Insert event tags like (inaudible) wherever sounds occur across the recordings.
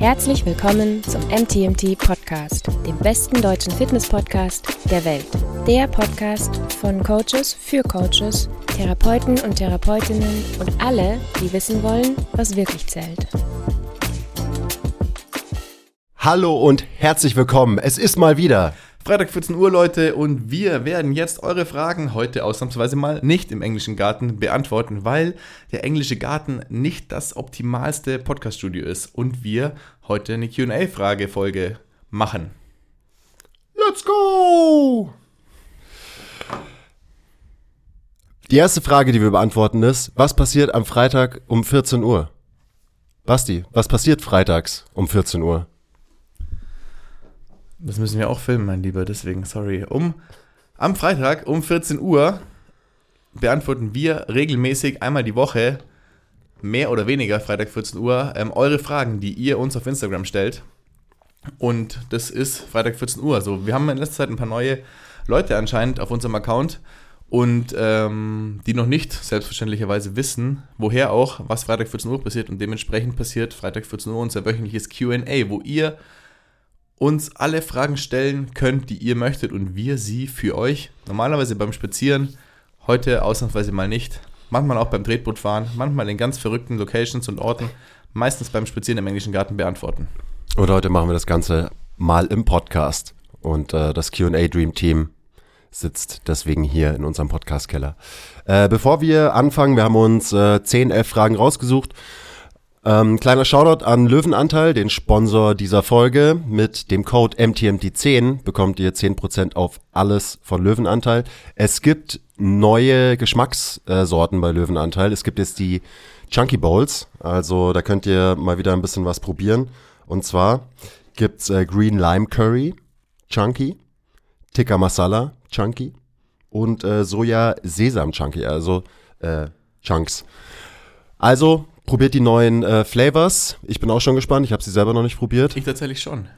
Herzlich willkommen zum MTMT Podcast, dem besten deutschen Fitness-Podcast der Welt. Der Podcast von Coaches für Coaches, Therapeuten und Therapeutinnen und alle, die wissen wollen, was wirklich zählt. Hallo und herzlich willkommen. Es ist mal wieder Freitag 14 Uhr, Leute, und wir werden jetzt eure Fragen heute ausnahmsweise mal nicht im englischen Garten beantworten, weil der englische Garten nicht das optimalste Podcaststudio ist und wir heute eine QA-Frage-Folge machen. Let's go! Die erste Frage, die wir beantworten ist, was passiert am Freitag um 14 Uhr? Basti, was passiert freitags um 14 Uhr? Das müssen wir auch filmen, mein Lieber, deswegen, sorry. Um, am Freitag um 14 Uhr beantworten wir regelmäßig einmal die Woche, mehr oder weniger, Freitag 14 Uhr, ähm, eure Fragen, die ihr uns auf Instagram stellt. Und das ist Freitag 14 Uhr. So, wir haben in letzter Zeit ein paar neue Leute anscheinend auf unserem Account und ähm, die noch nicht selbstverständlicherweise wissen, woher auch, was Freitag 14 Uhr passiert. Und dementsprechend passiert Freitag 14 Uhr unser wöchentliches QA, wo ihr uns alle Fragen stellen könnt, die ihr möchtet und wir sie für euch. Normalerweise beim Spazieren, heute ausnahmsweise mal nicht, manchmal auch beim Tretbootfahren, manchmal in ganz verrückten Locations und Orten, meistens beim Spazieren im englischen Garten beantworten. Und heute machen wir das Ganze mal im Podcast. Und äh, das QA Dream Team sitzt deswegen hier in unserem Podcast-Keller. Äh, bevor wir anfangen, wir haben uns äh, 10, 11 Fragen rausgesucht ähm, kleiner Shoutout an Löwenanteil, den Sponsor dieser Folge. Mit dem Code MTMT10 bekommt ihr 10% auf alles von Löwenanteil. Es gibt neue Geschmackssorten bei Löwenanteil. Es gibt jetzt die Chunky Bowls. Also da könnt ihr mal wieder ein bisschen was probieren. Und zwar gibt's äh, Green Lime Curry, Chunky, Tikka Masala, Chunky und äh, Soja Sesam Chunky, also äh, Chunks. Also Probiert die neuen äh, Flavors. Ich bin auch schon gespannt. Ich habe sie selber noch nicht probiert. Ich tatsächlich schon.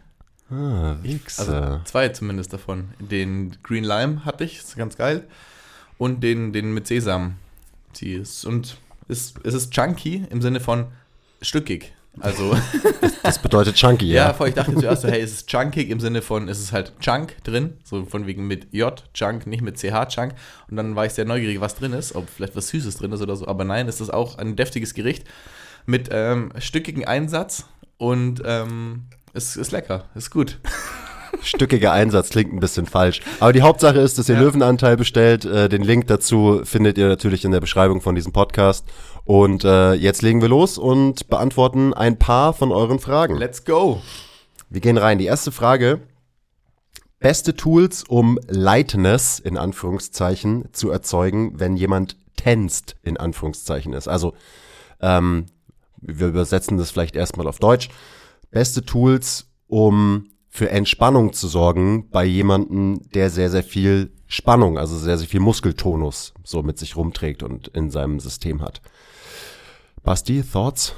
Ah, Wichse. Also zwei zumindest davon. Den Green Lime hatte ich, ist ganz geil. Und den, den mit Sesam. Sie ist, und ist, es ist chunky im Sinne von stückig. Also. das bedeutet chunky, (laughs) ja. Ja, vor ich dachte zuerst so, hey, es ist chunkig im Sinne von, es ist halt Chunk drin, so von wegen mit J, Chunk, nicht mit CH, Chunk. Und dann war ich sehr neugierig, was drin ist, ob vielleicht was Süßes drin ist oder so. Aber nein, es ist auch ein deftiges Gericht mit ähm, stückigen Einsatz und ähm, es ist lecker, ist gut. (laughs) Stückiger Einsatz klingt ein bisschen falsch. Aber die Hauptsache ist, dass ihr ja. Löwenanteil bestellt. Äh, den Link dazu findet ihr natürlich in der Beschreibung von diesem Podcast. Und äh, jetzt legen wir los und beantworten ein paar von euren Fragen. Let's go. Wir gehen rein. Die erste Frage. Beste Tools, um Lightness in Anführungszeichen zu erzeugen, wenn jemand tänzt in Anführungszeichen ist. Also ähm, wir übersetzen das vielleicht erstmal auf Deutsch. Beste Tools, um für Entspannung zu sorgen bei jemandem, der sehr, sehr viel Spannung, also sehr, sehr viel Muskeltonus so mit sich rumträgt und in seinem System hat. Basti, Thoughts?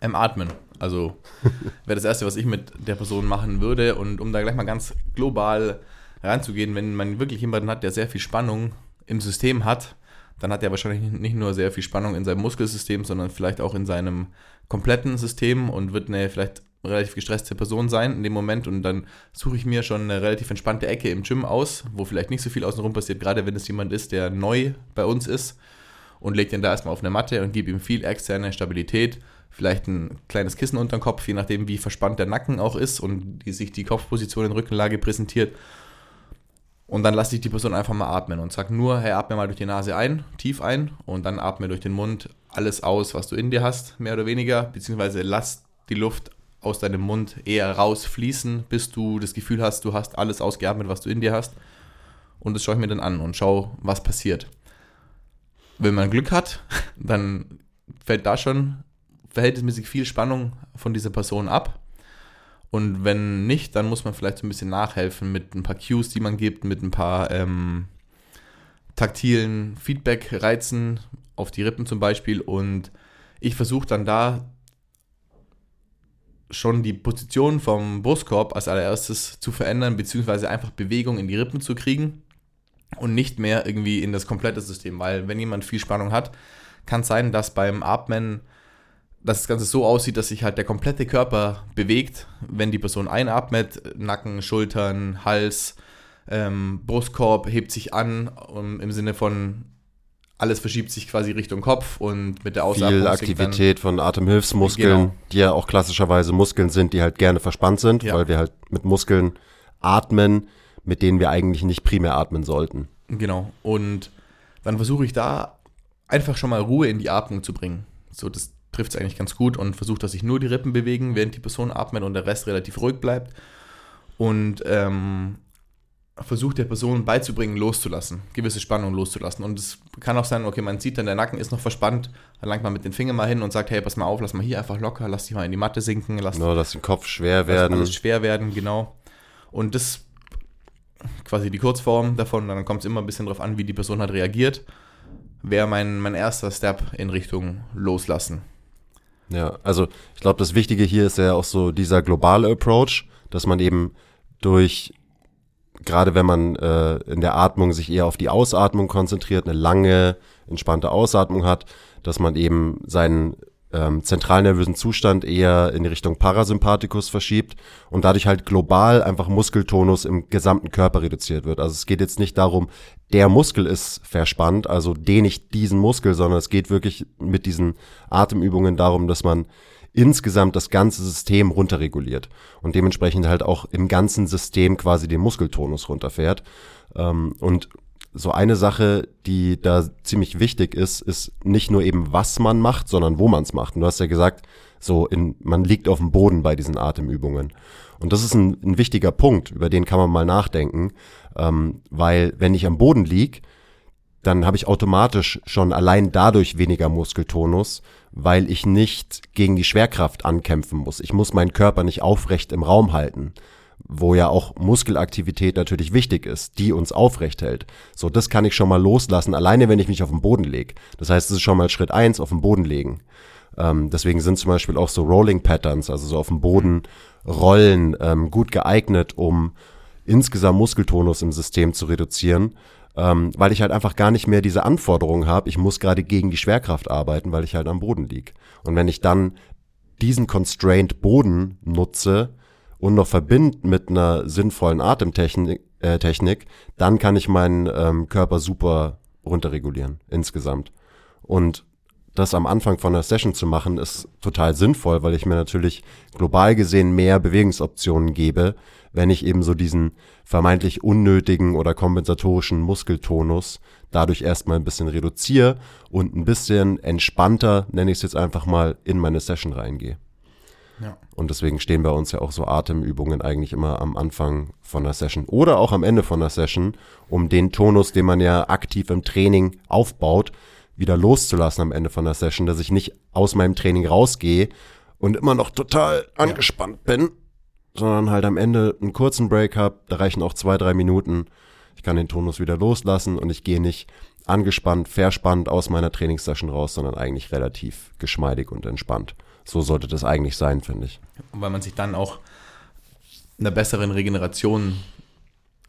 Ähm, atmen. Also (laughs) wäre das Erste, was ich mit der Person machen würde. Und um da gleich mal ganz global reinzugehen, wenn man wirklich jemanden hat, der sehr viel Spannung im System hat, dann hat er wahrscheinlich nicht nur sehr viel Spannung in seinem Muskelsystem, sondern vielleicht auch in seinem kompletten System und wird eine vielleicht relativ gestresste Person sein in dem Moment und dann suche ich mir schon eine relativ entspannte Ecke im Gym aus, wo vielleicht nicht so viel außenrum passiert, gerade wenn es jemand ist, der neu bei uns ist und lege den da erstmal auf eine Matte und gebe ihm viel externe Stabilität, vielleicht ein kleines Kissen unter den Kopf, je nachdem wie verspannt der Nacken auch ist und wie sich die Kopfposition in Rückenlage präsentiert. Und dann lasse ich die Person einfach mal atmen und sage nur, hey, atme mal durch die Nase ein, tief ein und dann atme durch den Mund alles aus, was du in dir hast, mehr oder weniger, beziehungsweise lass die Luft aus deinem Mund eher rausfließen, bis du das Gefühl hast, du hast alles ausgeatmet, was du in dir hast. Und das schaue ich mir dann an und schaue, was passiert wenn man Glück hat, dann fällt da schon verhältnismäßig viel Spannung von dieser Person ab. Und wenn nicht, dann muss man vielleicht so ein bisschen nachhelfen mit ein paar Cues, die man gibt, mit ein paar ähm, taktilen Feedback-Reizen auf die Rippen zum Beispiel. Und ich versuche dann da schon die Position vom Brustkorb als allererstes zu verändern, beziehungsweise einfach Bewegung in die Rippen zu kriegen und nicht mehr irgendwie in das komplette System, weil wenn jemand viel Spannung hat, kann es sein, dass beim Atmen dass das Ganze so aussieht, dass sich halt der komplette Körper bewegt, wenn die Person einatmet, Nacken, Schultern, Hals, ähm, Brustkorb hebt sich an, um, im Sinne von alles verschiebt sich quasi Richtung Kopf und mit der Ausatmung. Viel Aktivität von Atemhilfsmuskeln, genau. die ja auch klassischerweise Muskeln sind, die halt gerne verspannt sind, ja. weil wir halt mit Muskeln atmen, mit denen wir eigentlich nicht primär atmen sollten. Genau. Und dann versuche ich da einfach schon mal Ruhe in die Atmung zu bringen. So, das trifft es eigentlich ganz gut und versuche, dass sich nur die Rippen bewegen, während die Person atmet und der Rest relativ ruhig bleibt. Und ähm, versucht der Person beizubringen, loszulassen, gewisse Spannung loszulassen. Und es kann auch sein, okay, man sieht dann, der Nacken ist noch verspannt, dann langt man mit den Fingern mal hin und sagt, hey, pass mal auf, lass mal hier einfach locker, lass dich mal in die Matte sinken, lass, no, lass den Kopf schwer werden. Lass schwer werden, genau. Und das quasi die Kurzform davon, dann kommt es immer ein bisschen darauf an, wie die Person halt reagiert, wäre mein, mein erster Step in Richtung Loslassen. Ja, also ich glaube, das Wichtige hier ist ja auch so dieser globale Approach, dass man eben durch gerade wenn man äh, in der Atmung sich eher auf die Ausatmung konzentriert, eine lange, entspannte Ausatmung hat, dass man eben seinen ähm, zentralnervösen Zustand eher in Richtung Parasympathikus verschiebt und dadurch halt global einfach Muskeltonus im gesamten Körper reduziert wird. Also es geht jetzt nicht darum, der Muskel ist verspannt, also dehne ich diesen Muskel, sondern es geht wirklich mit diesen Atemübungen darum, dass man insgesamt das ganze System runterreguliert und dementsprechend halt auch im ganzen System quasi den Muskeltonus runterfährt. Ähm, und so eine Sache, die da ziemlich wichtig ist, ist nicht nur eben, was man macht, sondern wo man es macht. Und du hast ja gesagt, so in, man liegt auf dem Boden bei diesen Atemübungen. Und das ist ein, ein wichtiger Punkt, über den kann man mal nachdenken, ähm, weil wenn ich am Boden lieg, dann habe ich automatisch schon allein dadurch weniger Muskeltonus, weil ich nicht gegen die Schwerkraft ankämpfen muss. Ich muss meinen Körper nicht aufrecht im Raum halten, wo ja auch Muskelaktivität natürlich wichtig ist, die uns aufrecht hält. So, das kann ich schon mal loslassen, alleine wenn ich mich auf den Boden lege. Das heißt, es ist schon mal Schritt eins, auf den Boden legen. Ähm, deswegen sind zum Beispiel auch so Rolling Patterns, also so auf dem Boden rollen, ähm, gut geeignet, um insgesamt Muskeltonus im System zu reduzieren ähm, weil ich halt einfach gar nicht mehr diese Anforderungen habe, ich muss gerade gegen die Schwerkraft arbeiten, weil ich halt am Boden lieg. Und wenn ich dann diesen Constraint Boden nutze und noch verbinde mit einer sinnvollen Atemtechnik, äh, Technik, dann kann ich meinen ähm, Körper super runterregulieren insgesamt. Und das am Anfang von einer Session zu machen, ist total sinnvoll, weil ich mir natürlich global gesehen mehr Bewegungsoptionen gebe, wenn ich eben so diesen vermeintlich unnötigen oder kompensatorischen Muskeltonus dadurch erstmal ein bisschen reduziere und ein bisschen entspannter, nenne ich es jetzt einfach mal, in meine Session reingehe. Ja. Und deswegen stehen bei uns ja auch so Atemübungen eigentlich immer am Anfang von der Session oder auch am Ende von der Session, um den Tonus, den man ja aktiv im Training aufbaut, wieder loszulassen am Ende von der Session, dass ich nicht aus meinem Training rausgehe und immer noch total angespannt ja. bin sondern halt am Ende einen kurzen Break habe. Da reichen auch zwei, drei Minuten. Ich kann den Tonus wieder loslassen und ich gehe nicht angespannt, verspannt aus meiner Trainingssession raus, sondern eigentlich relativ geschmeidig und entspannt. So sollte das eigentlich sein, finde ich. weil man sich dann auch einer besseren Regeneration,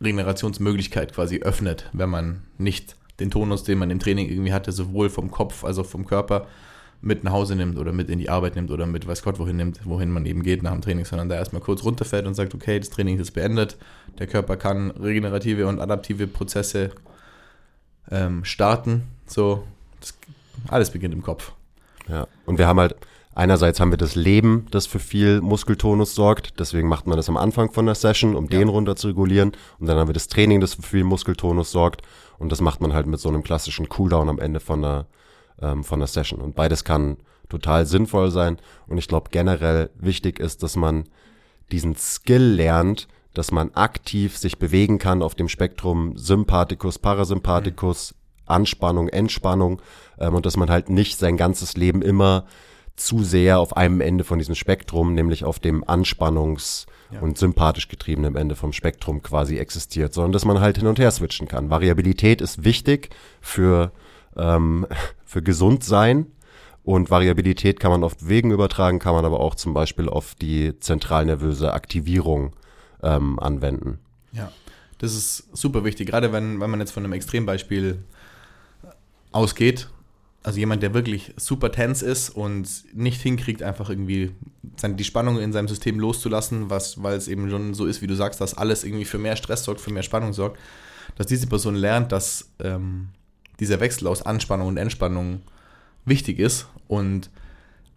Regenerationsmöglichkeit quasi öffnet, wenn man nicht den Tonus, den man im Training irgendwie hatte, sowohl vom Kopf als auch vom Körper mit nach Hause nimmt oder mit in die Arbeit nimmt oder mit weiß Gott wohin nimmt, wohin man eben geht nach dem Training, sondern da erstmal kurz runterfällt und sagt, okay, das Training ist beendet, der Körper kann regenerative und adaptive Prozesse ähm, starten. So, das, alles beginnt im Kopf. Ja, und wir haben halt, einerseits haben wir das Leben, das für viel Muskeltonus sorgt, deswegen macht man das am Anfang von der Session, um ja. den runter zu regulieren. Und dann haben wir das Training, das für viel Muskeltonus sorgt. Und das macht man halt mit so einem klassischen Cooldown am Ende von der ähm, von der Session. Und beides kann total sinnvoll sein. Und ich glaube generell wichtig ist, dass man diesen Skill lernt, dass man aktiv sich bewegen kann auf dem Spektrum Sympathikus, Parasympathikus, mhm. Anspannung, Entspannung ähm, und dass man halt nicht sein ganzes Leben immer zu sehr auf einem Ende von diesem Spektrum, nämlich auf dem Anspannungs- ja. und sympathisch getriebenen Ende vom Spektrum quasi existiert, sondern dass man halt hin und her switchen kann. Variabilität ist wichtig für ähm, (laughs) für gesund sein. Und Variabilität kann man auf Wegen übertragen, kann man aber auch zum Beispiel auf die zentralnervöse Aktivierung ähm, anwenden. Ja, das ist super wichtig, gerade wenn, wenn man jetzt von einem Extrembeispiel ausgeht. Also jemand, der wirklich super tense ist und nicht hinkriegt, einfach irgendwie die Spannung in seinem System loszulassen, was, weil es eben schon so ist, wie du sagst, dass alles irgendwie für mehr Stress sorgt, für mehr Spannung sorgt, dass diese Person lernt, dass ähm, dieser Wechsel aus Anspannung und Entspannung wichtig ist und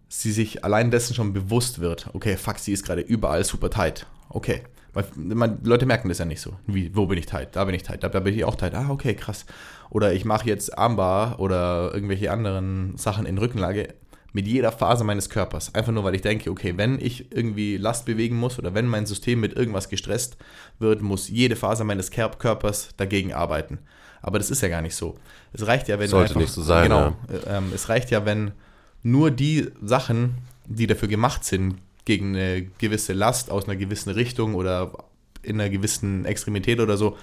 sie sich allein dessen schon bewusst wird, okay, fuck, sie ist gerade überall super tight. Okay. Weil man, Leute merken das ja nicht so. Wie, wo bin ich tight? Da bin ich tight. Da, da bin ich auch tight. Ah, okay, krass. Oder ich mache jetzt Armbar oder irgendwelche anderen Sachen in Rückenlage mit jeder Phase meines Körpers. Einfach nur, weil ich denke, okay, wenn ich irgendwie Last bewegen muss oder wenn mein System mit irgendwas gestresst wird, muss jede Phase meines Körpers dagegen arbeiten. Aber das ist ja gar nicht so. Es reicht ja, wenn Sollte einfach, nicht so sein. Genau. Ja. Ähm, es reicht ja, wenn nur die Sachen, die dafür gemacht sind, gegen eine gewisse Last aus einer gewissen Richtung oder in einer gewissen Extremität oder so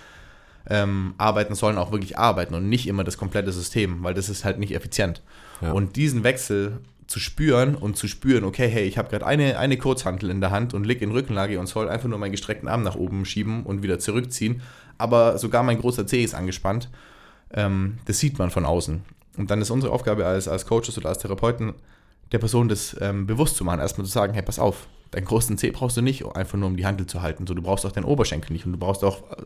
ähm, arbeiten sollen, auch wirklich arbeiten und nicht immer das komplette System, weil das ist halt nicht effizient. Ja. Und diesen Wechsel zu spüren und zu spüren, okay, hey, ich habe gerade eine, eine Kurzhantel in der Hand und liege in Rückenlage und soll einfach nur meinen gestreckten Arm nach oben schieben und wieder zurückziehen, aber sogar mein großer Zeh ist angespannt. Ähm, das sieht man von außen. Und dann ist unsere Aufgabe als, als Coaches oder als Therapeuten, der Person das ähm, bewusst zu machen. Erstmal zu sagen, hey, pass auf, deinen großen Zeh brauchst du nicht, einfach nur um die Handel zu halten. So, du brauchst auch deinen Oberschenkel nicht und du brauchst auch äh,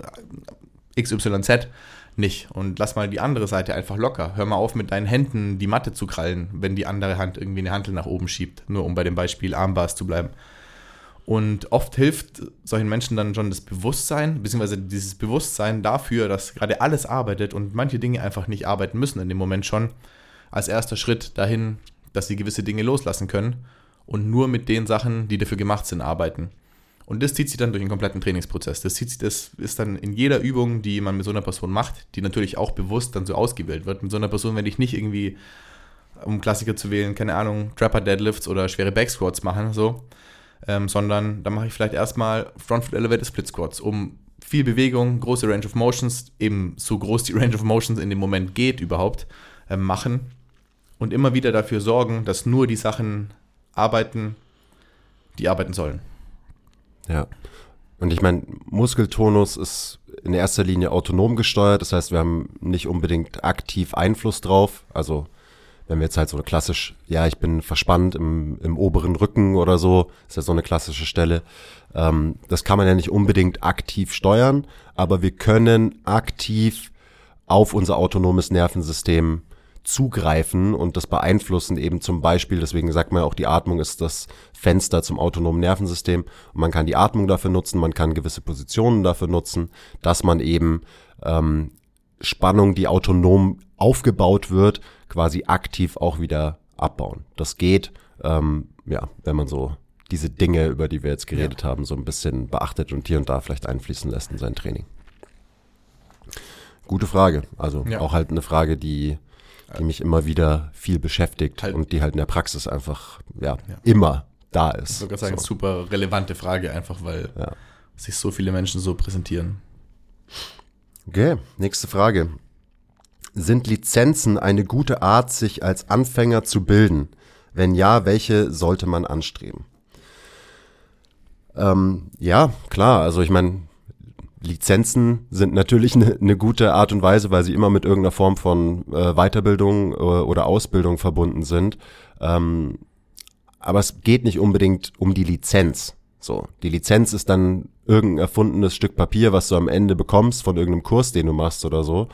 XYZ nicht. Und lass mal die andere Seite einfach locker. Hör mal auf, mit deinen Händen die Matte zu krallen, wenn die andere Hand irgendwie eine Handel nach oben schiebt. Nur um bei dem Beispiel Armbars zu bleiben. Und oft hilft solchen Menschen dann schon das Bewusstsein, beziehungsweise dieses Bewusstsein dafür, dass gerade alles arbeitet und manche Dinge einfach nicht arbeiten müssen in dem Moment schon, als erster Schritt dahin, dass sie gewisse Dinge loslassen können und nur mit den Sachen, die dafür gemacht sind, arbeiten. Und das zieht sich dann durch den kompletten Trainingsprozess. Das, zieht sich, das ist dann in jeder Übung, die man mit so einer Person macht, die natürlich auch bewusst dann so ausgewählt wird. Mit so einer Person werde ich nicht irgendwie, um Klassiker zu wählen, keine Ahnung, Trapper Deadlifts oder schwere Backsquats machen, so, ähm, sondern dann mache ich vielleicht erstmal Frontfoot Elevated Split Squats, um viel Bewegung, große Range of Motions, eben so groß die (laughs) Range of Motions in dem Moment geht überhaupt, äh, machen und immer wieder dafür sorgen, dass nur die Sachen arbeiten, die arbeiten sollen. Ja. Und ich meine, Muskeltonus ist in erster Linie autonom gesteuert. Das heißt, wir haben nicht unbedingt aktiv Einfluss drauf. Also wenn wir jetzt halt so eine klassisch, ja, ich bin verspannt im, im oberen Rücken oder so, ist ja so eine klassische Stelle. Ähm, das kann man ja nicht unbedingt aktiv steuern, aber wir können aktiv auf unser autonomes Nervensystem zugreifen und das beeinflussen eben zum Beispiel, deswegen sagt man ja auch, die Atmung ist das Fenster zum autonomen Nervensystem und man kann die Atmung dafür nutzen, man kann gewisse Positionen dafür nutzen, dass man eben ähm, Spannung, die autonom aufgebaut wird, quasi aktiv auch wieder abbauen. Das geht, ähm, ja, wenn man so diese Dinge, über die wir jetzt geredet ja. haben, so ein bisschen beachtet und hier und da vielleicht einfließen lässt in sein Training. Gute Frage. Also ja. auch halt eine Frage, die die mich immer wieder viel beschäftigt halt. und die halt in der Praxis einfach ja, ja. immer da ist. Ich würde sagen, so. super relevante Frage, einfach weil ja. sich so viele Menschen so präsentieren. Okay, nächste Frage. Sind Lizenzen eine gute Art, sich als Anfänger zu bilden? Wenn ja, welche sollte man anstreben? Ähm, ja, klar. Also ich meine, Lizenzen sind natürlich eine, eine gute Art und Weise, weil sie immer mit irgendeiner Form von äh, Weiterbildung äh, oder Ausbildung verbunden sind. Ähm, aber es geht nicht unbedingt um die Lizenz. So, die Lizenz ist dann irgendein erfundenes Stück Papier, was du am Ende bekommst von irgendeinem Kurs, den du machst oder so.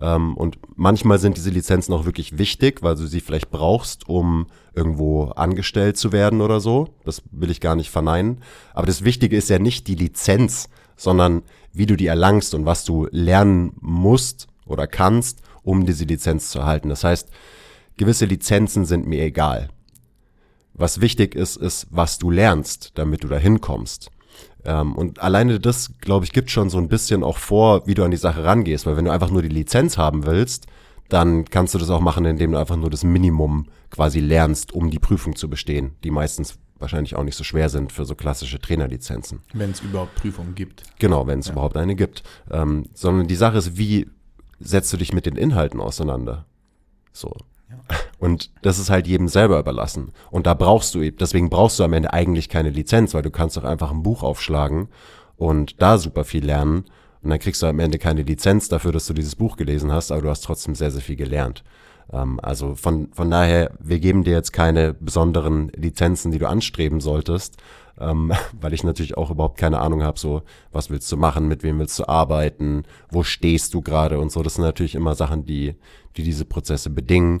Ähm, und manchmal sind diese Lizenzen auch wirklich wichtig, weil du sie vielleicht brauchst, um irgendwo angestellt zu werden oder so. Das will ich gar nicht verneinen. Aber das Wichtige ist ja nicht die Lizenz, sondern wie du die erlangst und was du lernen musst oder kannst, um diese Lizenz zu erhalten. Das heißt, gewisse Lizenzen sind mir egal. Was wichtig ist, ist, was du lernst, damit du da hinkommst. Ähm, und alleine das, glaube ich, gibt schon so ein bisschen auch vor, wie du an die Sache rangehst. Weil wenn du einfach nur die Lizenz haben willst, dann kannst du das auch machen, indem du einfach nur das Minimum quasi lernst, um die Prüfung zu bestehen, die meistens wahrscheinlich auch nicht so schwer sind für so klassische Trainerlizenzen. Wenn es überhaupt Prüfungen gibt. Genau, wenn es ja. überhaupt eine gibt. Ähm, sondern die Sache ist, wie setzt du dich mit den Inhalten auseinander? So. Ja. (laughs) Und das ist halt jedem selber überlassen. Und da brauchst du, deswegen brauchst du am Ende eigentlich keine Lizenz, weil du kannst doch einfach ein Buch aufschlagen und da super viel lernen. Und dann kriegst du am Ende keine Lizenz dafür, dass du dieses Buch gelesen hast, aber du hast trotzdem sehr, sehr viel gelernt. Ähm, also von, von daher, wir geben dir jetzt keine besonderen Lizenzen, die du anstreben solltest, ähm, (laughs) weil ich natürlich auch überhaupt keine Ahnung habe, so, was willst du machen, mit wem willst du arbeiten, wo stehst du gerade und so. Das sind natürlich immer Sachen, die, die diese Prozesse bedingen.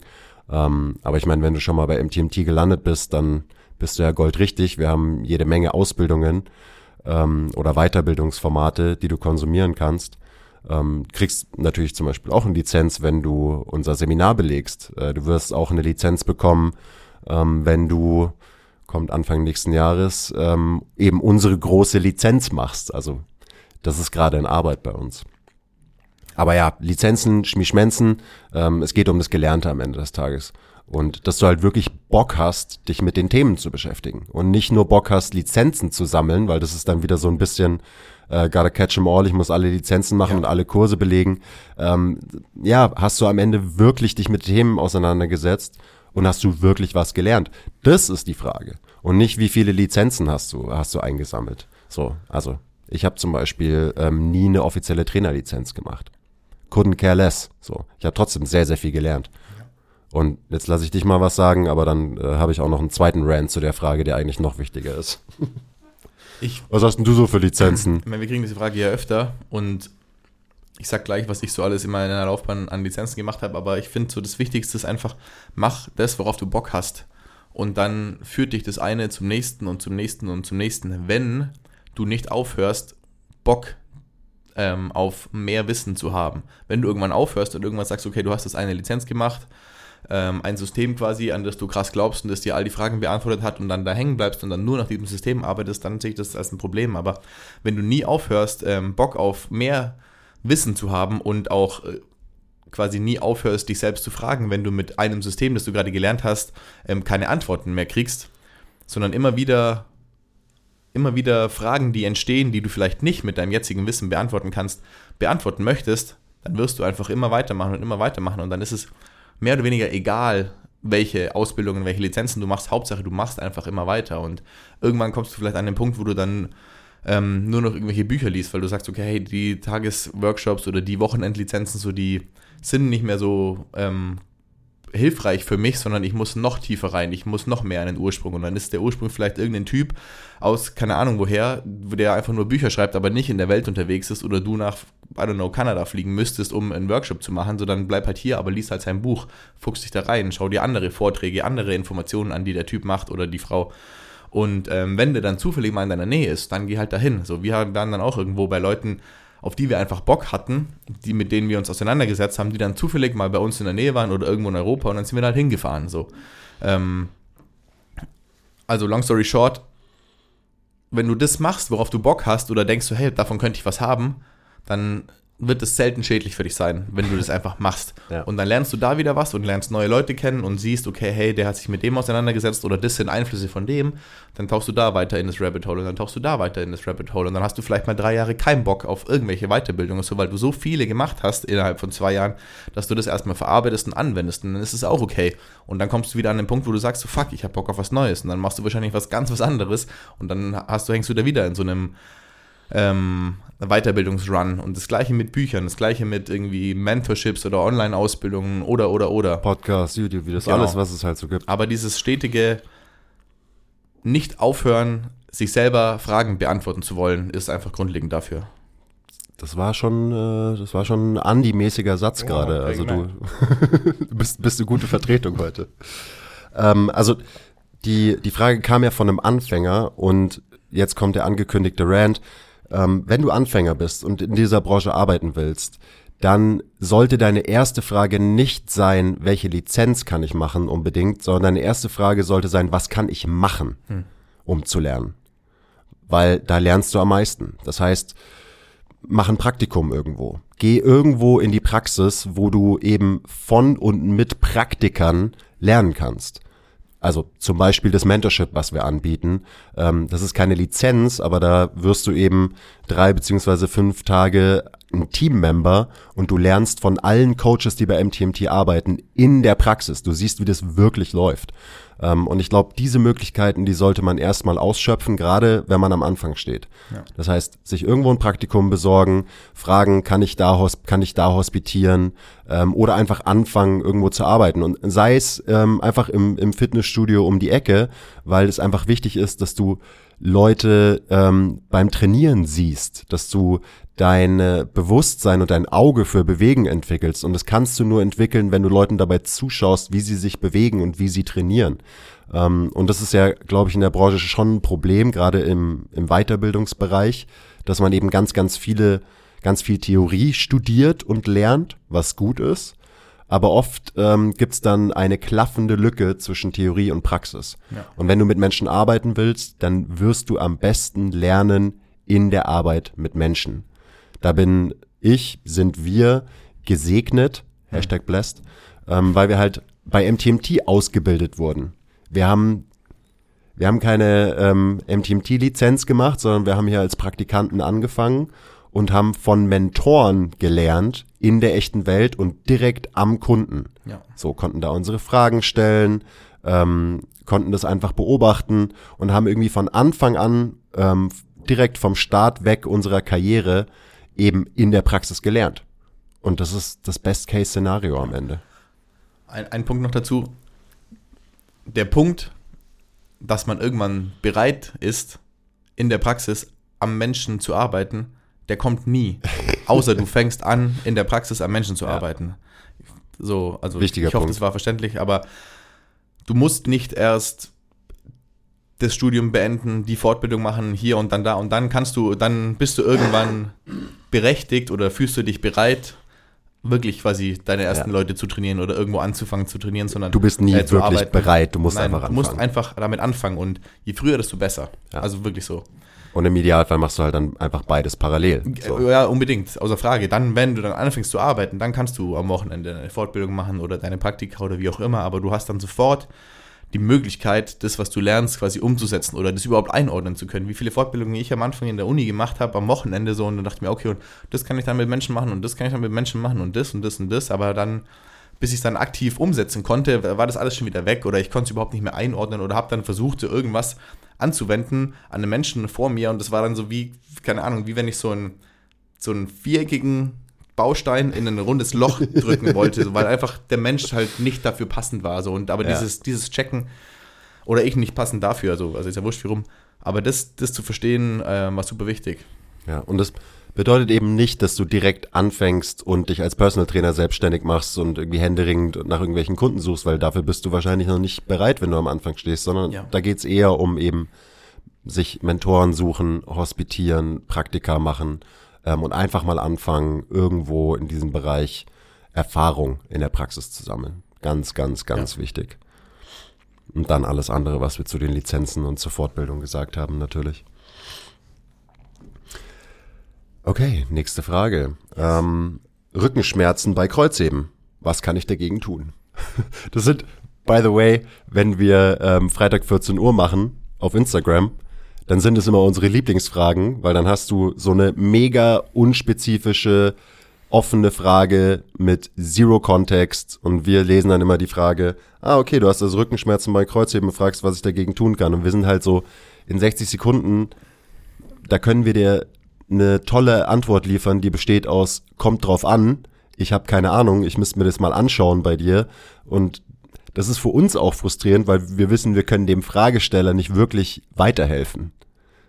Ähm, aber ich meine, wenn du schon mal bei MTMT gelandet bist, dann bist du ja goldrichtig. Wir haben jede Menge Ausbildungen ähm, oder Weiterbildungsformate, die du konsumieren kannst. Ähm, kriegst natürlich zum Beispiel auch eine Lizenz, wenn du unser Seminar belegst. Äh, du wirst auch eine Lizenz bekommen, ähm, wenn du, kommt Anfang nächsten Jahres, ähm, eben unsere große Lizenz machst. Also das ist gerade in Arbeit bei uns. Aber ja, Lizenzen, Schmischmenzen, ähm, es geht um das Gelernte am Ende des Tages. Und dass du halt wirklich Bock hast, dich mit den Themen zu beschäftigen. Und nicht nur Bock hast, Lizenzen zu sammeln, weil das ist dann wieder so ein bisschen äh, gotta catch them all, ich muss alle Lizenzen machen ja. und alle Kurse belegen. Ähm, ja, hast du am Ende wirklich dich mit Themen auseinandergesetzt und hast du wirklich was gelernt? Das ist die Frage. Und nicht, wie viele Lizenzen hast du, hast du eingesammelt. So, also ich habe zum Beispiel ähm, nie eine offizielle Trainerlizenz gemacht. Couldn't care less. So, ich habe trotzdem sehr, sehr viel gelernt. Und jetzt lasse ich dich mal was sagen, aber dann äh, habe ich auch noch einen zweiten Rant zu der Frage, der eigentlich noch wichtiger ist. (laughs) Ich, was hast denn du so für Lizenzen? Ich meine, wir kriegen diese Frage ja öfter und ich sag gleich, was ich so alles in meiner Laufbahn an Lizenzen gemacht habe, aber ich finde so das Wichtigste ist einfach, mach das, worauf du Bock hast. Und dann führt dich das eine zum nächsten und zum nächsten und zum nächsten. Wenn du nicht aufhörst, Bock ähm, auf mehr Wissen zu haben. Wenn du irgendwann aufhörst und irgendwann sagst, okay, du hast das eine Lizenz gemacht, ähm, ein System quasi, an das du krass glaubst und das dir all die Fragen beantwortet hat und dann da hängen bleibst und dann nur nach diesem System arbeitest, dann sehe ich das als ein Problem. Aber wenn du nie aufhörst, ähm, Bock auf mehr Wissen zu haben und auch äh, quasi nie aufhörst, dich selbst zu fragen, wenn du mit einem System, das du gerade gelernt hast, ähm, keine Antworten mehr kriegst, sondern immer wieder immer wieder Fragen, die entstehen, die du vielleicht nicht mit deinem jetzigen Wissen beantworten kannst, beantworten möchtest, dann wirst du einfach immer weitermachen und immer weitermachen und dann ist es mehr oder weniger egal, welche Ausbildungen, welche Lizenzen du machst. Hauptsache, du machst einfach immer weiter. Und irgendwann kommst du vielleicht an den Punkt, wo du dann ähm, nur noch irgendwelche Bücher liest, weil du sagst, okay, hey, die Tagesworkshops oder die Wochenendlizenzen, so die sind nicht mehr so ähm, hilfreich für mich, sondern ich muss noch tiefer rein, ich muss noch mehr an den Ursprung. Und dann ist der Ursprung vielleicht irgendein Typ aus, keine Ahnung woher, der einfach nur Bücher schreibt, aber nicht in der Welt unterwegs ist oder du nach, I don't know, Kanada fliegen müsstest, um einen Workshop zu machen, sondern bleib halt hier, aber liest halt sein Buch, fuchst dich da rein, schau dir andere Vorträge, andere Informationen an, die der Typ macht oder die Frau. Und ähm, wenn der dann zufällig mal in deiner Nähe ist, dann geh halt dahin. So, wir waren dann auch irgendwo bei Leuten, auf die wir einfach Bock hatten, die mit denen wir uns auseinandergesetzt haben, die dann zufällig mal bei uns in der Nähe waren oder irgendwo in Europa und dann sind wir da halt hingefahren. So. Ähm, also long story short, wenn du das machst, worauf du Bock hast oder denkst du, hey, davon könnte ich was haben, dann wird es selten schädlich für dich sein, wenn du das (laughs) einfach machst. Ja. Und dann lernst du da wieder was und lernst neue Leute kennen und siehst, okay, hey, der hat sich mit dem auseinandergesetzt oder das sind Einflüsse von dem. Dann tauchst du da weiter in das Rabbit Hole und dann tauchst du da weiter in das Rabbit Hole und dann hast du vielleicht mal drei Jahre keinen Bock auf irgendwelche Weiterbildungen, so weil du so viele gemacht hast innerhalb von zwei Jahren, dass du das erstmal verarbeitest und anwendest und dann ist es auch okay. Und dann kommst du wieder an den Punkt, wo du sagst, so fuck, ich hab Bock auf was Neues und dann machst du wahrscheinlich was ganz was anderes und dann hast du, hängst du da wieder in so einem ähm, Weiterbildungsrun. Und das gleiche mit Büchern, das gleiche mit irgendwie Mentorships oder Online-Ausbildungen oder, oder, oder. Podcast, YouTube, wie das genau. alles, was es halt so gibt. Aber dieses stetige nicht aufhören, sich selber Fragen beantworten zu wollen, ist einfach grundlegend dafür. Das war schon, äh, das war schon ein Andi-mäßiger Satz oh, gerade. Also du, du (laughs) bist, bist eine gute Vertretung heute. Ähm, also die, die Frage kam ja von einem Anfänger und jetzt kommt der angekündigte Rant. Ähm, wenn du Anfänger bist und in dieser Branche arbeiten willst, dann sollte deine erste Frage nicht sein, welche Lizenz kann ich machen unbedingt, sondern deine erste Frage sollte sein, was kann ich machen, hm. um zu lernen. Weil da lernst du am meisten. Das heißt, mach ein Praktikum irgendwo. Geh irgendwo in die Praxis, wo du eben von und mit Praktikern lernen kannst. Also zum Beispiel das Mentorship, was wir anbieten. Ähm, das ist keine Lizenz, aber da wirst du eben, drei beziehungsweise fünf Tage ein Teammember und du lernst von allen Coaches, die bei MTMT arbeiten, in der Praxis. Du siehst, wie das wirklich läuft. Ähm, und ich glaube, diese Möglichkeiten, die sollte man erstmal ausschöpfen, gerade wenn man am Anfang steht. Ja. Das heißt, sich irgendwo ein Praktikum besorgen, fragen, kann ich da, kann ich da hospitieren ähm, oder einfach anfangen, irgendwo zu arbeiten. Und sei es ähm, einfach im, im Fitnessstudio um die Ecke, weil es einfach wichtig ist, dass du Leute ähm, beim Trainieren siehst, dass du dein Bewusstsein und dein Auge für Bewegen entwickelst. Und das kannst du nur entwickeln, wenn du Leuten dabei zuschaust, wie sie sich bewegen und wie sie trainieren. Ähm, und das ist ja, glaube ich, in der Branche schon ein Problem, gerade im, im Weiterbildungsbereich, dass man eben ganz, ganz viele, ganz viel Theorie studiert und lernt, was gut ist. Aber oft ähm, gibt dann eine klaffende Lücke zwischen Theorie und Praxis. Ja. Und wenn du mit Menschen arbeiten willst, dann wirst du am besten lernen in der Arbeit mit Menschen. Da bin ich, sind wir gesegnet, Hashtag blessed, ähm, weil wir halt bei MTMT ausgebildet wurden. Wir haben, wir haben keine ähm, MTMT-Lizenz gemacht, sondern wir haben hier als Praktikanten angefangen und haben von Mentoren gelernt in der echten Welt und direkt am Kunden. Ja. So konnten da unsere Fragen stellen, ähm, konnten das einfach beobachten und haben irgendwie von Anfang an ähm, direkt vom Start weg unserer Karriere eben in der Praxis gelernt. Und das ist das Best-Case-Szenario am Ende. Ein, ein Punkt noch dazu. Der Punkt, dass man irgendwann bereit ist, in der Praxis am Menschen zu arbeiten, der kommt nie. (laughs) Außer du fängst an, in der Praxis am Menschen zu ja. arbeiten. So, also Wichtiger ich hoffe, Punkt. das war verständlich, aber du musst nicht erst das Studium beenden, die Fortbildung machen, hier und dann da und dann kannst du, dann bist du irgendwann berechtigt oder fühlst du dich bereit, wirklich quasi deine ersten ja. Leute zu trainieren oder irgendwo anzufangen zu trainieren, sondern du bist nie äh, wirklich arbeiten. bereit, du musst Nein, einfach anfangen. Du musst einfach damit anfangen und je früher, desto besser. Ja. Also wirklich so. Und im Idealfall machst du halt dann einfach beides parallel. So. Ja, unbedingt, außer Frage. Dann, wenn du dann anfängst zu arbeiten, dann kannst du am Wochenende eine Fortbildung machen oder deine Praktika oder wie auch immer, aber du hast dann sofort die Möglichkeit, das, was du lernst, quasi umzusetzen oder das überhaupt einordnen zu können. Wie viele Fortbildungen ich am Anfang in der Uni gemacht habe, am Wochenende so, und dann dachte ich mir, okay, und das kann ich dann mit Menschen machen und das kann ich dann mit Menschen machen und das und das und das, aber dann, bis ich es dann aktiv umsetzen konnte, war das alles schon wieder weg oder ich konnte es überhaupt nicht mehr einordnen oder habe dann versucht, so irgendwas anzuwenden an einen Menschen vor mir und das war dann so wie, keine Ahnung, wie wenn ich so einen, so einen viereckigen Baustein in ein rundes Loch drücken wollte, so, weil einfach der Mensch halt nicht dafür passend war. So. Und aber ja. dieses, dieses Checken, oder ich nicht passend dafür, also, also ist ja wurscht wie rum. Aber das, das zu verstehen, äh, war super wichtig. Ja, und das bedeutet eben nicht, dass du direkt anfängst und dich als Personal Trainer selbstständig machst und irgendwie händeringend nach irgendwelchen Kunden suchst, weil dafür bist du wahrscheinlich noch nicht bereit, wenn du am Anfang stehst, sondern ja. da geht's eher um eben sich Mentoren suchen, hospitieren, Praktika machen ähm, und einfach mal anfangen, irgendwo in diesem Bereich Erfahrung in der Praxis zu sammeln. Ganz, ganz, ganz ja. wichtig. Und dann alles andere, was wir zu den Lizenzen und zur Fortbildung gesagt haben, natürlich. Okay, nächste Frage. Ähm, Rückenschmerzen bei Kreuzheben. Was kann ich dagegen tun? (laughs) das sind, by the way, wenn wir ähm, Freitag 14 Uhr machen auf Instagram, dann sind es immer unsere Lieblingsfragen, weil dann hast du so eine mega unspezifische, offene Frage mit Zero Kontext und wir lesen dann immer die Frage, ah, okay, du hast also Rückenschmerzen bei Kreuzheben und fragst, was ich dagegen tun kann. Und wir sind halt so in 60 Sekunden, da können wir dir eine tolle Antwort liefern, die besteht aus, kommt drauf an, ich habe keine Ahnung, ich müsste mir das mal anschauen bei dir und das ist für uns auch frustrierend, weil wir wissen, wir können dem Fragesteller nicht wirklich weiterhelfen.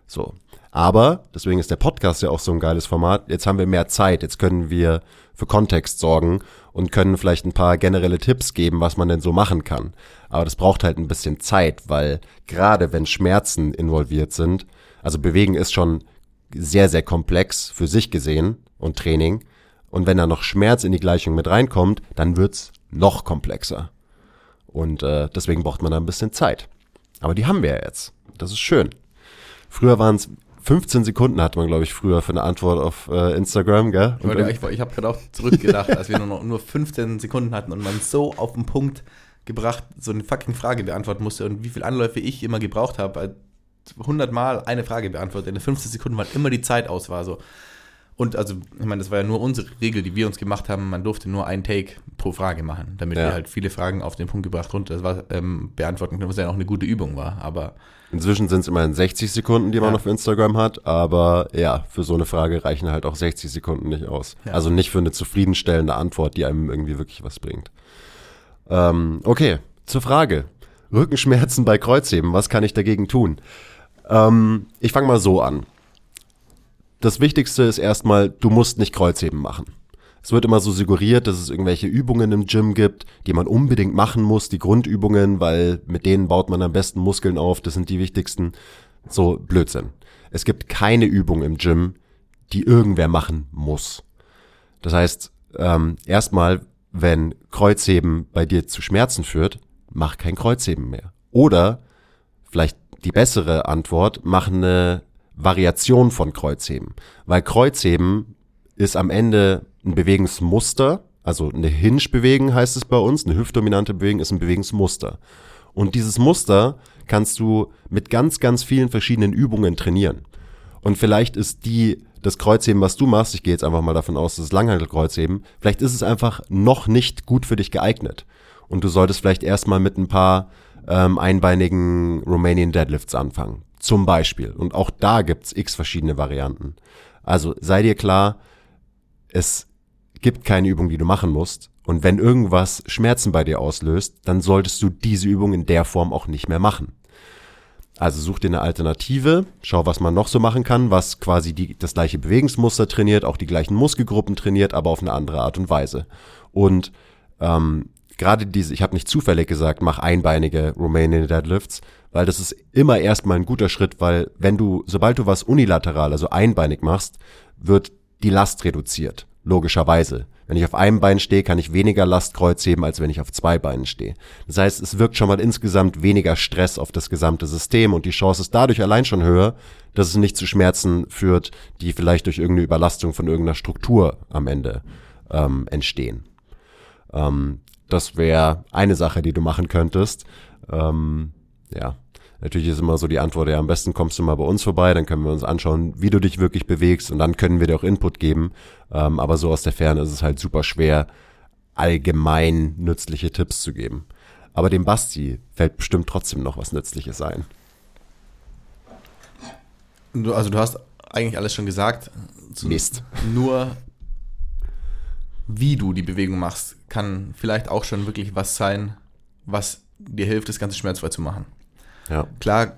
So. Aber, deswegen ist der Podcast ja auch so ein geiles Format, jetzt haben wir mehr Zeit, jetzt können wir für Kontext sorgen und können vielleicht ein paar generelle Tipps geben, was man denn so machen kann. Aber das braucht halt ein bisschen Zeit, weil gerade wenn Schmerzen involviert sind, also Bewegen ist schon sehr, sehr komplex für sich gesehen und Training. Und wenn da noch Schmerz in die Gleichung mit reinkommt, dann wird's noch komplexer. Und äh, deswegen braucht man da ein bisschen Zeit. Aber die haben wir ja jetzt. Das ist schön. Früher waren es 15 Sekunden hat man, glaube ich, früher für eine Antwort auf äh, Instagram, gell? Und ja, ich, ich habe gerade auch zurückgedacht, als wir nur noch nur 15 Sekunden hatten und man so auf den Punkt gebracht so eine fucking Frage beantworten musste und wie viele Anläufe ich immer gebraucht habe, 100 Mal eine Frage beantwortet. In den 15 Sekunden, weil immer die Zeit aus war. So. Und also, ich meine, das war ja nur unsere Regel, die wir uns gemacht haben. Man durfte nur einen Take pro Frage machen, damit Ja. wir halt viele Fragen auf den Punkt gebracht runter das war, ähm, beantworten können, was ja auch eine gute Übung war. Aber Inzwischen sind es immerhin 60 Sekunden, die man Ja. auf Instagram hat, aber ja, für so eine Frage reichen halt auch 60 Sekunden nicht aus. Ja. Also nicht für eine zufriedenstellende Antwort, die einem irgendwie wirklich was bringt. Ähm, okay, zur Frage. Rückenschmerzen bei Kreuzheben, was kann ich dagegen tun? Ähm, ich fange mal so an. Das Wichtigste ist erstmal, du musst nicht Kreuzheben machen. Es wird immer so suggeriert, dass es irgendwelche Übungen im Gym gibt, die man unbedingt machen muss, die Grundübungen, weil mit denen baut man am besten Muskeln auf, das sind die wichtigsten. So Blödsinn. Es gibt keine Übung im Gym, die irgendwer machen muss. Das heißt, ähm, erstmal, wenn Kreuzheben bei dir zu Schmerzen führt, mach kein Kreuzheben mehr. Oder vielleicht die bessere Antwort, mach eine Variation von Kreuzheben. Weil Kreuzheben ist am Ende ein Bewegungsmuster, also eine Hinge-Bewegung heißt es bei uns, eine hüftdominante Bewegung ist ein Bewegungsmuster. Und dieses Muster kannst du mit ganz, ganz vielen verschiedenen Übungen trainieren. Und vielleicht ist die, das Kreuzheben, was du machst, ich gehe jetzt einfach mal davon aus, das ist Langhantelkreuzheben, vielleicht ist es einfach noch nicht gut für dich geeignet. Und du solltest vielleicht erstmal mit ein paar ähm, einbeinigen Romanian Deadlifts anfangen. Zum Beispiel. Und auch da gibt's x verschiedene Varianten. Also sei dir klar, es gibt keine Übung, die du machen musst. Und wenn irgendwas Schmerzen bei dir auslöst, dann solltest du diese Übung in der Form auch nicht mehr machen. Also such dir eine Alternative, schau, was man noch so machen kann, was quasi die, das gleiche Bewegungsmuster trainiert, auch die gleichen Muskelgruppen trainiert, aber auf eine andere Art und Weise. Und ähm, gerade diese, ich habe nicht zufällig gesagt, mach einbeinige Romanian Deadlifts, weil das ist immer erstmal ein guter Schritt, weil wenn du, sobald du was unilateral, also einbeinig machst, wird die Last reduziert, logischerweise. Wenn ich auf einem Bein stehe, kann ich weniger Last kreuzheben, als wenn ich auf zwei Beinen stehe. Das heißt, es wirkt schon mal insgesamt weniger Stress auf das gesamte System und die Chance ist dadurch allein schon höher, dass es nicht zu Schmerzen führt, die vielleicht durch irgendeine Überlastung von irgendeiner Struktur am Ende ähm, entstehen. Ähm, das wäre eine Sache, die du machen könntest. Ähm, ja, natürlich ist immer so die Antwort, ja, am besten kommst du mal bei uns vorbei, dann können wir uns anschauen, wie du dich wirklich bewegst und dann können wir dir auch Input geben. Ähm, aber so aus der Ferne ist es halt super schwer, allgemein nützliche Tipps zu geben. Aber dem Basti fällt bestimmt trotzdem noch was Nützliches ein. du, also du hast eigentlich alles schon gesagt. Mist. Nur wie du die Bewegung machst, kann vielleicht auch schon wirklich was sein, was dir hilft, das Ganze schmerzfrei zu machen. Ja, Klar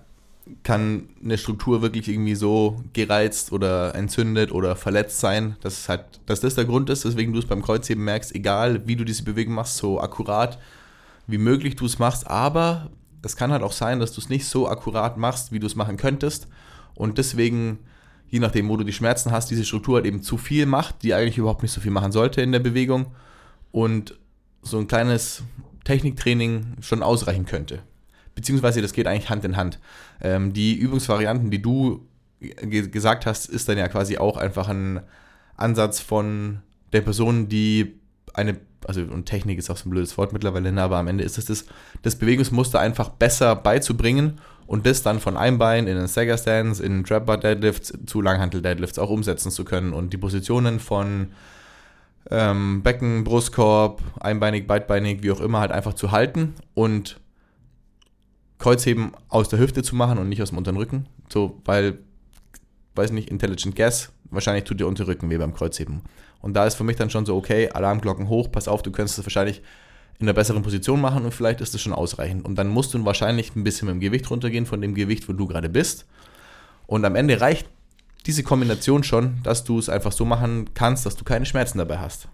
kann eine Struktur wirklich irgendwie so gereizt oder entzündet oder verletzt sein, dass es halt, dass das der Grund ist, weswegen du es beim Kreuzheben merkst, egal wie du diese Bewegung machst, so akkurat wie möglich du es machst, aber es kann halt auch sein, dass du es nicht so akkurat machst, wie du es machen könntest. Und deswegen, je nachdem, wo du die Schmerzen hast, diese Struktur halt eben zu viel macht, die eigentlich überhaupt nicht so viel machen sollte in der Bewegung und so ein kleines Techniktraining schon ausreichen könnte. Beziehungsweise das geht eigentlich Hand in Hand. Ähm, die Übungsvarianten, die du ge gesagt hast, ist dann ja quasi auch einfach ein Ansatz von der Person, die eine, also und Technik ist auch so ein blödes Wort mittlerweile, ne, aber am Ende ist es das, das Bewegungsmuster einfach besser beizubringen und das dann von einem Bein in den Stagger Stands, in Trap Bar Deadlifts zu Langhantel Deadlifts auch umsetzen zu können und die Positionen von ähm, Becken, Brustkorb, einbeinig, beidbeinig, wie auch immer, halt einfach zu halten und Kreuzheben aus der Hüfte zu machen und nicht aus dem unteren Rücken. So, weil, weiß nicht, Intelligent Guess, wahrscheinlich tut dir unter Rücken weh beim Kreuzheben. Und da ist für mich dann schon so, okay, Alarmglocken hoch, pass auf, du könntest es wahrscheinlich in einer besseren Position machen und vielleicht ist das schon ausreichend. Und dann musst du wahrscheinlich ein bisschen mit dem Gewicht runtergehen von dem Gewicht, wo du gerade bist. Und am Ende reicht diese Kombination schon, dass du es einfach so machen kannst, dass du keine Schmerzen dabei hast.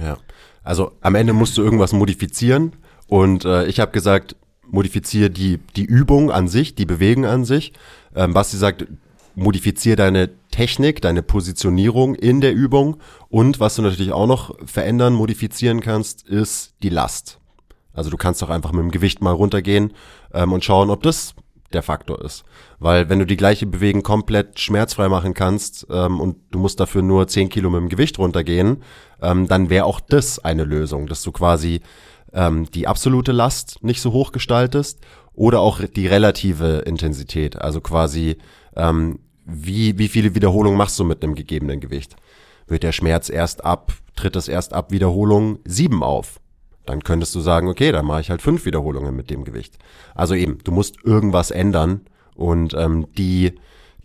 Ja. Also am Ende musst du irgendwas modifizieren und äh, ich habe gesagt, modifiziere die, die Übung an sich, die Bewegung an sich. Ähm, Basti sagt, modifiziere deine Technik, deine Positionierung in der Übung und was du natürlich auch noch verändern, modifizieren kannst, ist die Last. Also du kannst auch einfach mit dem Gewicht mal runtergehen ähm, und schauen, ob das der Faktor ist. Weil wenn du die gleiche Bewegung komplett schmerzfrei machen kannst ähm, und du musst dafür nur 10 Kilo mit dem Gewicht runtergehen, ähm, dann wäre auch das eine Lösung, dass du quasi ähm, die absolute Last nicht so hoch gestaltest oder auch die relative Intensität, also quasi ähm, wie, wie viele Wiederholungen machst du mit einem gegebenen Gewicht? Wird der Schmerz erst ab, tritt es erst ab Wiederholung sieben auf? Dann könntest du sagen, okay, dann mache ich halt fünf Wiederholungen mit dem Gewicht. Also eben, du musst irgendwas ändern und ähm, die,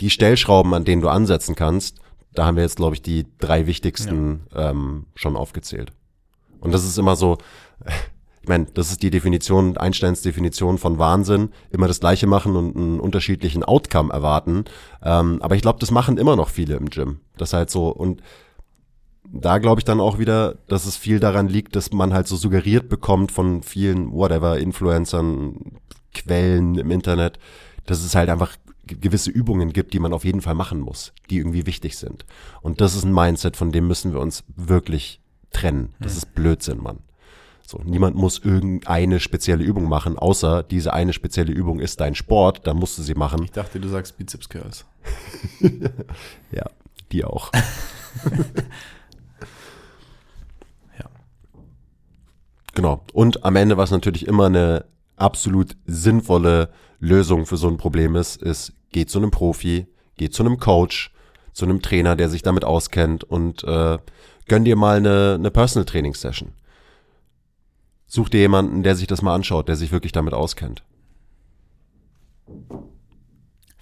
die Stellschrauben, an denen du ansetzen kannst, da haben wir jetzt, glaube ich, die drei wichtigsten ja. ähm, schon aufgezählt. Und das ist immer so, (laughs) ich meine, das ist die Definition, Einsteins Definition von Wahnsinn, immer das Gleiche machen und einen unterschiedlichen Outcome erwarten. Ähm, aber ich glaube, das machen immer noch viele im Gym. Das halt so und da glaube ich dann auch wieder, dass es viel daran liegt, dass man halt so suggeriert bekommt von vielen, whatever, Influencern, Quellen im Internet, dass es halt einfach gewisse Übungen gibt, die man auf jeden Fall machen muss, die irgendwie wichtig sind. Und das ist ein Mindset, von dem müssen wir uns wirklich trennen. Das hm. ist Blödsinn, Mann. So, niemand muss irgendeine spezielle Übung machen, außer diese eine spezielle Übung ist dein Sport, dann musst du sie machen. Ich dachte, du sagst Bizeps Curls. (laughs) ja, die auch. (laughs) Genau. Und am Ende, was natürlich immer eine absolut sinnvolle Lösung für so ein Problem ist, ist, geht zu einem Profi, geht zu einem Coach, zu einem Trainer, der sich damit auskennt und äh, gönn dir mal eine, eine Personal Training Session. Such dir jemanden, der sich das mal anschaut, der sich wirklich damit auskennt.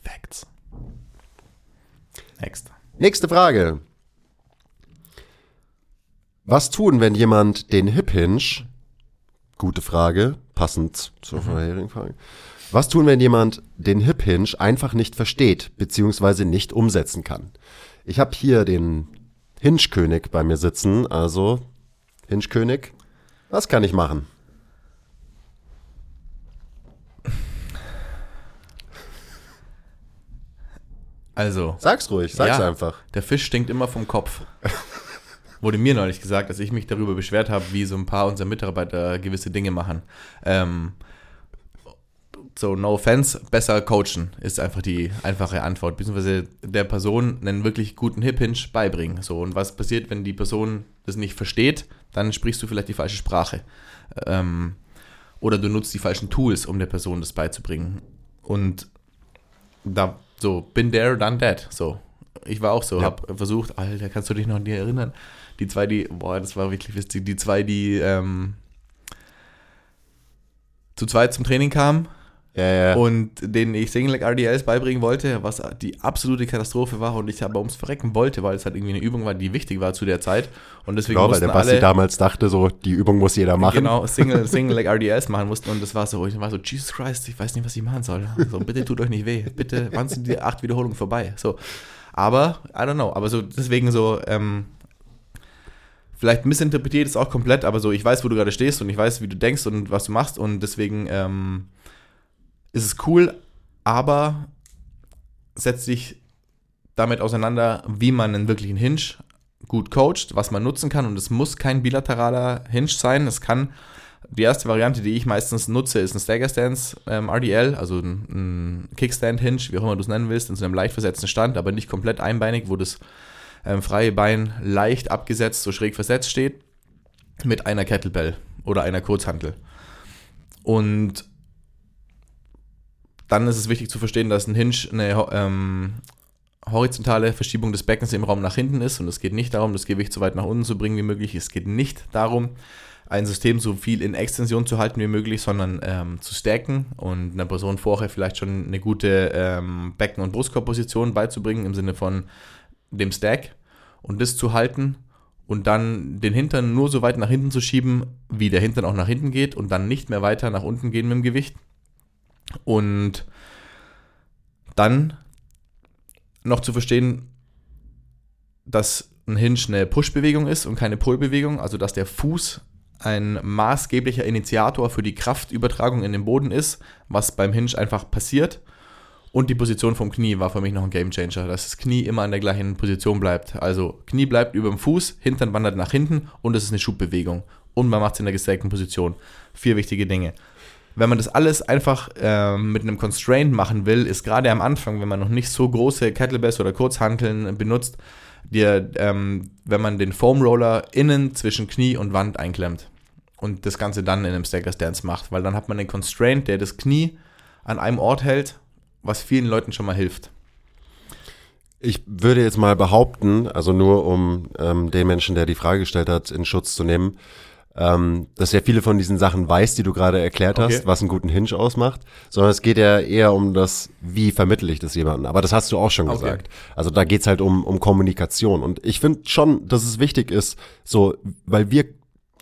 Facts. Next. Nächste Frage. Was tun, wenn jemand den Hip Hinge, gute Frage, passend zur mhm. vorherigen Frage, was tun, wenn jemand den Hip Hinge einfach nicht versteht, beziehungsweise nicht umsetzen kann? Ich habe hier den Hinge-König bei mir sitzen, also Hinge-König, was kann ich machen? Also. Sag's ruhig, sag's ja, einfach. Der Fisch stinkt immer vom Kopf. (laughs) Wurde mir neulich gesagt, dass ich mich darüber beschwert habe, wie so ein paar unserer Mitarbeiter gewisse Dinge machen. Ähm, so, no offense, besser coachen ist einfach die einfache Antwort, beziehungsweise der Person einen wirklich guten Hip-Hinge beibringen. So, und was passiert, wenn die Person das nicht versteht, dann sprichst du vielleicht die falsche Sprache. Ähm, oder du nutzt die falschen Tools, um der Person das beizubringen. Und da, so, bin there, done that. So, ich war auch so, ja. hab versucht, Alter, kannst du dich noch an die erinnern? Die zwei, die, boah, das war wirklich witzig, die zwei, die ähm, zu zweit zum Training kamen ja, ja. Und den ich Single Leg RDLs beibringen wollte, was die absolute Katastrophe war und ich aber ums Verrecken wollte, weil es halt irgendwie eine Übung war, die wichtig war zu der Zeit. Und deswegen genau, weil der Basti alle, damals dachte, so, die Übung muss jeder machen. Genau, (laughs) Single, Single Leg RDLs machen mussten und das war so, ich war so, Jesus Christ, ich weiß nicht, was ich machen soll. So, bitte tut euch nicht weh. Bitte, wann sind die acht Wiederholungen vorbei? So. Aber, I don't know, aber so, deswegen so, ähm, vielleicht missinterpretiert es auch komplett, aber so, ich weiß, wo du gerade stehst und ich weiß, wie du denkst und was du machst und deswegen, ähm, ist es cool, aber setzt sich damit auseinander, wie man einen wirklichen Hinge gut coacht, was man nutzen kann. Und es muss kein bilateraler Hinge sein. Es kann, die erste Variante, die ich meistens nutze, ist ein Stagger Stance ähm, RDL, also ein, ein Kickstand Hinge, wie auch immer du es nennen willst, in so einem leicht versetzten Stand, aber nicht komplett einbeinig, wo das ähm, freie Bein leicht abgesetzt, so schräg versetzt steht, mit einer Kettlebell oder einer Kurzhantel. Und dann ist es wichtig zu verstehen, dass ein Hinge eine ähm, horizontale Verschiebung des Beckens im Raum nach hinten ist und es geht nicht darum, das Gewicht so weit nach unten zu bringen wie möglich. Es geht nicht darum, ein System so viel in Extension zu halten wie möglich, sondern ähm, zu stacken und einer Person vorher vielleicht schon eine gute ähm, Becken- und Brustkorbposition beizubringen im Sinne von dem Stack und das zu halten und dann den Hintern nur so weit nach hinten zu schieben, wie der Hintern auch nach hinten geht und dann nicht mehr weiter nach unten gehen mit dem Gewicht und dann noch zu verstehen, dass ein Hinge eine Push-Bewegung ist und keine Pull-Bewegung, also dass der Fuß ein maßgeblicher Initiator für die Kraftübertragung in den Boden ist, was beim Hinge einfach passiert. Und die Position vom Knie war für mich noch ein Gamechanger, dass das Knie immer an der gleichen Position bleibt. Also Knie bleibt über dem Fuß, Hintern wandert nach hinten und es ist eine Schubbewegung. Und man macht es in der gestärkten Position. Vier wichtige Dinge wenn man das alles einfach äh, mit einem Constraint machen will, ist gerade am Anfang, wenn man noch nicht so große Kettlebells oder Kurzhanteln benutzt, dir, ähm, wenn man den Foam Roller innen zwischen Knie und Wand einklemmt und das Ganze dann in einem Stacker Stance macht, weil dann hat man einen Constraint, der das Knie an einem Ort hält, was vielen Leuten schon mal hilft. Ich würde jetzt mal behaupten, also nur um ähm, den Menschen, der die Frage gestellt hat, in Schutz zu nehmen, ähm, dass er viele von diesen Sachen weiß, die du gerade erklärt hast, Okay. was einen guten Hinge ausmacht, sondern es geht ja eher um das, wie vermittle ich das jemandem. Aber das hast du auch schon Okay. gesagt. Also da geht's halt um, um Kommunikation. Und ich finde schon, dass es wichtig ist, so, weil wir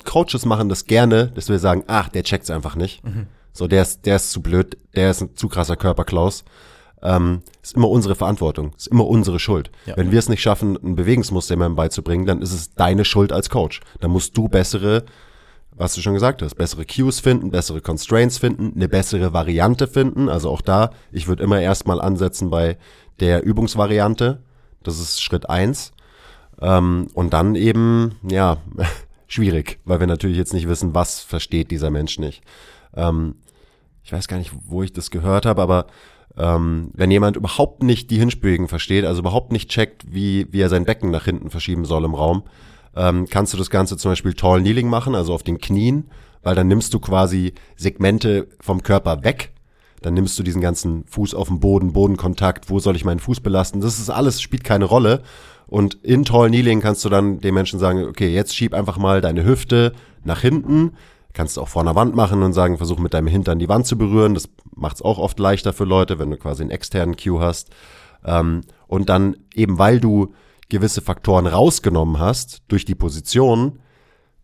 Coaches machen das gerne, dass wir sagen, ach, der checkt's einfach nicht. Mhm. So, der ist, der ist zu blöd, der ist ein zu krasser Körperklaus. Ähm, ist immer unsere Verantwortung, ist immer unsere Schuld. Ja. Wenn wir es nicht schaffen, ein Bewegungsmuster jemandem beizubringen, dann ist es deine Schuld als Coach. Dann musst du bessere, was du schon gesagt hast, bessere Cues finden, bessere Constraints finden, eine bessere Variante finden. Also auch da, ich würde immer erstmal ansetzen bei der Übungsvariante. Das ist Schritt eins. Ähm, und dann eben, ja, (laughs) schwierig, weil wir natürlich jetzt nicht wissen, was versteht dieser Mensch nicht. Ähm, ich weiß gar nicht, wo ich das gehört habe, aber ähm, wenn jemand überhaupt nicht die Hinspielung versteht, also überhaupt nicht checkt, wie, wie er sein Becken nach hinten verschieben soll im Raum, ähm, kannst du das Ganze zum Beispiel Tall Kneeling machen, also auf den Knien, weil dann nimmst du quasi Segmente vom Körper weg. Dann nimmst du diesen ganzen Fuß auf dem Boden, Bodenkontakt, wo soll ich meinen Fuß belasten? Das ist alles, spielt keine Rolle. Und in Tall Kneeling kannst du dann den Menschen sagen, okay, jetzt schieb einfach mal deine Hüfte nach hinten. Kannst du auch vor einer Wand machen und sagen, versuch mit deinem Hintern die Wand zu berühren. Das macht es auch oft leichter für Leute, wenn du quasi einen externen Cue hast. Ähm, und dann eben, weil du gewisse Faktoren rausgenommen hast durch die Position,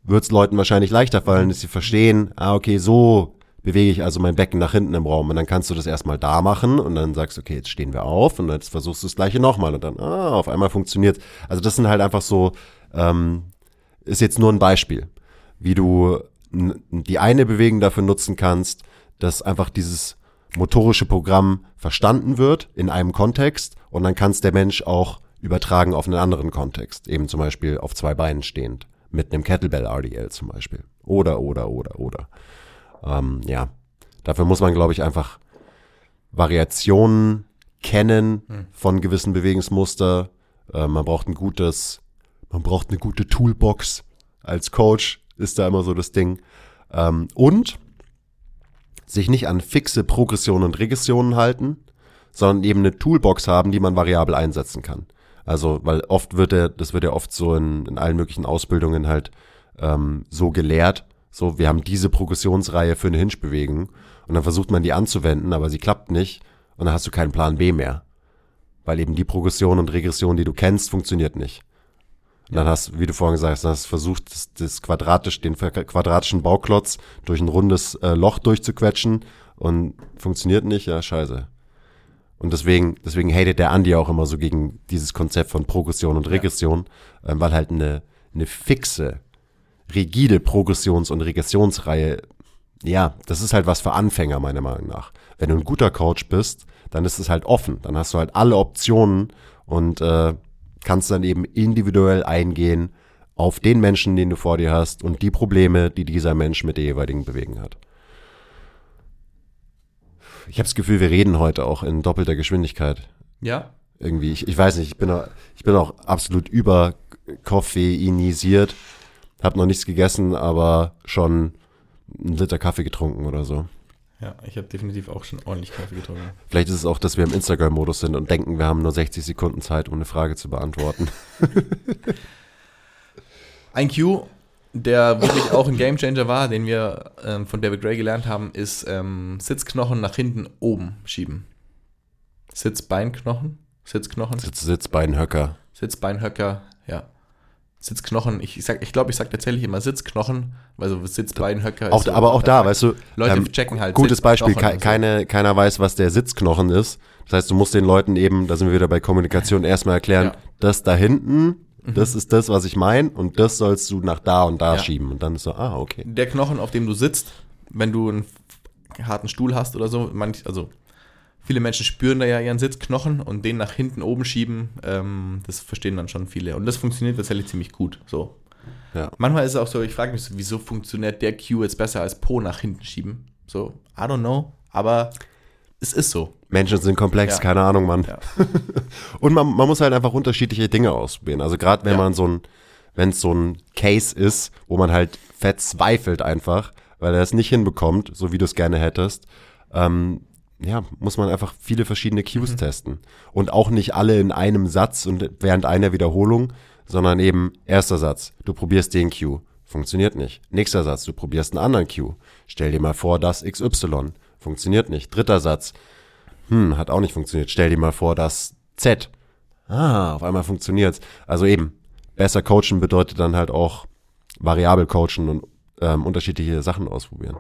wird es Leuten wahrscheinlich leichter fallen, dass sie verstehen, ah, okay, so bewege ich also mein Becken nach hinten im Raum. Und dann kannst du das erstmal da machen und dann sagst okay, jetzt stehen wir auf und jetzt versuchst du das gleiche nochmal und dann, ah, auf einmal funktioniert. Also das sind halt einfach so, ähm, ist jetzt nur ein Beispiel, wie du die eine Bewegung dafür nutzen kannst, dass einfach dieses motorische Programm verstanden wird in einem Kontext und dann kann es der Mensch auch übertragen auf einen anderen Kontext, eben zum Beispiel auf zwei Beinen stehend, mit einem Kettlebell RDL zum Beispiel. Oder, oder, oder, oder. Ähm, ja, dafür muss man, glaube ich, einfach Variationen kennen von gewissen Bewegungsmuster. Äh, man braucht ein gutes, man braucht eine gute Toolbox. Als Coach ist da immer so das Ding. Ähm, und sich nicht an fixe Progressionen und Regressionen halten, sondern eben eine Toolbox haben, die man variabel einsetzen kann. Also, weil oft wird er, das wird ja oft so in, in allen möglichen Ausbildungen halt ähm, so gelehrt. So, wir haben diese Progressionsreihe für eine Hinge-Bewegung und dann versucht man die anzuwenden, aber sie klappt nicht und dann hast du keinen Plan B mehr. Weil eben die Progression und Regression, die du kennst, funktioniert nicht. Und dann hast, wie du vorhin gesagt hast, dann hast du versucht, das, das quadratisch, den quadratischen Bauklotz durch ein rundes äh, Loch durchzuquetschen und funktioniert nicht, ja, scheiße. Und deswegen, deswegen hatet der Andi auch immer so gegen dieses Konzept von Progression und Regression, ähm, weil halt eine, eine fixe, rigide Progressions- und Regressionsreihe, ja, das ist halt was für Anfänger, meiner Meinung nach. Wenn du ein guter Coach bist, dann ist es halt offen. Dann hast du halt alle Optionen und äh, kannst dann eben individuell eingehen auf den Menschen, den du vor dir hast und die Probleme, die dieser Mensch mit der jeweiligen Bewegung hat. Ich habe das Gefühl, wir reden heute auch in doppelter Geschwindigkeit. Ja? Irgendwie, ich, ich weiß nicht, ich bin, auch, ich bin auch absolut überkoffeinisiert, habe noch nichts gegessen, aber schon einen Liter Kaffee getrunken oder so. Ja, ich habe definitiv auch schon ordentlich Kaffee getrunken. Vielleicht ist es auch, dass wir im Instagram-Modus sind und denken, wir haben nur 60 Sekunden Zeit, um eine Frage zu beantworten. (laughs) Ein Cue, der wirklich auch ein Gamechanger war, den wir ähm, von David Gray gelernt haben, ist ähm, Sitzknochen nach hinten oben schieben. Sitzbeinknochen, Sitzknochen, Sitz, Sitzbeinhöcker. Sitzbeinhöcker, ja. Sitzknochen, ich, ich, sag, ich glaube, ich sage tatsächlich immer Sitzknochen, weil so Sitzbeinhöcker Auch, so aber auch da, weißt du, Leute ähm, checken halt gutes Beispiel, ke so. keine, keiner weiß, was der Sitzknochen ist. Das heißt, du musst den Leuten eben, da sind wir wieder bei Kommunikation, (laughs) erstmal erklären, Ja. Mhm. das da hinten, das ist das, was ich meine und das sollst du nach da und da Ja. schieben. Und dann ist so, ah, okay. Der Knochen, auf dem du sitzt, wenn du einen harten Stuhl hast oder so, manch, also viele Menschen spüren da ja ihren Sitzknochen und den nach hinten oben schieben, ähm, das verstehen dann schon viele. Und das funktioniert tatsächlich ziemlich gut. So. Ja. Manchmal ist es auch so, ich frage mich so, wieso funktioniert der Cue jetzt besser als Po nach hinten schieben? So, I don't know, aber es ist so. Menschen sind komplex, Ja. keine Ahnung, Mann. Ja. (laughs) Und man, man muss halt einfach unterschiedliche Dinge ausprobieren. Also gerade wenn man so ein, wenn es so ein Case ist, wo man halt verzweifelt einfach, weil er es nicht hinbekommt, so wie du es gerne hättest, ähm, ja, muss man einfach viele verschiedene Cues mhm. testen. Und auch nicht alle in einem Satz und während einer Wiederholung, sondern eben erster Satz, du probierst den Cue, funktioniert nicht. Nächster Satz, du probierst einen anderen Cue. Stell dir mal vor, das XY, funktioniert nicht. Dritter Satz, hm, hat auch nicht funktioniert. Stell dir mal vor, das Z. Ah, auf einmal funktioniert's. Also eben, besser coachen bedeutet dann halt auch variabel coachen und ähm, unterschiedliche Sachen ausprobieren.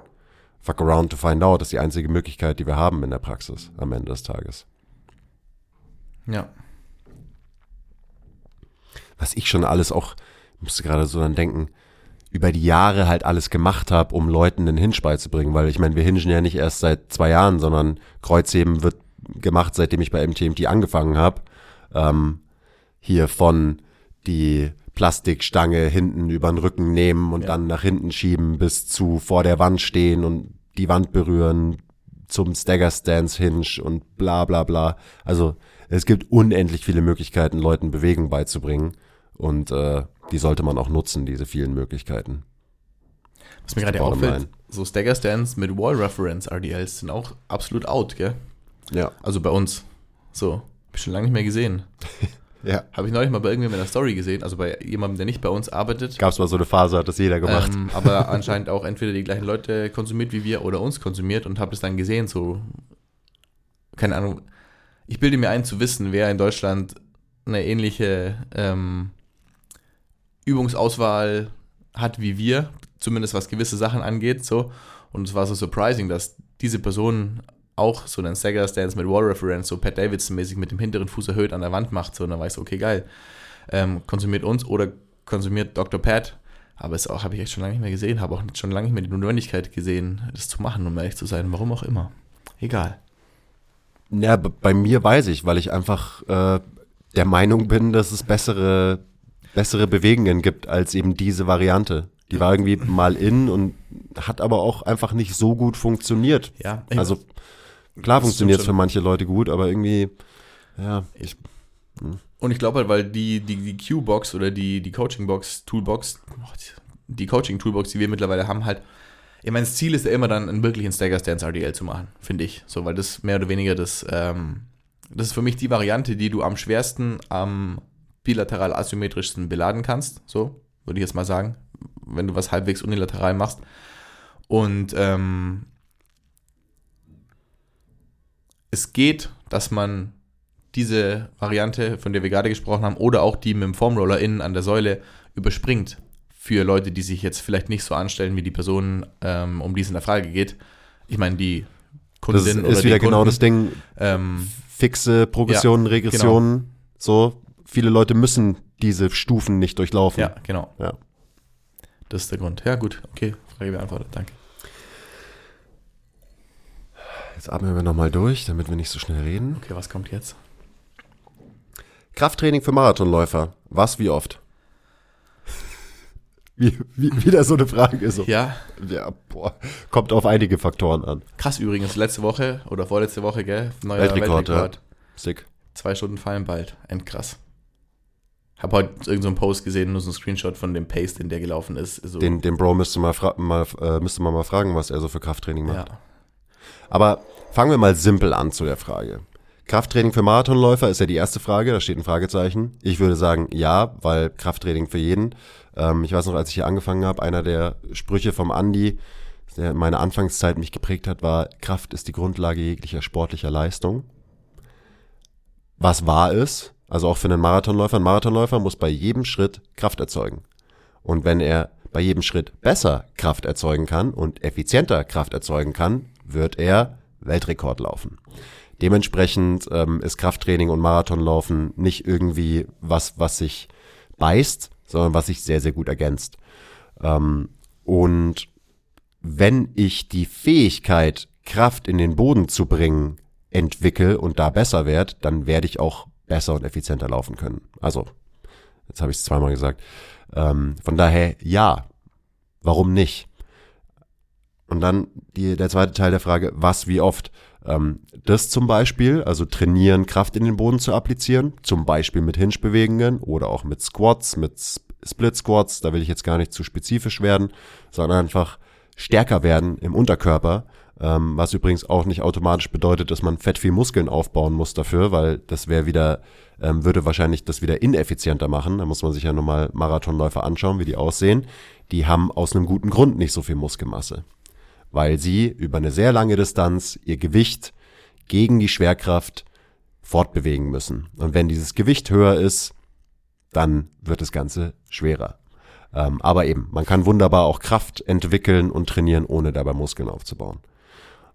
Fuck around to find out ist die einzige Möglichkeit, die wir haben in der Praxis am Ende des Tages. Ja. Was ich schon alles auch, musste gerade so dann denken, über die Jahre halt alles gemacht habe, um Leuten einen Hinge beizubringen, weil ich meine, wir hingen ja nicht erst seit zwei Jahren, sondern Kreuzheben wird gemacht, seitdem ich bei MTMT angefangen habe. Ähm, hier von die Plastikstange hinten über den Rücken nehmen und ja. dann nach hinten schieben bis zu vor der Wand stehen und die Wand berühren zum Stagger Stance Hinge und bla bla bla. Also es gibt unendlich viele Möglichkeiten, Leuten Bewegung beizubringen und äh, die sollte man auch nutzen, diese vielen Möglichkeiten. Was mir gerade auffällt, so Stagger Stance mit Wall Reference RDLs sind auch absolut out, gell? Ja. Also bei uns. So, hab ich schon lange nicht mehr gesehen. (laughs) Ja. Habe ich neulich mal bei irgendwem in der Story gesehen, also bei jemandem, der nicht bei uns arbeitet. Gab es mal so eine Phase, hat das jeder gemacht. Ähm, aber (laughs) anscheinend auch entweder die gleichen Leute konsumiert wie wir oder uns konsumiert und habe es dann gesehen, so, keine Ahnung. Ich bilde mir ein zu wissen, wer in Deutschland eine ähnliche ähm, Übungsauswahl hat wie wir, zumindest was gewisse Sachen angeht, so. Und es war so surprising, dass diese Person auch so einen Stagger Stance mit Wall Reference, so Pat Davidson mäßig mit dem hinteren Fuß erhöht an der Wand macht, so, und dann weißt du, okay, geil. Ähm, konsumiert uns oder konsumiert Dr. Pat. Aber es auch habe ich echt schon lange nicht mehr gesehen, habe auch schon lange nicht mehr die Notwendigkeit gesehen, das zu machen, um ehrlich zu sein. Warum auch immer. Egal. Ja, bei mir weiß ich, weil ich einfach äh, der Meinung bin, dass es bessere, bessere Bewegungen gibt als eben diese Variante. Die war irgendwie mal in und hat aber auch einfach nicht so gut funktioniert. Ja, also Klar funktioniert es für manche Leute gut, aber irgendwie, ja, ich. Hm. Und ich glaube halt, weil die, die, die Q-Box oder die, die Coaching-Box, Toolbox, die Coaching-Toolbox, die wir mittlerweile haben, halt, ich meine, das Ziel ist ja immer dann einen wirklichen Stagger Stance RDL zu machen, finde ich. So, weil das mehr oder weniger das, ähm, das ist für mich die Variante, die du am schwersten, am bilateral asymmetrischsten beladen kannst. So, würde ich jetzt mal sagen, wenn du was halbwegs unilateral machst. Und ähm, es geht, dass man diese Variante, von der wir gerade gesprochen haben, oder auch die mit dem Formroller innen an der Säule überspringt für Leute, die sich jetzt vielleicht nicht so anstellen wie die Person, ähm, um die es in der Frage geht. Ich meine, die Kundin das ist, oder ist wieder genau Kunden, das Ding. Ähm, fixe Progressionen, ja, Regressionen. Genau. So, viele Leute müssen diese Stufen nicht durchlaufen. Ja, genau. Ja. Das ist der Grund. Ja, gut, okay, Frage beantwortet, danke. Jetzt atmen wir nochmal durch, damit wir nicht so schnell reden. Okay, was kommt jetzt? Krafttraining für Marathonläufer. Was, wie oft? (laughs) Wie, wie, wieder so eine Frage. So. Ja. Ja, boah. Kommt auf einige Faktoren an. Krass übrigens, letzte Woche oder vorletzte Woche, gell? Neuer Weltrekord. Weltrekord. Ja. Sick. Zwei Stunden fallen bald. Endkrass. Hab heute irgendeinen so Post gesehen, nur so ein Screenshot von dem Pace, den der gelaufen ist. So. Den, den Bro müsste, mal, mal, äh, müsste man mal fragen, was er so für Krafttraining macht. Ja. Aber fangen wir mal simpel an zu der Frage. Krafttraining für Marathonläufer ist ja die erste Frage, da steht ein Fragezeichen. Ich würde sagen ja, weil Krafttraining für jeden. Ähm, ich weiß noch, als ich hier angefangen habe, einer der Sprüche vom Andi, der in meiner Anfangszeit mich geprägt hat, war, Kraft ist die Grundlage jeglicher sportlicher Leistung. Was wahr ist, also auch für einen Marathonläufer, ein Marathonläufer muss bei jedem Schritt Kraft erzeugen. Und wenn er bei jedem Schritt besser Kraft erzeugen kann und effizienter Kraft erzeugen kann, wird er Weltrekord laufen. Dementsprechend ähm, ist Krafttraining und Marathonlaufen nicht irgendwie was, was sich beißt, sondern was sich sehr, sehr gut ergänzt. Ähm, und wenn ich die Fähigkeit, Kraft in den Boden zu bringen, entwickle und da besser werde, dann werde ich auch besser und effizienter laufen können. Also, jetzt habe ich es zweimal gesagt. Ähm, von daher, ja, warum nicht? Und dann die, der zweite Teil der Frage, was, wie oft? Ähm, das zum Beispiel, also trainieren, Kraft in den Boden zu applizieren, zum Beispiel mit Hinge-Bewegungen oder auch mit Squats, mit Split Squats, da will ich jetzt gar nicht zu spezifisch werden, sondern einfach stärker werden im Unterkörper, Ähm, was übrigens auch nicht automatisch bedeutet, dass man fett viel Muskeln aufbauen muss dafür, weil das wäre wieder, ähm, würde wahrscheinlich das wieder ineffizienter machen. Da muss man sich ja nochmal Marathonläufer anschauen, wie die aussehen. Die haben aus einem guten Grund nicht so viel Muskelmasse, weil sie über eine sehr lange Distanz ihr Gewicht gegen die Schwerkraft fortbewegen müssen. Und wenn dieses Gewicht höher ist, dann wird das Ganze schwerer. Ähm, aber eben, man kann wunderbar auch Kraft entwickeln und trainieren, ohne dabei Muskeln aufzubauen.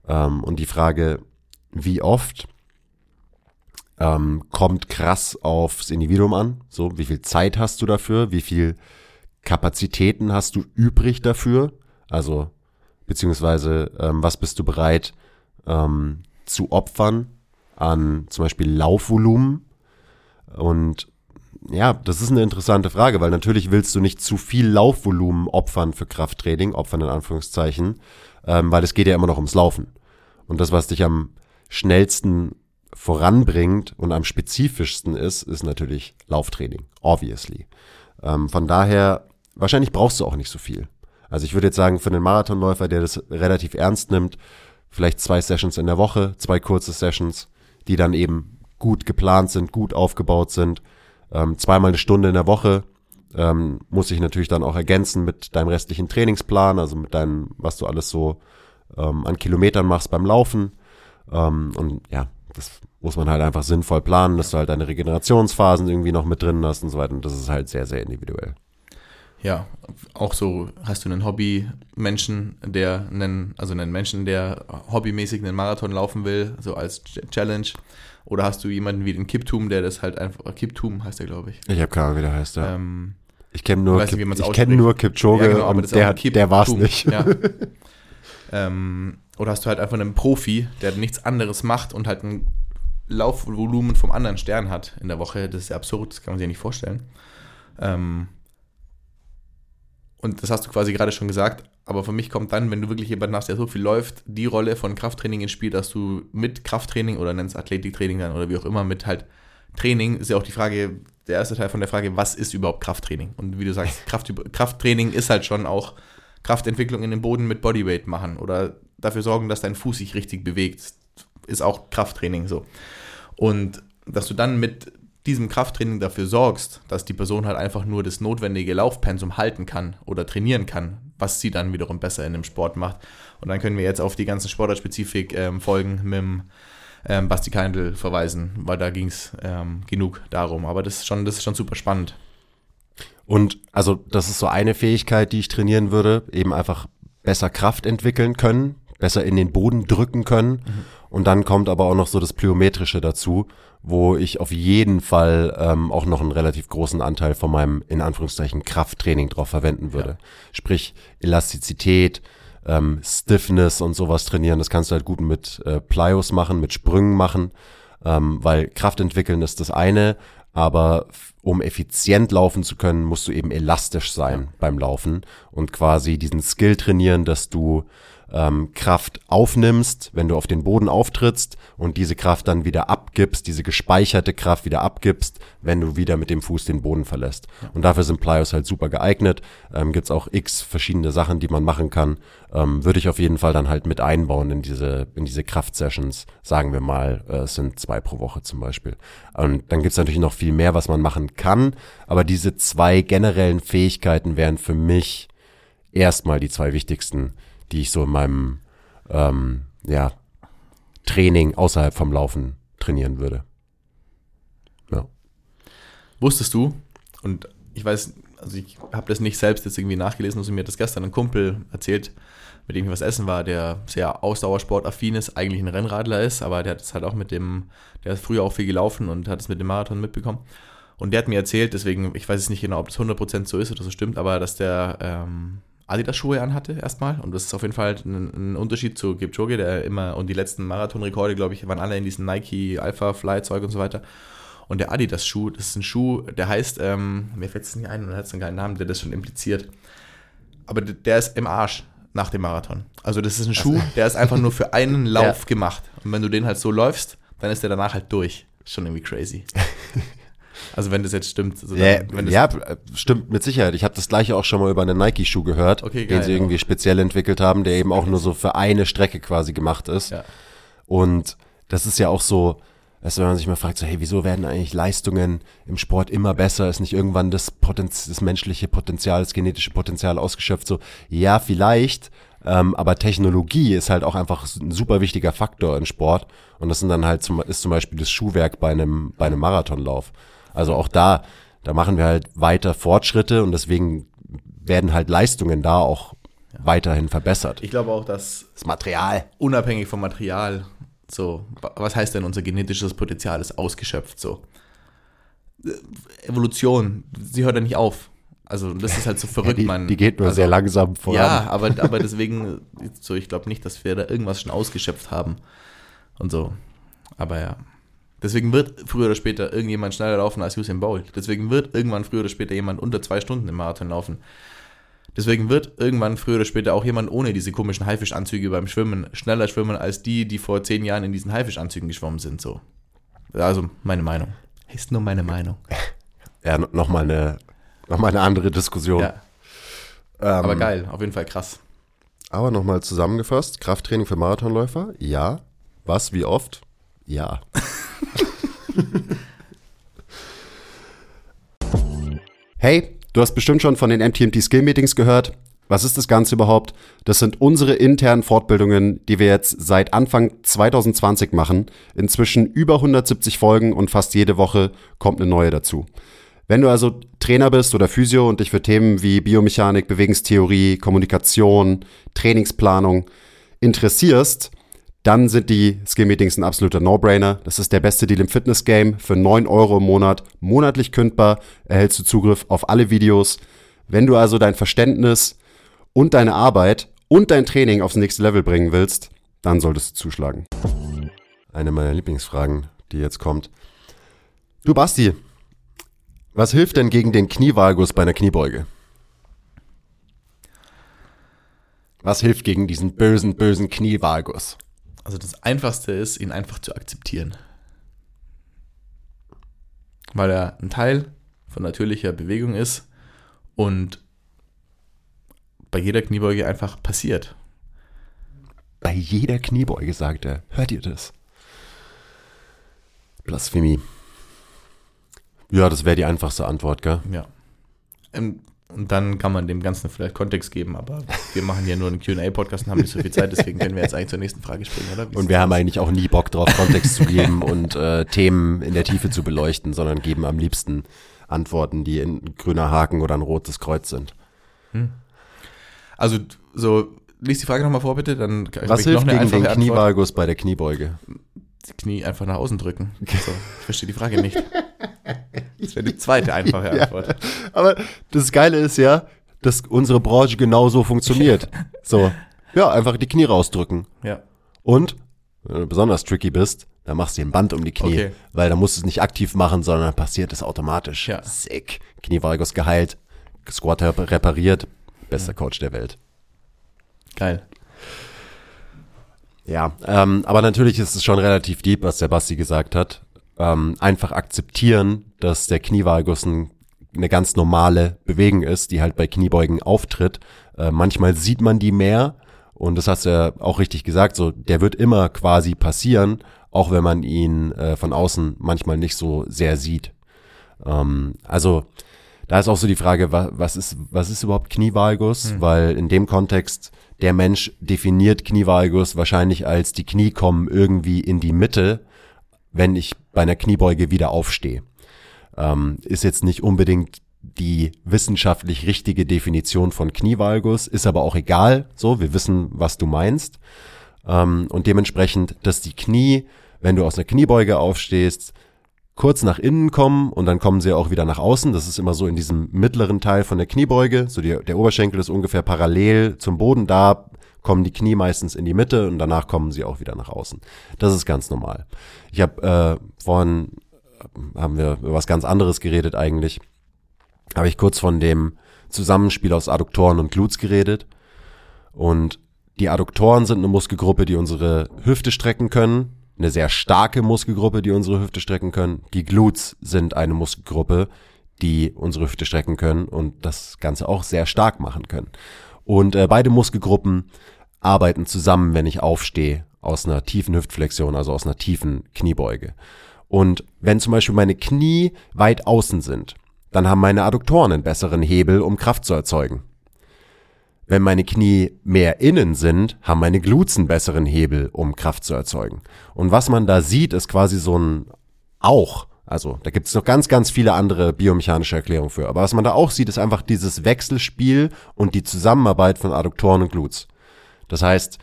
Ähm, und die Frage, wie oft, ähm, kommt krass aufs Individuum an. So, wie viel Zeit hast du dafür? Wie viel Kapazitäten hast du übrig dafür? Also, beziehungsweise, ähm, was bist du bereit ähm, zu opfern an zum Beispiel Laufvolumen? Und ja, das ist eine interessante Frage, weil natürlich willst du nicht zu viel Laufvolumen opfern für Krafttraining, opfern in Anführungszeichen, ähm, weil es geht ja immer noch ums Laufen. Und das, was dich am schnellsten voranbringt und am spezifischsten ist, ist natürlich Lauftraining, obviously. Ähm, von daher, wahrscheinlich brauchst du auch nicht so viel. Also ich würde jetzt sagen, für einen Marathonläufer, der das relativ ernst nimmt, vielleicht zwei Sessions in der Woche, zwei kurze Sessions, die dann eben gut geplant sind, gut aufgebaut sind, ähm, zweimal eine Stunde in der Woche ähm, muss ich natürlich dann auch ergänzen mit deinem restlichen Trainingsplan, also mit deinem, was du alles so ähm, an Kilometern machst beim Laufen. Ähm, und ja, das muss man halt einfach sinnvoll planen, dass du halt deine Regenerationsphasen irgendwie noch mit drin hast und so weiter. Und das ist halt sehr, sehr individuell. Ja, auch so hast du einen Hobby-Menschen, der einen, also einen Menschen, der hobbymäßig einen Marathon laufen will, so als Challenge. Oder hast du jemanden wie den Kiptum, der das halt einfach, Kiptum heißt der, glaube ich. Ich habe keine Ahnung, wie der heißt, ja. Ähm, ich kenne nur, nicht, man's ich kenn nur Kipchoge Ja, genau, aber der, Kip- der war's Tum, nicht. Ja. (laughs) ähm, oder hast du halt einfach einen Profi, der nichts anderes macht und halt ein Laufvolumen vom anderen Stern hat in der Woche. Das ist ja absurd, das kann man sich ja nicht vorstellen. Ähm, und das hast du quasi gerade schon gesagt, aber für mich kommt dann, wenn du wirklich jemanden hast, der so viel läuft, die Rolle von Krafttraining ins Spiel, dass du mit Krafttraining oder nennst Athletiktraining dann oder wie auch immer mit halt Training, ist ja auch die Frage, der erste Teil von der Frage, was ist überhaupt Krafttraining? Und wie du sagst, (laughs) Kraft, Krafttraining ist halt schon auch Kraftentwicklung in den Boden mit Bodyweight machen oder dafür sorgen, dass dein Fuß sich richtig bewegt, ist auch Krafttraining so. Und dass du dann mit diesem Krafttraining dafür sorgst, dass die Person halt einfach nur das notwendige Laufpensum halten kann oder trainieren kann, was sie dann wiederum besser in dem Sport macht. Und dann können wir jetzt auf die ganzen Sportartspezifik-Folgen mit dem ähm, Basti Keindl verweisen, weil da ging es ähm, genug darum. Aber das ist schon, das ist schon super spannend. Und also das ist so eine Fähigkeit, die ich trainieren würde, eben einfach besser Kraft entwickeln können, besser in den Boden drücken können. Und dann kommt aber auch noch so das Plyometrische dazu, wo ich auf jeden Fall ähm, auch noch einen relativ großen Anteil von meinem, in Anführungszeichen, Krafttraining drauf verwenden würde. Sprich Elastizität, ähm, Stiffness und sowas trainieren. Das kannst du halt gut mit äh, Plyos machen, mit Sprüngen machen, ähm, weil Kraft entwickeln ist das eine, aber um effizient laufen zu können, musst du eben elastisch sein beim Laufen und quasi diesen Skill trainieren, dass du ähm, Kraft aufnimmst, wenn du auf den Boden auftrittst und diese Kraft dann wieder abgibst, diese gespeicherte Kraft wieder abgibst, wenn du wieder mit dem Fuß den Boden verlässt. Und dafür sind Plyos halt super geeignet. Ähm, Gibt es auch x verschiedene Sachen, die man machen kann. Ähm, Würde ich auf jeden Fall dann halt mit einbauen in diese, in diese Kraftsessions. Sagen wir mal, äh, es sind zwei pro Woche zum Beispiel. Und dann gibt's natürlich noch viel mehr, was man machen kann. Aber diese zwei generellen Fähigkeiten wären für mich erstmal die zwei wichtigsten, die ich so in meinem ähm, ja, Training außerhalb vom Laufen trainieren würde. Ja. Wusstest du, und ich weiß, also ich habe das nicht selbst jetzt irgendwie nachgelesen, also mir hat das gestern ein Kumpel erzählt, mit dem ich was essen war, der sehr ausdauersportaffin ist, eigentlich ein Rennradler ist, aber der hat es halt auch mit dem, der ist früher auch viel gelaufen und hat es mit dem Marathon mitbekommen. Und der hat mir erzählt, deswegen, ich weiß jetzt nicht genau, ob das 100% so ist oder so stimmt, aber dass der ähm, Adidas-Schuhe anhatte erstmal. Und das ist auf jeden Fall ein, ein Unterschied zu Kipchoge, der immer, und die letzten Marathonrekorde, glaube ich, waren alle in diesen Nike Alpha Fly Zeug und so weiter. Und der Adidas-Schuh, das ist ein Schuh, der heißt, ähm, mir fällt es nicht ein, und hat es einen geilen Namen, der das schon impliziert. Aber der- ist im Arsch nach dem Marathon. Also das ist ein Schuh, der ist einfach nur für einen (laughs) Lauf gemacht. Und wenn du den halt so läufst, dann ist der danach halt durch. Schon irgendwie crazy. (laughs) Also wenn das jetzt stimmt. Also Ja, dann, wenn das, ja, stimmt mit Sicherheit. Ich habe das gleiche auch schon mal über einen Nike-Schuh gehört, Okay, den geil, sie irgendwie speziell entwickelt haben, der eben auch nur so für eine Strecke quasi gemacht ist. Ja. Und das ist ja auch so, weißt du, wenn man sich mal fragt, so, hey, wieso werden eigentlich Leistungen im Sport immer besser? Ist nicht irgendwann das, Potenz das menschliche Potenzial, das genetische Potenzial ausgeschöpft? So, ja, vielleicht, ähm, aber Technologie ist halt auch einfach ein super wichtiger Faktor im Sport. Und das sind dann halt zum, ist zum Beispiel das Schuhwerk bei einem, bei einem Marathonlauf. Also auch da, da machen wir halt weiter Fortschritte und deswegen werden halt Leistungen da auch weiterhin verbessert. Ich glaube auch, dass Das Material. unabhängig vom Material, so, wa- was heißt denn, unser genetisches Potenzial ist ausgeschöpft, so. Evolution, sie hört ja nicht auf. Also, das ist halt so (laughs) verrückt, die, man. die geht nur also, sehr langsam voran. Ja, (laughs) aber, aber deswegen, so, ich glaube nicht, dass wir da irgendwas schon ausgeschöpft haben. Und so. Aber ja. Deswegen wird früher oder später irgendjemand schneller laufen als Usain Bolt. Deswegen wird irgendwann früher oder später jemand unter zwei Stunden im Marathon laufen. Deswegen wird irgendwann früher oder später auch jemand ohne diese komischen Haifischanzüge beim Schwimmen schneller schwimmen als die, die vor zehn Jahren in diesen Haifischanzügen geschwommen sind. So. Also meine Meinung. Ist nur meine Meinung. (laughs) Ja, nochmal eine, noch mal eine andere Diskussion. Ja. Ähm, Aber geil, auf jeden Fall krass. Aber nochmal zusammengefasst, Krafttraining für Marathonläufer, ja. Was, wie oft? Ja. (laughs) hey, du hast bestimmt schon von den MTMT Skill Meetings gehört. Was ist das Ganze überhaupt? Das sind unsere internen Fortbildungen, die wir jetzt seit Anfang 2020 machen. Inzwischen über 170 Folgen und fast jede Woche kommt eine neue dazu. Wenn du also Trainer bist oder Physio und dich für Themen wie Biomechanik, Bewegungstheorie, Kommunikation, Trainingsplanung interessierst, dann sind die Skill-Meetings ein absoluter No-Brainer. Das ist der beste Deal im Fitness-Game. Für 9 Euro im Monat, monatlich kündbar, erhältst du Zugriff auf alle Videos. Wenn du also dein Verständnis und deine Arbeit und dein Training aufs nächste Level bringen willst, dann solltest du zuschlagen. Eine meiner Lieblingsfragen, die jetzt kommt. Du Basti, was hilft denn gegen den Knievalgus bei einer Kniebeuge? Was hilft gegen diesen bösen, bösen Knievalgus? Also das Einfachste ist, ihn einfach zu akzeptieren. Weil er ein Teil von natürlicher Bewegung ist und bei jeder Kniebeuge einfach passiert. Bei jeder Kniebeuge, sagt er. Hört ihr das? Blasphemie. Ja, das wäre die einfachste Antwort, gell? Ja. Ähm, Und dann kann man dem Ganzen vielleicht Kontext geben, aber wir machen ja nur einen QA-Podcast und haben nicht so viel Zeit, deswegen können wir jetzt eigentlich zur nächsten Frage springen, oder? Wie Und wir haben eigentlich auch nie Bock drauf, Kontext zu geben (laughs) und äh, Themen in der Tiefe zu beleuchten, sondern geben am liebsten Antworten, die ein grüner Haken oder ein rotes Kreuz sind. Also, so, lies die Frage nochmal vor, bitte, dann Was ich hilft gegen den. Knievalgus bei der Kniebeuge? Die Knie einfach nach außen drücken. So, ich verstehe die Frage nicht. Das wäre die zweite einfache (laughs) Ja. Antwort. Aber das Geile ist ja, dass unsere Branche genauso funktioniert. (laughs) So, ja, einfach die Knie rausdrücken. Ja. Und, wenn du besonders tricky bist, dann machst du dir ein Band um die Knie, Okay. weil dann musst du es nicht aktiv machen, sondern dann passiert es automatisch. Ja. Sick. Knievalgus geheilt, Squat rep- repariert, bester Coach der Welt. Geil. Ja, ähm, aber natürlich ist es schon relativ deep, was der Basti gesagt hat. Ähm, einfach akzeptieren, dass der Knievalgus ein, eine ganz normale Bewegung ist, die halt bei Kniebeugen auftritt. Äh, manchmal sieht man die mehr und das hast du ja auch richtig gesagt, so der wird immer quasi passieren, auch wenn man ihn äh, von außen manchmal nicht so sehr sieht. Ähm, also da ist auch so die Frage, was, was ist, was ist überhaupt Knievalgus? Weil in dem Kontext, der Mensch definiert Knievalgus wahrscheinlich als die Knie kommen irgendwie in die Mitte, wenn ich bei einer Kniebeuge wieder aufstehe. Ähm, ist jetzt nicht unbedingt die wissenschaftlich richtige Definition von Knievalgus, ist aber auch egal. So, wir wissen, was du meinst. Ähm, und dementsprechend, dass die Knie, wenn du aus einer Kniebeuge aufstehst, kurz nach innen kommen und dann kommen sie auch wieder nach außen. Das ist immer so in diesem mittleren Teil von der Kniebeuge. So die, der Oberschenkel ist ungefähr parallel zum Boden. Da kommen die Knie meistens in die Mitte und danach kommen sie auch wieder nach außen. Das ist ganz normal. Ich habe äh, vorhin äh, haben wir über was ganz anderes geredet eigentlich. Habe ich kurz von dem Zusammenspiel aus Adduktoren und Glutes geredet. Und die Adduktoren sind eine Muskelgruppe, die unsere Hüfte strecken können, eine sehr starke Muskelgruppe, die unsere Hüfte strecken können. Die Glutes sind eine Muskelgruppe, die unsere Hüfte strecken können und das Ganze auch sehr stark machen können. Und äh, beide Muskelgruppen arbeiten zusammen, wenn ich aufstehe, aus einer tiefen Hüftflexion, also aus einer tiefen Kniebeuge. Und wenn zum Beispiel meine Knie weit außen sind, dann haben meine Adduktoren einen besseren Hebel, um Kraft zu erzeugen. Wenn meine Knie mehr innen sind, haben meine Glutes einen besseren Hebel, um Kraft zu erzeugen. Und was man da sieht, ist quasi so ein Auch. Also da gibt es noch ganz, ganz viele andere biomechanische Erklärungen für. Aber was man da auch sieht, ist einfach dieses Wechselspiel und die Zusammenarbeit von Adduktoren und Glutes. Das heißt,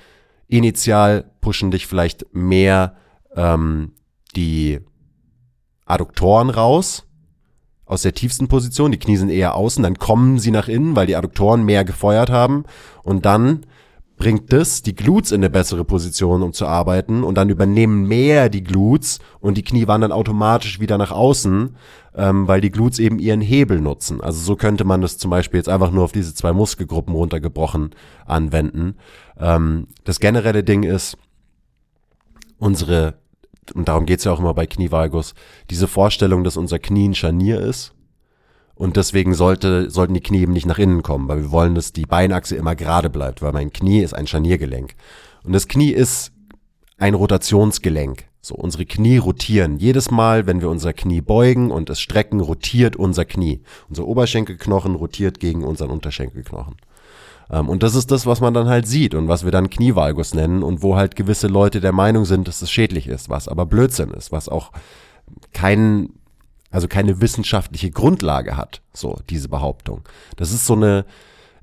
initial pushen dich vielleicht mehr ähm, die Adduktoren raus aus der tiefsten Position, die Knie sind eher außen, dann kommen sie nach innen, weil die Adduktoren mehr gefeuert haben und dann bringt das die Glutes in eine bessere Position, um zu arbeiten und dann übernehmen mehr die Glutes und die Knie wandern automatisch wieder nach außen, ähm, weil die Glutes eben ihren Hebel nutzen. Also so könnte man das zum Beispiel jetzt einfach nur auf diese zwei Muskelgruppen runtergebrochen anwenden. Ähm, das generelle Ding ist, unsere und darum geht's ja auch immer bei Knievalgus, diese Vorstellung, dass unser Knie ein Scharnier ist. Und deswegen sollte, sollten die Knie eben nicht nach innen kommen, weil wir wollen, dass die Beinachse immer gerade bleibt, weil mein Knie ist ein Scharniergelenk. Und das Knie ist ein Rotationsgelenk. So, unsere Knie rotieren. Jedes Mal, wenn wir unser Knie beugen und es strecken, rotiert unser Knie. Unser Oberschenkelknochen rotiert gegen unseren Unterschenkelknochen. Ähm, und das ist das, was man dann halt sieht und was wir dann Knievalgus nennen und wo halt gewisse Leute der Meinung sind, dass es schädlich ist, was aber Blödsinn ist, was auch kein, also keine wissenschaftliche Grundlage hat, so diese Behauptung. Das ist so eine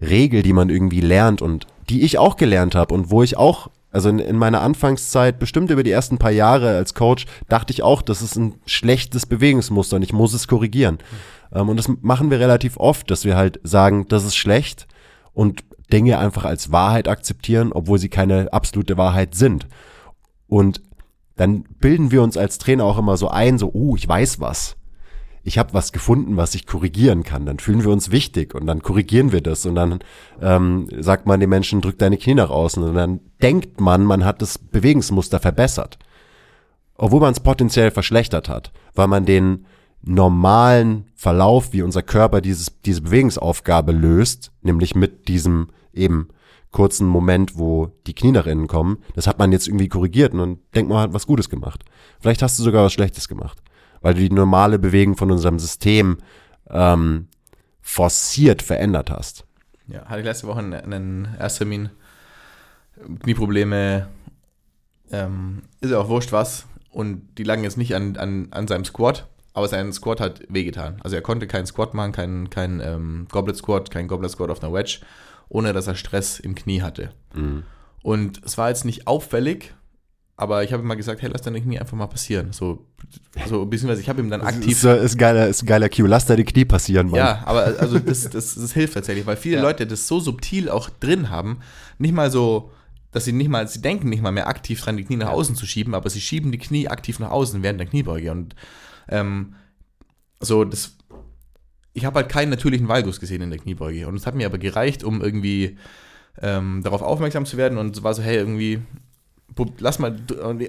Regel, die man irgendwie lernt und die ich auch gelernt habe und wo ich auch also in, in, meiner Anfangszeit, bestimmt über die ersten paar Jahre als Coach, dachte ich auch, das ist ein schlechtes Bewegungsmuster und ich muss es korrigieren. Mhm. Ähm, und das machen wir relativ oft, dass wir halt sagen, das ist schlecht und Dinge einfach als Wahrheit akzeptieren, obwohl sie keine absolute Wahrheit sind. Und dann bilden wir uns als Trainer auch immer so ein, so, uh, ich weiß was. Ich habe was gefunden, was ich korrigieren kann. Dann fühlen wir uns wichtig und dann korrigieren wir das und dann ähm, sagt man den Menschen, drück deine Knie nach außen und dann denkt man, man hat das Bewegungsmuster verbessert. Obwohl man es potenziell verschlechtert hat, weil man den normalen Verlauf, wie unser Körper dieses, diese Bewegungsaufgabe löst, nämlich mit diesem eben kurzen Moment, wo die Knie nach innen kommen, das hat man jetzt irgendwie korrigiert und denkt man, hat was Gutes gemacht. Vielleicht hast du sogar was Schlechtes gemacht, weil du die normale Bewegung von unserem System ähm, forciert verändert hast. Ja, hatte ich letzte Woche einen, einen Ersttermin, Knieprobleme, ähm, ist ja auch wurscht was und die lagen jetzt nicht an, an, an seinem Squat, aber sein Squat hat wehgetan. Also er konnte keinen Squat machen, keinen kein, ähm, Goblet Squat, keinen Goblet Squat auf einer Wedge ohne dass er Stress im Knie hatte. Mhm. Und es war jetzt nicht auffällig, aber ich habe ihm mal gesagt, hey, lass deine Knie einfach mal passieren. So, so beziehungsweise ich habe ihm dann aktiv. Das ist, ist, geiler, ist ein geiler Cue, lass deine Knie passieren, Mann. Ja, aber also das, das, das hilft tatsächlich, weil viele ja. Leute das so subtil auch drin haben, nicht mal so, dass sie nicht mal, sie denken nicht mal mehr aktiv dran, die Knie nach außen zu schieben, aber sie schieben die Knie aktiv nach außen während der Kniebeuge. Und ähm, so, das ich habe halt keinen natürlichen Valgus gesehen in der Kniebeuge. Und es hat mir aber gereicht, um irgendwie ähm, darauf aufmerksam zu werden. Und es war so, hey, irgendwie, lass mal,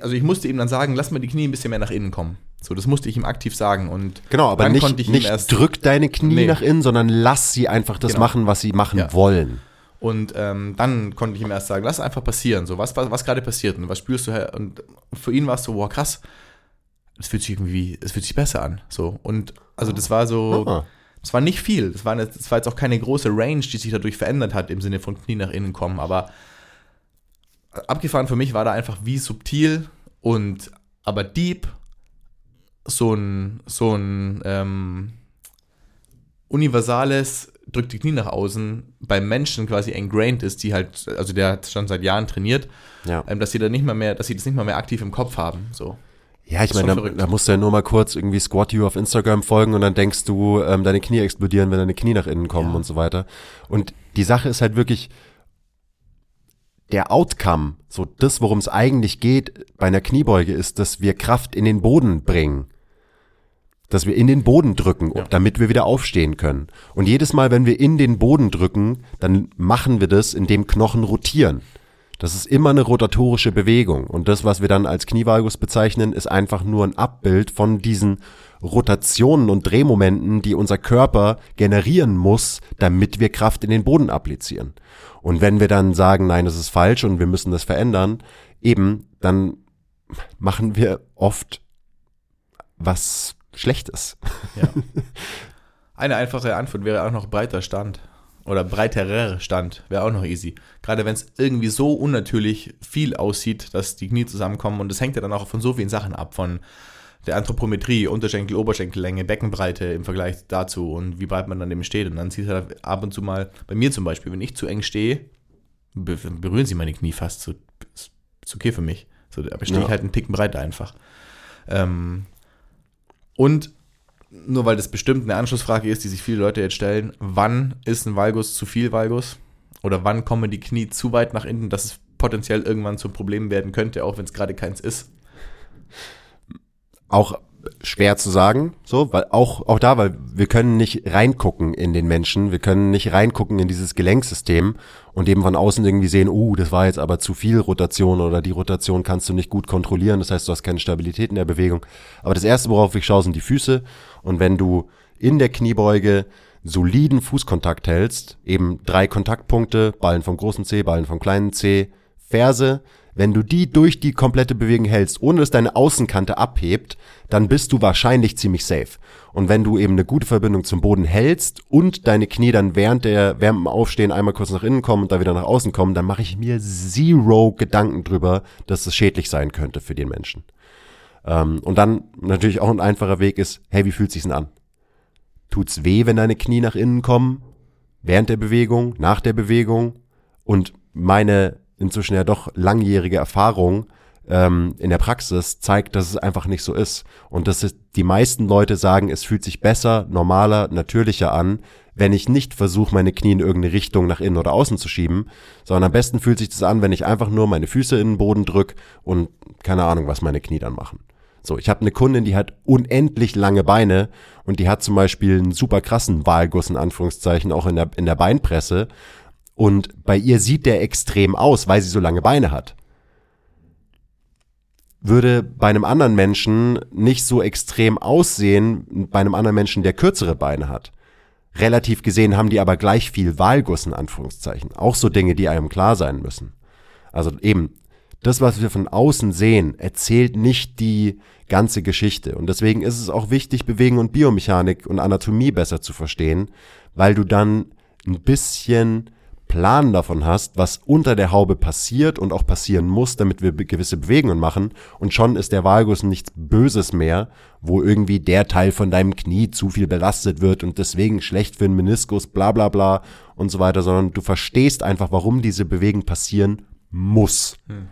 also ich musste ihm dann sagen, lass mal die Knie ein bisschen mehr nach innen kommen. So, das musste ich ihm aktiv sagen. Und genau, aber nicht, nicht erst, drück deine Knie nee. nach innen, sondern lass sie einfach das genau. machen, was sie machen ja. wollen. Und ähm, dann konnte ich ihm erst sagen, lass einfach passieren. So, was, was, was gerade passiert und was spürst du? Und für ihn war es so, wow, krass, es fühlt sich irgendwie, es fühlt sich besser an. So. Und also das war so. Ah es war nicht viel. Es war, das war jetzt auch keine große Range, die sich dadurch verändert hat, im Sinne von Knie nach innen kommen. Aber abgefahren für mich war da einfach wie subtil und aber deep so ein, so ein ähm, universales drückt die Knie nach außen beim Menschen quasi ingrained ist, die halt, also der hat schon seit Jahren trainiert, ja. ähm, dass sie da nicht mal mehr, dass sie das nicht mal mehr aktiv im Kopf haben. So. Ja, ich meine, da, da, musst du ja nur mal kurz irgendwie Squat You auf Instagram folgen und dann denkst du, ähm, deine Knie explodieren, wenn deine Knie nach innen kommen ja. und so weiter. Und die Sache ist halt wirklich, der Outcome, so das, worum es eigentlich geht bei einer Kniebeuge, ist, dass wir Kraft in den Boden bringen. Dass wir in den Boden drücken, ja. damit wir wieder aufstehen können. Und jedes Mal, wenn wir in den Boden drücken, dann machen wir das, indem Knochen rotieren. Das ist immer eine rotatorische Bewegung. Und das, was wir dann als Knievalgus bezeichnen, ist einfach nur ein Abbild von diesen Rotationen und Drehmomenten, die unser Körper generieren muss, damit wir Kraft in den Boden applizieren. Und wenn wir dann sagen, nein, das ist falsch und wir müssen das verändern, eben, dann machen wir oft was Schlechtes. Ja. Eine einfache Antwort wäre auch noch breiter Stand. Oder breiterer Stand wäre auch noch easy. Gerade wenn es irgendwie so unnatürlich viel aussieht, dass die Knie zusammenkommen. Und das hängt ja dann auch von so vielen Sachen ab. Von der Anthropometrie, Unterschenkel, Oberschenkellänge, Beckenbreite im Vergleich dazu und wie breit man dann eben steht. Und dann sieht er ab und zu mal, bei mir zum Beispiel, wenn ich zu eng stehe, berühren sie meine Knie fast. So, ist okay für mich. So, aber stehe ja. ich halt einen Ticken breiter einfach. Ähm, und nur weil das bestimmt eine Anschlussfrage ist, die sich viele Leute jetzt stellen, wann ist ein Valgus zu viel Valgus? Oder wann kommen die Knie zu weit nach innen, dass es potenziell irgendwann zum Problem werden könnte, auch wenn es gerade keins ist? Auch schwer zu sagen, so, weil auch, auch da, weil wir können nicht reingucken in den Menschen, wir können nicht reingucken in dieses Gelenksystem und eben von außen irgendwie sehen, uh, das war jetzt aber zu viel Rotation oder die Rotation kannst du nicht gut kontrollieren, das heißt, du hast keine Stabilität in der Bewegung. Aber das erste, worauf ich schaue, sind die Füße und wenn du in der Kniebeuge soliden Fußkontakt hältst, eben drei Kontaktpunkte, Ballen vom großen C, Ballen vom kleinen C, Ferse, wenn du die durch die komplette Bewegung hältst, ohne dass deine Außenkante abhebt, dann bist du wahrscheinlich ziemlich safe. Und wenn du eben eine gute Verbindung zum Boden hältst und deine Knie dann während der während dem Aufstehen einmal kurz nach innen kommen und dann wieder nach außen kommen, dann mache ich mir zero Gedanken drüber, dass es schädlich sein könnte für den Menschen. Ähm, und dann natürlich auch ein einfacher Weg ist, hey, wie fühlt sich's denn an? Tut's weh, wenn deine Knie nach innen kommen? Während der Bewegung, nach der Bewegung? Und meine inzwischen ja doch langjährige Erfahrung ähm, in der Praxis zeigt, dass es einfach nicht so ist. Und dass es, die meisten Leute sagen, es fühlt sich besser, normaler, natürlicher an, wenn ich nicht versuche, meine Knie in irgendeine Richtung nach innen oder außen zu schieben, sondern am besten fühlt sich das an, wenn ich einfach nur meine Füße in den Boden drück und keine Ahnung, was meine Knie dann machen. So, ich habe eine Kundin, die hat unendlich lange Beine und die hat zum Beispiel einen super krassen Wahlguss in Anführungszeichen auch in der, in der Beinpresse und bei ihr sieht der extrem aus, weil sie so lange Beine hat. Würde bei einem anderen Menschen nicht so extrem aussehen, bei einem anderen Menschen, der kürzere Beine hat. Relativ gesehen haben die aber gleich viel Wahlguss in Anführungszeichen. Auch so Dinge, die einem klar sein müssen. Also eben, das, was wir von außen sehen, erzählt nicht die ganze Geschichte. Und deswegen ist es auch wichtig, Bewegung und Biomechanik und Anatomie besser zu verstehen, weil du dann ein bisschen Plan davon hast, was unter der Haube passiert und auch passieren muss, damit wir gewisse Bewegungen machen. Und schon ist der Valgus nichts Böses mehr, wo irgendwie der Teil von deinem Knie zu viel belastet wird und deswegen schlecht für den Meniskus, bla bla bla und so weiter, sondern du verstehst einfach, warum diese Bewegung passieren muss. Hm.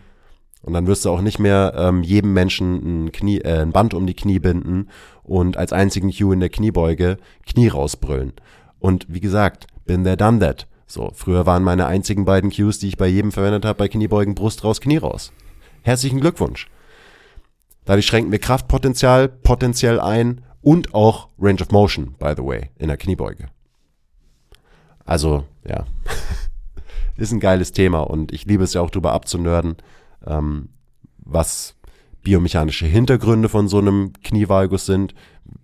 Und dann wirst du auch nicht mehr ähm, jedem Menschen ein, Knie, äh, ein Band um die Knie binden und als einzigen Cue in der Kniebeuge Knie rausbrüllen. Und wie gesagt, bin there, done that. So, früher waren meine einzigen beiden Cues, die ich bei jedem verwendet habe, bei Kniebeugen Brust raus, Knie raus. Herzlichen Glückwunsch. Dadurch schränken wir Kraftpotenzial potenziell ein und auch Range of Motion, by the way, in der Kniebeuge. Also, ja, (laughs) ist ein geiles Thema und ich liebe es ja auch drüber abzunörden, ähm, was biomechanische Hintergründe von so einem Knievalgus sind,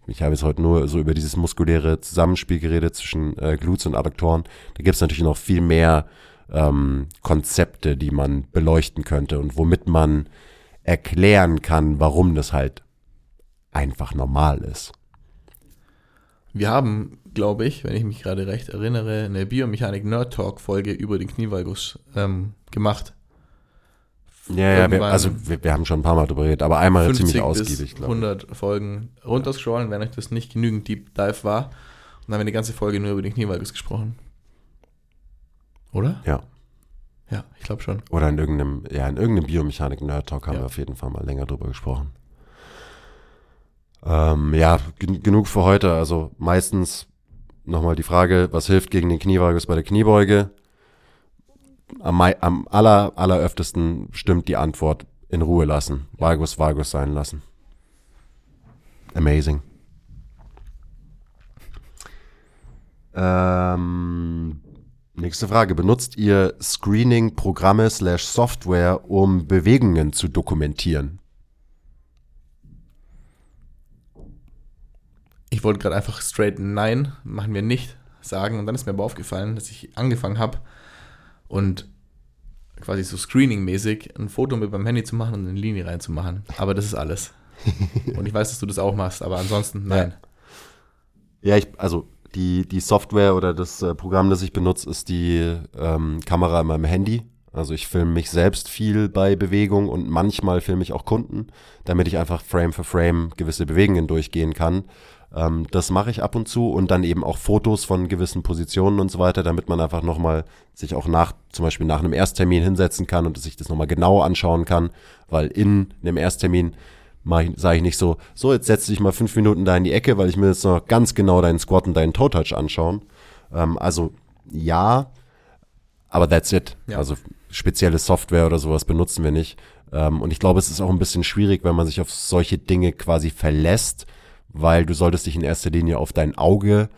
ich habe jetzt heute nur so über dieses muskuläre Zusammenspiel geredet zwischen äh, Glutes und Adduktoren. Da gibt es natürlich noch viel mehr ähm, Konzepte, die man beleuchten könnte und womit man erklären kann, warum das halt einfach normal ist. Wir haben, glaube ich, wenn ich mich gerade recht erinnere, eine Biomechanik Nerd Talk Folge über den Knievalgus ähm, gemacht. Ja, ja, wir, also wir, wir, haben schon ein paar Mal drüber geredet, aber einmal ziemlich ausgiebig, glaube ich. 100 Folgen runterscrollen, wenn euch das nicht genügend Deep Dive war. Und dann haben wir die ganze Folge nur über den Knievalgus gesprochen. Oder? Ja. Ja, ich glaube schon. Oder in irgendeinem, ja, in irgendeinem Biomechanik-Nerd-Talk haben ja. wir auf jeden Fall mal länger drüber gesprochen. Ähm, ja, genug für heute. Also meistens nochmal die Frage, was hilft gegen den Knievalgus bei der Kniebeuge? Am, am aller, alleröftesten stimmt die Antwort in Ruhe lassen. Valgus, Valgus sein lassen. Amazing. Ähm, Nächste Frage. Benutzt ihr Screening-Programme slash Software, um Bewegungen zu dokumentieren? Ich wollte gerade einfach straight Nein, machen wir nicht sagen. Und dann ist mir aber aufgefallen, dass ich angefangen habe und quasi so Screening-mäßig ein Foto mit meinem Handy zu machen und eine Linie reinzumachen. Aber das ist alles. (laughs) und ich weiß, dass du das auch machst, aber ansonsten nein. Ja, ich, also die, die Software oder das äh, Programm, das ich benutze, ist die ähm, Kamera in meinem Handy. Also ich filme mich selbst viel bei Bewegung und manchmal filme ich auch Kunden, damit ich einfach Frame für Frame gewisse Bewegungen durchgehen kann. Ähm, das mache ich ab und zu und dann eben auch Fotos von gewissen Positionen und so weiter, damit man einfach nochmal sich auch nach, zum Beispiel nach einem Ersttermin hinsetzen kann und sich das nochmal genau anschauen kann, weil in einem Ersttermin sage ich nicht so, so jetzt setz dich mal fünf Minuten da in die Ecke, weil ich mir jetzt noch ganz genau deinen Squat und deinen Toe Touch anschauen. Ähm, also ja, aber that's it. Ja. Also spezielle Software oder sowas benutzen wir nicht. Ähm, und ich glaube, es ist auch ein bisschen schwierig, wenn man sich auf solche Dinge quasi verlässt weil du solltest dich in erster Linie auf dein Auge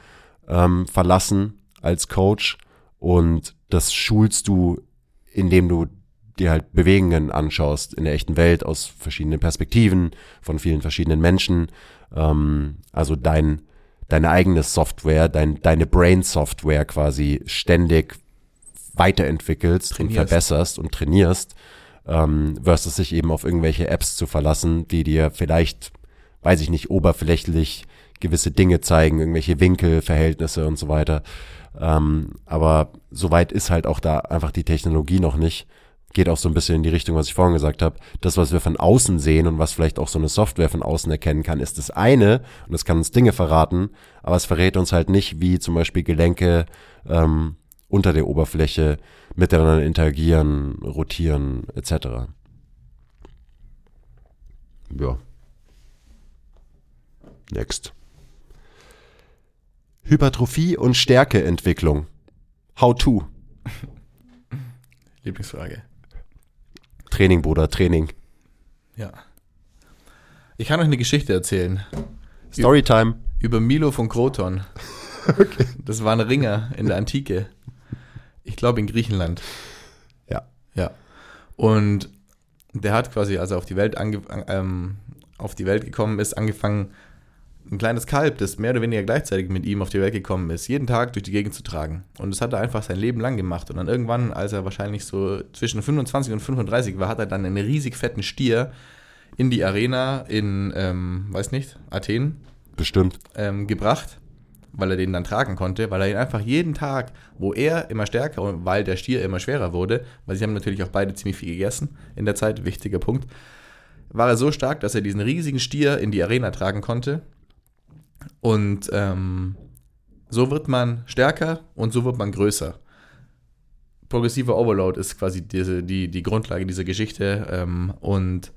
ähm, verlassen als Coach und das schulst du, indem du dir halt Bewegungen anschaust in der echten Welt aus verschiedenen Perspektiven von vielen verschiedenen Menschen. Ähm, also dein deine eigene Software, dein, deine Brain-Software quasi ständig weiterentwickelst trainierst. und verbesserst und trainierst, ähm, versus sich eben auf irgendwelche Apps zu verlassen, die dir vielleicht weiß ich nicht, oberflächlich gewisse Dinge zeigen, irgendwelche Winkelverhältnisse und so weiter. Ähm, aber soweit ist halt auch da einfach die Technologie noch nicht. Geht auch so ein bisschen in die Richtung, was ich vorhin gesagt habe. Das, was wir von außen sehen und was vielleicht auch so eine Software von außen erkennen kann, ist das eine und es kann uns Dinge verraten, aber es verrät uns halt nicht, wie zum Beispiel Gelenke ähm, unter der Oberfläche miteinander interagieren, rotieren etc. Ja. Next. Hypertrophie und Stärkeentwicklung. How to? (laughs) Lieblingsfrage. Training, Bruder, Training. Ja. Ich kann euch eine Geschichte erzählen. Storytime. Über Milo von Kroton. (laughs) okay. Das war ein Ringer in der Antike. Ich glaube in Griechenland. Ja. Ja. Und der hat quasi, als er auf die Welt, ähm, auf die Welt gekommen ist, angefangen, ein kleines Kalb, das mehr oder weniger gleichzeitig mit ihm auf die Welt gekommen ist, jeden Tag durch die Gegend zu tragen. Und das hat er einfach sein Leben lang gemacht. Und dann irgendwann, als er wahrscheinlich so zwischen 25 und 35 war, hat er dann einen riesig fetten Stier in die Arena in, ähm, weiß nicht, Athen. Bestimmt. Ähm, gebracht, weil er den dann tragen konnte, weil er ihn einfach jeden Tag, wo er immer stärker und weil der Stier immer schwerer wurde, weil sie haben natürlich auch beide ziemlich viel gegessen in der Zeit, wichtiger Punkt, war er so stark, dass er diesen riesigen Stier in die Arena tragen konnte und ähm, so wird man stärker und so wird man größer. Progressiver Overload ist quasi diese, die, die Grundlage dieser Geschichte. Ähm, und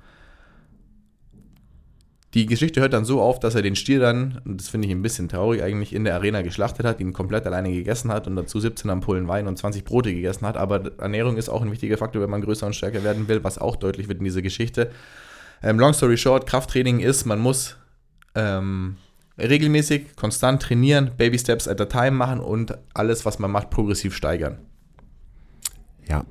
die Geschichte hört dann so auf, dass er den Stier dann, und das finde ich ein bisschen traurig, eigentlich in der Arena geschlachtet hat, ihn komplett alleine gegessen hat und dazu 17 Ampullen Wein und 20 Brote gegessen hat. Aber Ernährung ist auch ein wichtiger Faktor, wenn man größer und stärker werden will, was auch deutlich wird in dieser Geschichte. Ähm, long story short, Krafttraining ist, man muss ähm, regelmäßig, konstant trainieren, Baby Steps at a time machen und alles, was man macht, progressiv steigern. Ja.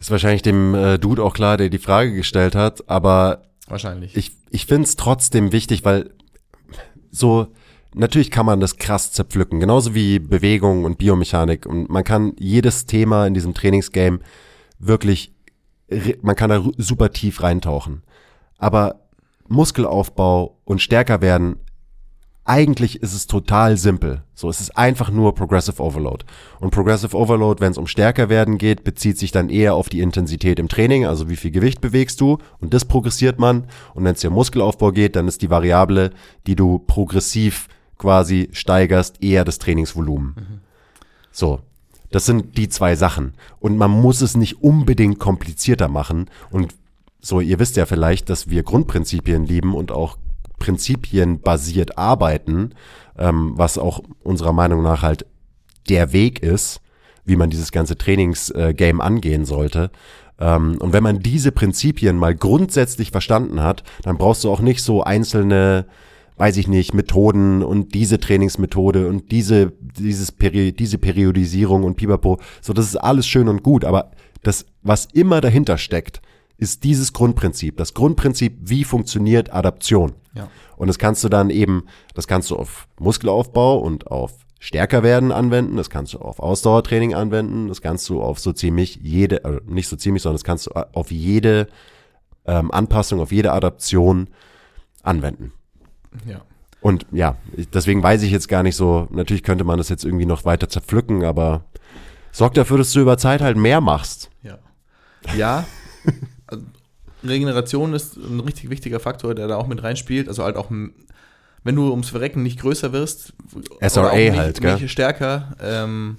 Ist wahrscheinlich dem äh, Dude auch klar, der die Frage gestellt hat, aber wahrscheinlich. Ich, ich finde es trotzdem wichtig, weil so, natürlich kann man das krass zerpflücken, genauso wie Bewegung und Biomechanik. Und man kann jedes Thema in diesem Trainingsgame wirklich, man kann da super tief reintauchen. Aber Muskelaufbau und stärker werden, eigentlich ist es total simpel. So, es ist einfach nur Progressive Overload. Und Progressive Overload, wenn es um stärker werden geht, bezieht sich dann eher auf die Intensität im Training, also wie viel Gewicht bewegst du und das progressiert man. Und wenn es dir Muskelaufbau geht, dann ist die Variable, die du progressiv quasi steigerst, eher das Trainingsvolumen. Mhm. So, das sind die zwei Sachen. Und man muss es nicht unbedingt komplizierter machen. Und so, ihr wisst ja vielleicht, dass wir Grundprinzipien lieben und auch prinzipienbasiert arbeiten, ähm, was auch unserer Meinung nach halt der Weg ist, wie man dieses ganze Trainingsgame äh, angehen sollte. Ähm, und wenn man diese Prinzipien mal grundsätzlich verstanden hat, dann brauchst du auch nicht so einzelne weiß ich nicht, Methoden und diese Trainingsmethode und diese, dieses Peri diese Periodisierung und Pipapo. So, das ist alles schön und gut, aber das, was immer dahinter steckt, ist dieses Grundprinzip. Das Grundprinzip, wie funktioniert Adaption. Ja. Und das kannst du dann eben, das kannst du auf Muskelaufbau und auf stärker werden anwenden, das kannst du auf Ausdauertraining anwenden, das kannst du auf so ziemlich jede, äh, nicht so ziemlich, sondern das kannst du auf jede ähm, Anpassung, auf jede Adaption anwenden. Ja. Und ja, deswegen weiß ich jetzt gar nicht so, natürlich könnte man das jetzt irgendwie noch weiter zerpflücken, aber sorgt dafür, dass du über Zeit halt mehr machst. Ja. Ja. (laughs) Regeneration ist ein richtig wichtiger Faktor, der da auch mit reinspielt. Also halt auch, wenn du ums Verrecken nicht größer wirst, SRA nicht, halt, gell? Nicht stärker, ähm,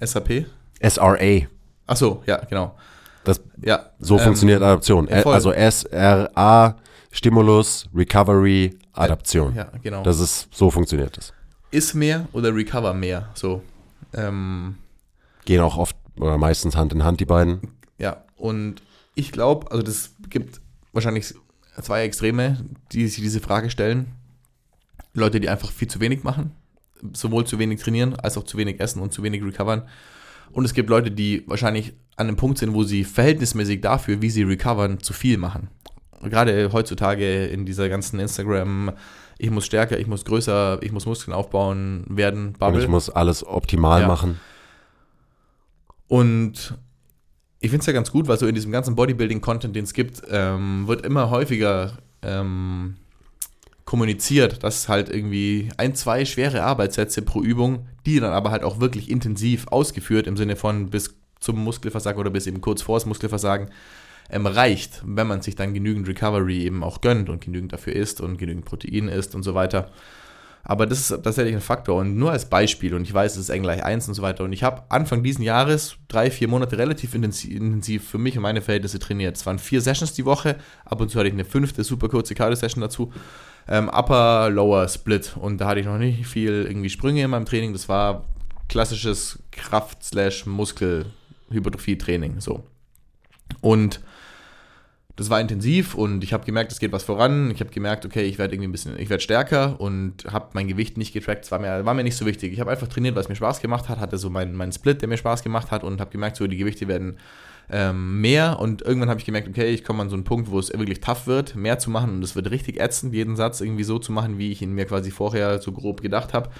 SAP. SRA. Ach so, ja, genau. Das, Ja. so ähm, funktioniert Adaption. voll. also SRA, Stimulus, Recovery, Adaption. Ja, genau. Das ist, so funktioniert das. ist mehr oder recover mehr. So. Ähm, Gehen auch oft oder meistens Hand in Hand, die beiden. Ja, und ich glaube, also das gibt wahrscheinlich zwei Extreme, die sich diese Frage stellen. Leute, die einfach viel zu wenig machen, sowohl zu wenig trainieren, als auch zu wenig essen und zu wenig recovern. Und es gibt Leute, die wahrscheinlich an einem Punkt sind, wo sie verhältnismäßig dafür, wie sie recovern, zu viel machen. Gerade heutzutage in dieser ganzen Instagram, ich muss stärker, ich muss größer, ich muss Muskeln aufbauen werden, Und Bubble. ich muss alles optimal Ja. machen. Und ich finde es ja ganz gut, weil so in diesem ganzen Bodybuilding-Content, den es gibt, ähm, wird immer häufiger ähm, kommuniziert, dass halt irgendwie ein, zwei schwere Arbeitssätze pro Übung, die dann aber halt auch wirklich intensiv ausgeführt im Sinne von bis zum Muskelversagen oder bis eben kurz vor das Muskelversagen ähm, reicht, wenn man sich dann genügend Recovery eben auch gönnt und genügend dafür isst und genügend Protein isst und so weiter. Aber das ist tatsächlich ein Faktor und nur als Beispiel und ich weiß, es ist N gleich 1 und so weiter und ich habe Anfang diesen Jahres drei, vier Monate relativ intensiv, für mich und meine Verhältnisse trainiert. Es waren vier Sessions die Woche, ab und zu hatte ich eine fünfte super kurze Cardio-Session dazu. Ähm, Upper, Lower, Split und da hatte ich noch nicht viel irgendwie Sprünge in meinem Training. Das war klassisches Kraft-Muskel-Hypertrophie-Training so. Und das war intensiv und ich habe gemerkt, es geht was voran. Ich habe gemerkt, okay, ich werde irgendwie ein bisschen, ich werde stärker und habe mein Gewicht nicht getrackt. Es war mir, war mir nicht so wichtig. Ich habe einfach trainiert, es mir Spaß gemacht hat, hatte so meinen meinen Split, der mir Spaß gemacht hat und habe gemerkt, so die Gewichte werden ähm, mehr und irgendwann habe ich gemerkt, okay, ich komme an so einen Punkt, wo es wirklich tough wird, mehr zu machen und es wird richtig ätzend, jeden Satz irgendwie so zu machen, wie ich ihn mir quasi vorher so grob gedacht habe.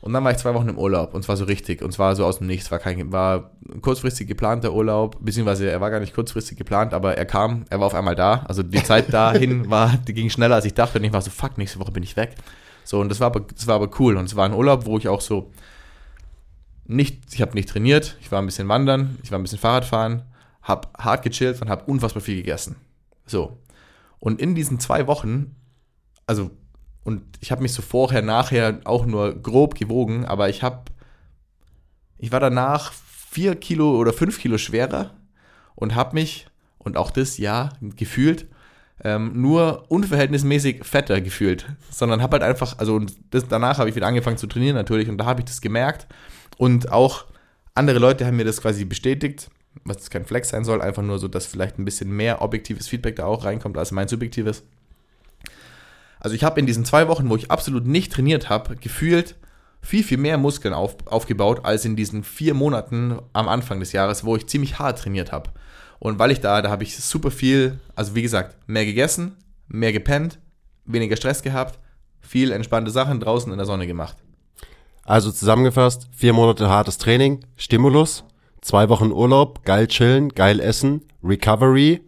Und dann war ich zwei Wochen im Urlaub und zwar so richtig und zwar so aus dem Nichts. War kein, war ein kurzfristig geplanter Urlaub, beziehungsweise er war gar nicht kurzfristig geplant, aber er kam, er war auf einmal da. Also die Zeit (laughs) dahin war, die ging schneller als ich dachte und ich war so, fuck, nächste Woche bin ich weg. So und das war aber, das war aber cool und es war ein Urlaub, wo ich auch so nicht, ich habe nicht trainiert, ich war ein bisschen wandern, ich war ein bisschen Fahrradfahren, habe hart gechillt und habe unfassbar viel gegessen. So und in diesen zwei Wochen, also und ich habe mich so vorher, nachher auch nur grob gewogen, aber ich habe, ich war danach vier Kilo oder fünf Kilo schwerer und habe mich, und auch das ja, gefühlt, ähm, nur unverhältnismäßig fetter gefühlt, sondern habe halt einfach, also und das, danach habe ich wieder angefangen zu trainieren natürlich und da habe ich das gemerkt und auch andere Leute haben mir das quasi bestätigt, was kein Flex sein soll, einfach nur so, dass vielleicht ein bisschen mehr objektives Feedback da auch reinkommt als mein subjektives. Also ich habe in diesen zwei Wochen, wo ich absolut nicht trainiert habe, gefühlt viel, viel mehr Muskeln auf, aufgebaut als in diesen vier Monaten am Anfang des Jahres, wo ich ziemlich hart trainiert habe. Und weil ich da, da habe ich super viel, also wie gesagt, mehr gegessen, mehr gepennt, weniger Stress gehabt, viel entspannte Sachen draußen in der Sonne gemacht. Also zusammengefasst, vier Monate hartes Training, Stimulus, zwei Wochen Urlaub, geil chillen, geil essen, Recovery.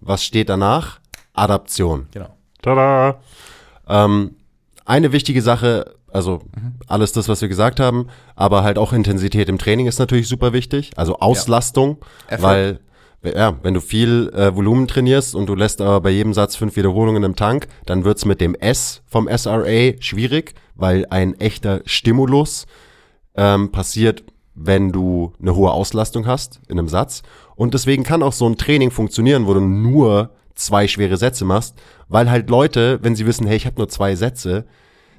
Was steht danach? Adaption. Genau. Tada! Ähm, eine wichtige Sache, also alles das, was wir gesagt haben, aber halt auch Intensität im Training ist natürlich super wichtig. Also Auslastung, Effort. weil ja, wenn du viel äh, Volumen trainierst und du lässt aber bei jedem Satz fünf Wiederholungen im Tank, dann wird's mit dem S vom SRA schwierig, weil ein echter Stimulus ähm, passiert, wenn du eine hohe Auslastung hast in einem Satz. Und deswegen kann auch so ein Training funktionieren, wo du nur zwei schwere Sätze machst, weil halt Leute, wenn sie wissen, hey, ich habe nur zwei Sätze,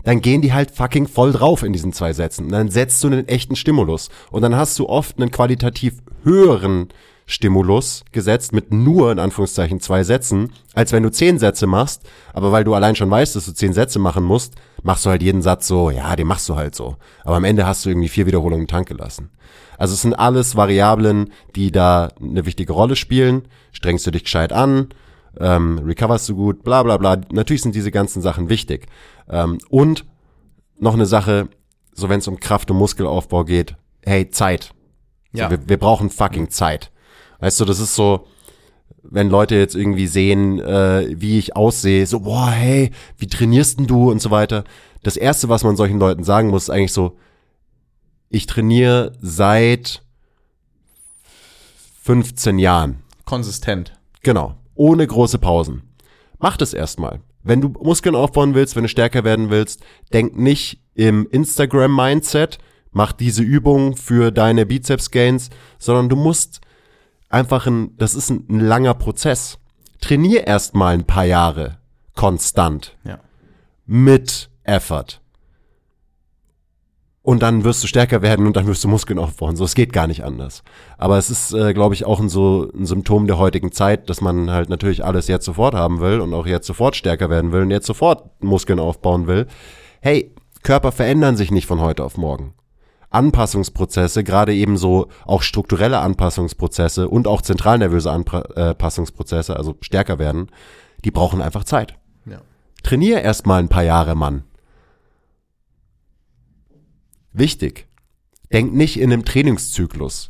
dann gehen die halt fucking voll drauf in diesen zwei Sätzen. Und dann setzt du einen echten Stimulus. Und dann hast du oft einen qualitativ höheren Stimulus gesetzt mit nur in Anführungszeichen zwei Sätzen, als wenn du zehn Sätze machst, aber weil du allein schon weißt, dass du zehn Sätze machen musst, machst du halt jeden Satz so, ja, den machst du halt so. Aber am Ende hast du irgendwie vier Wiederholungen Tank gelassen. Also es sind alles Variablen, die da eine wichtige Rolle spielen. Strengst du dich gescheit an, ähm, recoverst du gut, bla bla bla. Natürlich sind diese ganzen Sachen wichtig. Ähm, und noch eine Sache, so wenn es um Kraft- und Muskelaufbau geht, hey, Zeit. Ja. So, wir, wir brauchen fucking Zeit. Weißt du, das ist so, wenn Leute jetzt irgendwie sehen, äh, wie ich aussehe, so, boah, hey, wie trainierst denn du und so weiter. Das erste, was man solchen Leuten sagen muss, ist eigentlich so, ich trainiere seit 15 Jahren. Konsistent. Genau. Ohne große Pausen. Mach das erstmal. Wenn du Muskeln aufbauen willst, wenn du stärker werden willst, denk nicht im Instagram-Mindset, mach diese Übung für deine Bizeps-Gains, sondern du musst einfach ein, das ist ein, ein langer Prozess. Trainier erstmal ein paar Jahre konstant Ja. mit Effort. Und dann wirst du stärker werden und dann wirst du Muskeln aufbauen. So, es geht gar nicht anders. Aber es ist, äh, glaube ich, auch ein, so ein Symptom der heutigen Zeit, dass man halt natürlich alles jetzt sofort haben will und auch jetzt sofort stärker werden will und jetzt sofort Muskeln aufbauen will. Hey, Körper verändern sich nicht von heute auf morgen. Anpassungsprozesse, gerade eben so auch strukturelle Anpassungsprozesse und auch zentralnervöse Anpassungsprozesse, also stärker werden, die brauchen einfach Zeit. Ja. Trainier erst mal ein paar Jahre, Mann. Wichtig. Denk nicht in einem Trainingszyklus.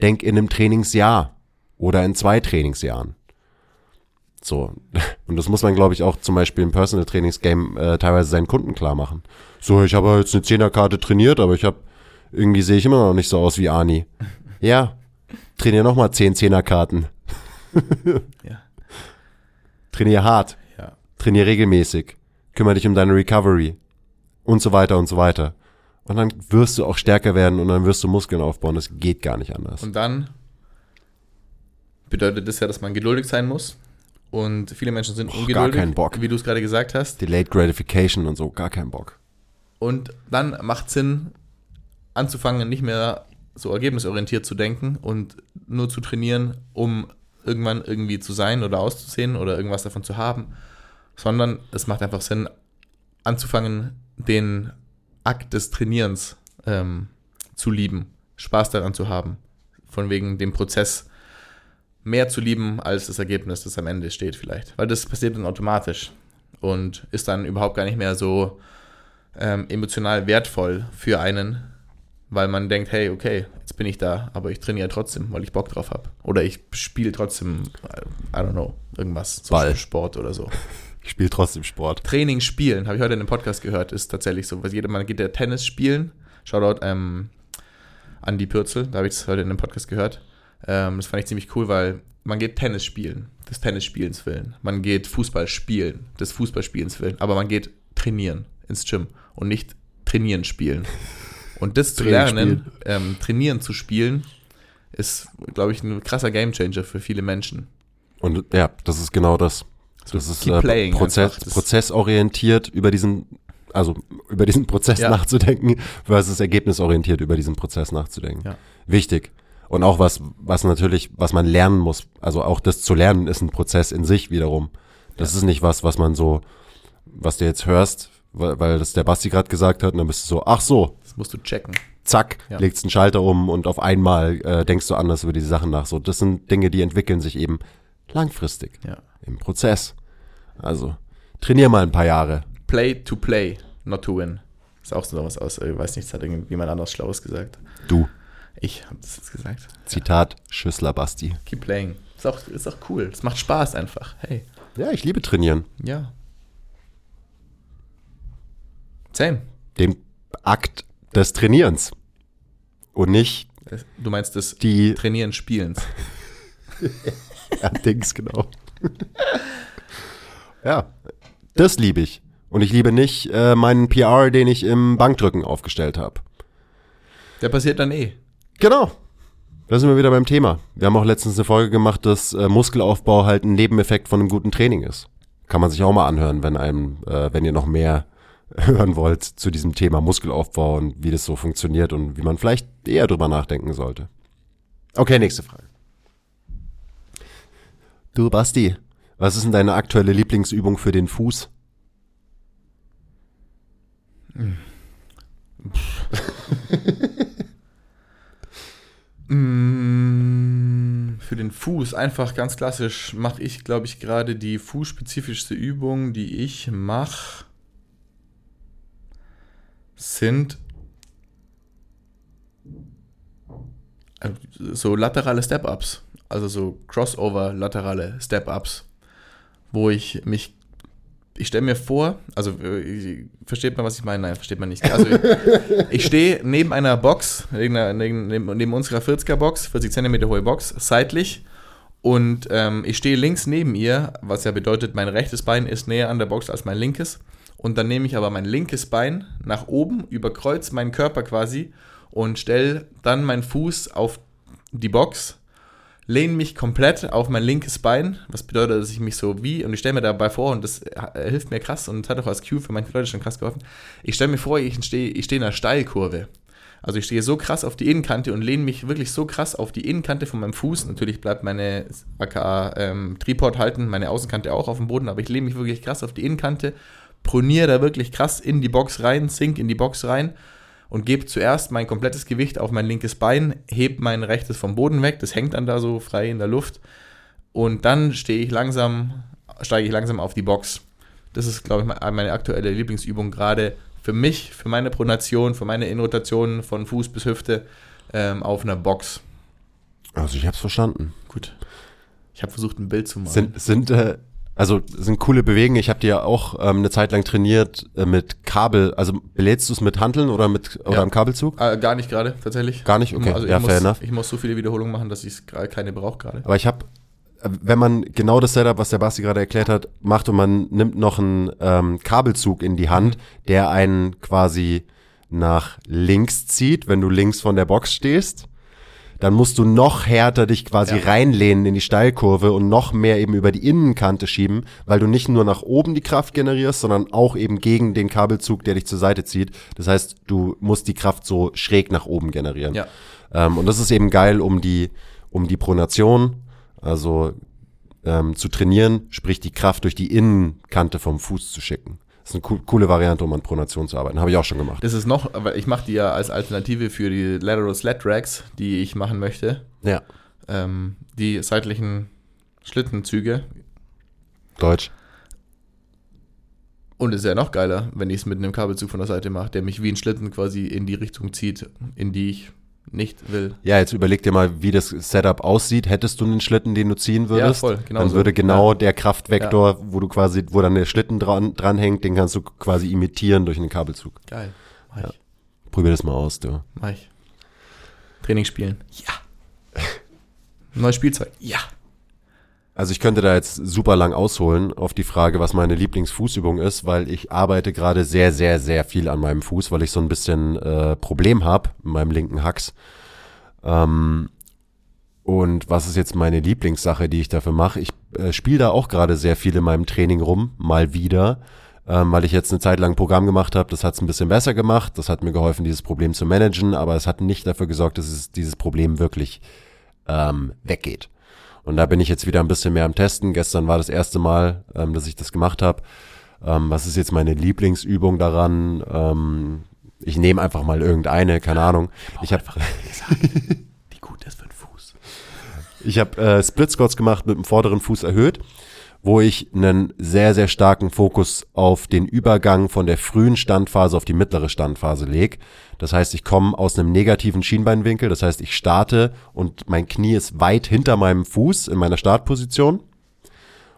Denk in einem Trainingsjahr oder in zwei Trainingsjahren. So. (laughs) Und das muss man, glaube ich, auch zum Beispiel im Personal Trainings Game äh, teilweise seinen Kunden klar machen. So, ich habe jetzt eine Zehnerkarte trainiert, aber ich habe irgendwie sehe ich immer noch nicht so aus wie Ani. (laughs) Ja, trainier noch mal zehn Zehnerkarten. (laughs) Ja. Trainier hart. Ja. Trainier regelmäßig. Kümmere dich um deine Recovery. Und so weiter und so weiter. Und dann wirst du auch stärker werden und dann wirst du Muskeln aufbauen. Das geht gar nicht anders. Und dann bedeutet das ja, dass man geduldig sein muss. Und viele Menschen sind gar ungeduldig, keinen Bock. wie du es gerade gesagt hast. Delayed Gratification und so, gar keinen Bock. Und dann macht Sinn, anzufangen, nicht mehr so ergebnisorientiert zu denken und nur zu trainieren, um irgendwann irgendwie zu sein oder auszusehen oder irgendwas davon zu haben, sondern es macht einfach Sinn, anzufangen, den Akt des Trainierens ähm, zu lieben, Spaß daran zu haben, von wegen dem Prozess mehr zu lieben als das Ergebnis, das am Ende steht vielleicht, weil das passiert dann automatisch und ist dann überhaupt gar nicht mehr so ähm, emotional wertvoll für einen, weil man denkt, hey, okay, jetzt bin ich da, aber ich trainiere trotzdem, weil ich Bock drauf habe. Oder ich spiele trotzdem, I don't know, irgendwas, zum Ball. Sport oder so. Ich spiele trotzdem Sport. Training spielen, habe ich heute in einem Podcast gehört, ist tatsächlich so. Weil jeder, man geht ja Tennis spielen. Shoutout ähm, an die Pürzel, da habe ich es heute in einem Podcast gehört. Ähm, das fand ich ziemlich cool, weil man geht Tennis spielen, des Tennisspielens willen. Man geht Fußball spielen, des Fußballspielens willen. Aber man geht trainieren ins Gym und nicht trainieren spielen. Und das zu lernen, ähm, trainieren zu spielen, ist, glaube ich, ein krasser Gamechanger für viele Menschen. Und ja, das ist genau das. Das ist äh, Prozess, einfach. Prozessorientiert über diesen, also über diesen Prozess Ja. nachzudenken, versus ergebnisorientiert über diesen Prozess nachzudenken. Ja. Wichtig. Und auch was, was natürlich, was man lernen muss, also auch das zu lernen, ist ein Prozess in sich wiederum. Das ist nicht was, was man so, was du jetzt hörst, weil, weil das der Basti gerade gesagt hat, und dann bist du so, ach so, Das musst du checken. zack, Ja. legst einen Schalter um und auf einmal äh, denkst du anders über diese Sachen nach. So, das sind Dinge, die entwickeln sich eben langfristig Ja. im Prozess. Also trainier mal ein paar Jahre. Play to play, not to win. Ist auch so was aus, ich weiß nicht, das hat irgendjemand anderes Schlaues gesagt. Du, Ich habe das jetzt gesagt. Zitat Schüssler Basti. Keep playing. Ist auch, ist auch cool. Es macht Spaß einfach. Hey. Ja, ich liebe trainieren. Ja. Same. Den Akt des Trainierens. Und nicht Du meinst das die Trainieren Spielens. (laughs) ja, Dings, genau. (laughs) ja, das liebe ich. Und ich liebe nicht äh, meinen PR, den ich im Bankdrücken aufgestellt habe. Der passiert dann eh. Genau. Da sind wir wieder beim Thema. Wir haben auch letztens eine Folge gemacht, dass äh, Muskelaufbau halt ein Nebeneffekt von einem guten Training ist. Kann man sich auch mal anhören, wenn einem, äh, wenn ihr noch mehr (laughs) hören wollt zu diesem Thema Muskelaufbau und wie das so funktioniert und wie man vielleicht eher drüber nachdenken sollte. Okay, nächste Frage. Du, Basti, was ist denn deine aktuelle Lieblingsübung für den Fuß? Mm, Für den Fuß, einfach ganz klassisch, mache ich, glaube ich, gerade die fußspezifischste Übung, die ich mache, sind äh, so laterale Step-Ups. Also so Crossover-laterale Step-Ups, wo ich mich ich stelle mir vor, also äh, versteht man, was ich meine? Nein, versteht man nicht. Also ich, ich stehe neben einer Box, neben, neben, neben unserer 40er Box, 40 cm hohe Box, seitlich. Und ähm, ich stehe links neben ihr, was ja bedeutet, mein rechtes Bein ist näher an der Box als mein linkes. Und dann nehme ich aber mein linkes Bein nach oben, überkreuz meinen Körper quasi und stelle dann meinen Fuß auf die Box lehne mich komplett auf mein linkes Bein, was bedeutet, dass ich mich so wie, und ich stelle mir dabei vor, und das äh, hilft mir krass und hat auch als Cue für manche Leute schon krass geholfen, ich stelle mir vor, ich stehe ich steh in einer Steilkurve. Also ich stehe so krass auf die Innenkante und lehne mich wirklich so krass auf die Innenkante von meinem Fuß. Natürlich bleibt meine aka ähm, Tripod halten, meine Außenkante auch auf dem Boden, aber ich lehne mich wirklich krass auf die Innenkante, proniere da wirklich krass in die Box rein, sink in die Box rein und gebe zuerst mein komplettes Gewicht auf mein linkes Bein, heb mein rechtes vom Boden weg, das hängt dann da so frei in der Luft und dann stehe ich langsam, steige ich langsam auf die Box. Das ist, glaube ich, meine aktuelle Lieblingsübung gerade für mich, für meine Pronation, für meine Inrotation von Fuß bis Hüfte ähm, auf einer Box. Also ich habe es verstanden. Gut. Ich habe versucht, ein Bild zu machen. Sind, sind äh, also sind coole Bewegungen. Ich habe die ja auch ähm, eine Zeit lang trainiert äh, mit Kabel. Also belädst du es mit Hanteln oder mit oder Ja. im Kabelzug? äh, gar nicht gerade, tatsächlich. Gar nicht? Okay. Also ich, Ja, fair muss, enough. ich muss so viele Wiederholungen machen, dass ich keine brauche gerade. Aber ich habe, wenn man genau das Setup, was der Basti gerade erklärt hat, macht und man nimmt noch einen ähm, Kabelzug in die Hand, der einen quasi nach links zieht, wenn du links von der Box stehst. Dann musst du noch härter dich quasi Ja. reinlehnen in die Steilkurve und noch mehr eben über die Innenkante schieben, weil du nicht nur nach oben die Kraft generierst, sondern auch eben gegen den Kabelzug, der dich zur Seite zieht. Das heißt, du musst die Kraft so schräg nach oben generieren. Ja. Ähm, und das ist eben geil, um die, um die Pronation, also ähm, zu trainieren, sprich die Kraft durch die Innenkante vom Fuß zu schicken. Das ist eine co coole Variante, um an Pronation zu arbeiten. Habe ich auch schon gemacht. Das ist noch, aber ich mache die ja als Alternative für die Lateral Sled Racks, die ich machen möchte. Ja, Ähm, die seitlichen Schlittenzüge. Deutsch. Und es ist ja noch geiler, wenn ich es mit einem Kabelzug von der Seite mache, der mich wie ein Schlitten quasi in die Richtung zieht, in die ich nicht will. Ja, jetzt überleg dir mal, wie das Setup aussieht. Hättest du einen Schlitten, den du ziehen würdest, Ja, voll, genau dann so. würde genau Ja. der Kraftvektor, wo du quasi, wo dann der Schlitten dran, dranhängt, den kannst du quasi imitieren durch einen Kabelzug. Geil. Mach ich. Probier das mal aus, du. Mach ich. Training spielen. Ja. (laughs) Neues Spielzeug. Ja. Also ich könnte da jetzt super lang ausholen auf die Frage, was meine Lieblingsfußübung ist, weil ich arbeite gerade sehr, sehr, sehr viel an meinem Fuß, weil ich so ein bisschen äh, Problem habe mit meinem linken Hax. Ähm, und was ist jetzt meine Lieblingssache, die ich dafür mache? Ich äh, spiele da auch gerade sehr viel in meinem Training rum, mal wieder, ähm, weil ich jetzt eine Zeit lang ein Programm gemacht habe. Das hat es ein bisschen besser gemacht. Das hat mir geholfen, dieses Problem zu managen, aber es hat nicht dafür gesorgt, dass es dieses Problem wirklich ähm, weggeht. Und da bin ich jetzt wieder ein bisschen mehr am Testen. Gestern war das erste Mal, ähm, dass ich das gemacht habe. Ähm, was ist jetzt meine Lieblingsübung daran? Ähm, ich nehme einfach mal irgendeine, keine Ahnung. Ich habe (laughs) Die gut ist für den Fuß. ich hab, äh, Split Squats gemacht mit dem vorderen Fuß erhöht, wo ich einen sehr, sehr starken Fokus auf den Übergang von der frühen Standphase auf die mittlere Standphase leg. Das heißt, ich komme aus einem negativen Schienbeinwinkel. Das heißt, ich starte und mein Knie ist weit hinter meinem Fuß in meiner Startposition.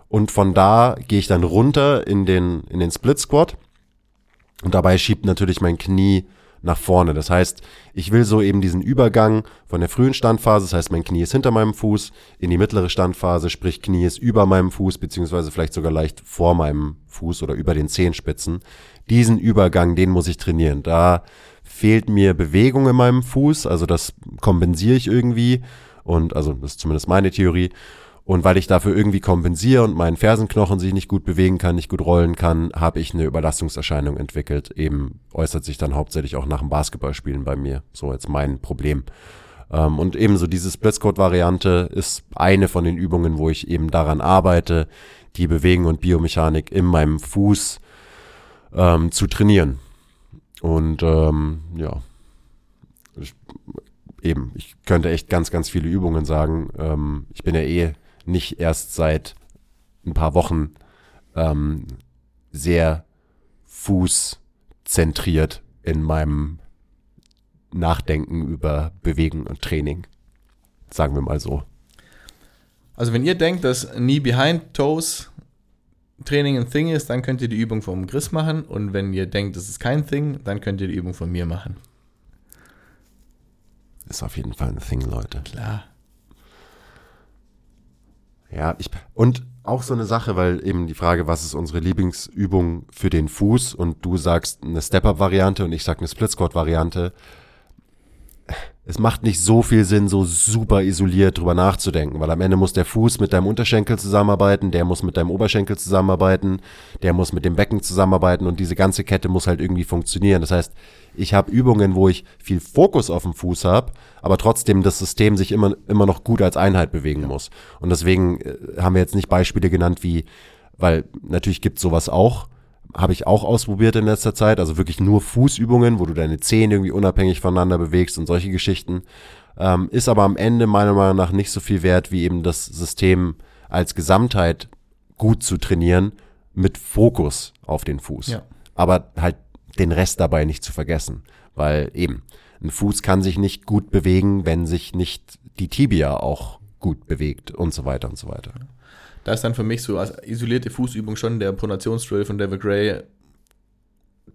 Und von da gehe ich dann runter in den, in den Split Squat. Und dabei schiebt natürlich mein Knie nach vorne. Das heißt, ich will so eben diesen Übergang von der frühen Standphase, das heißt, mein Knie ist hinter meinem Fuß, in die mittlere Standphase, sprich Knie ist über meinem Fuß, beziehungsweise vielleicht sogar leicht vor meinem Fuß oder über den Zehenspitzen. Diesen Übergang, den muss ich trainieren. Da fehlt mir Bewegung in meinem Fuß, also das kompensiere ich irgendwie. Und also, das ist zumindest meine Theorie. Und weil ich dafür irgendwie kompensiere und mein Fersenknochen sich nicht gut bewegen kann, nicht gut rollen kann, habe ich eine Überlastungserscheinung entwickelt. Eben äußert sich dann hauptsächlich auch nach dem Basketballspielen bei mir. So jetzt mein Problem. Ähm, und ebenso diese Splitscode-Variante ist eine von den Übungen, wo ich eben daran arbeite, die Bewegung und Biomechanik in meinem Fuß ähm, zu trainieren. Und ähm, ja, ich, eben, ich könnte echt ganz, ganz viele Übungen sagen. Ähm, ich bin ja eh nicht erst seit ein paar Wochen ähm, sehr fußzentriert in meinem Nachdenken über Bewegen und Training. Sagen wir mal so. Also wenn ihr denkt, dass Knee Behind Toes Training ein Thing ist, dann könnt ihr die Übung vom Chris machen. Und wenn ihr denkt, das ist kein Thing, dann könnt ihr die Übung von mir machen. Ist auf jeden Fall ein Thing, Leute. Klar. Ja, ich, und auch so eine Sache, weil eben die Frage, was ist unsere Lieblingsübung für den Fuß? Und du sagst eine Step-Up-Variante und ich sag eine Split-Squat-Variante es macht nicht so viel Sinn, so super isoliert drüber nachzudenken, weil am Ende muss der Fuß mit deinem Unterschenkel zusammenarbeiten, der muss mit deinem Oberschenkel zusammenarbeiten, der muss mit dem Becken zusammenarbeiten und diese ganze Kette muss halt irgendwie funktionieren. Das heißt, ich habe Übungen, wo ich viel Fokus auf dem Fuß habe, aber trotzdem das System sich immer, immer noch gut als Einheit bewegen muss. Und deswegen äh, haben wir jetzt nicht Beispiele genannt wie, weil natürlich gibt sowas auch, habe ich auch ausprobiert in letzter Zeit. Also wirklich nur Fußübungen, wo du deine Zehen irgendwie unabhängig voneinander bewegst und solche Geschichten. Ähm, ist aber am Ende meiner Meinung nach nicht so viel wert, wie eben das System als Gesamtheit gut zu trainieren mit Fokus auf den Fuß. Ja. Aber halt den Rest dabei nicht zu vergessen. Weil eben, ein Fuß kann sich nicht gut bewegen, wenn sich nicht die Tibia auch gut bewegt und so weiter und so weiter. Da ist dann für mich so als isolierte Fußübung schon der Pronationsdrill von David Gray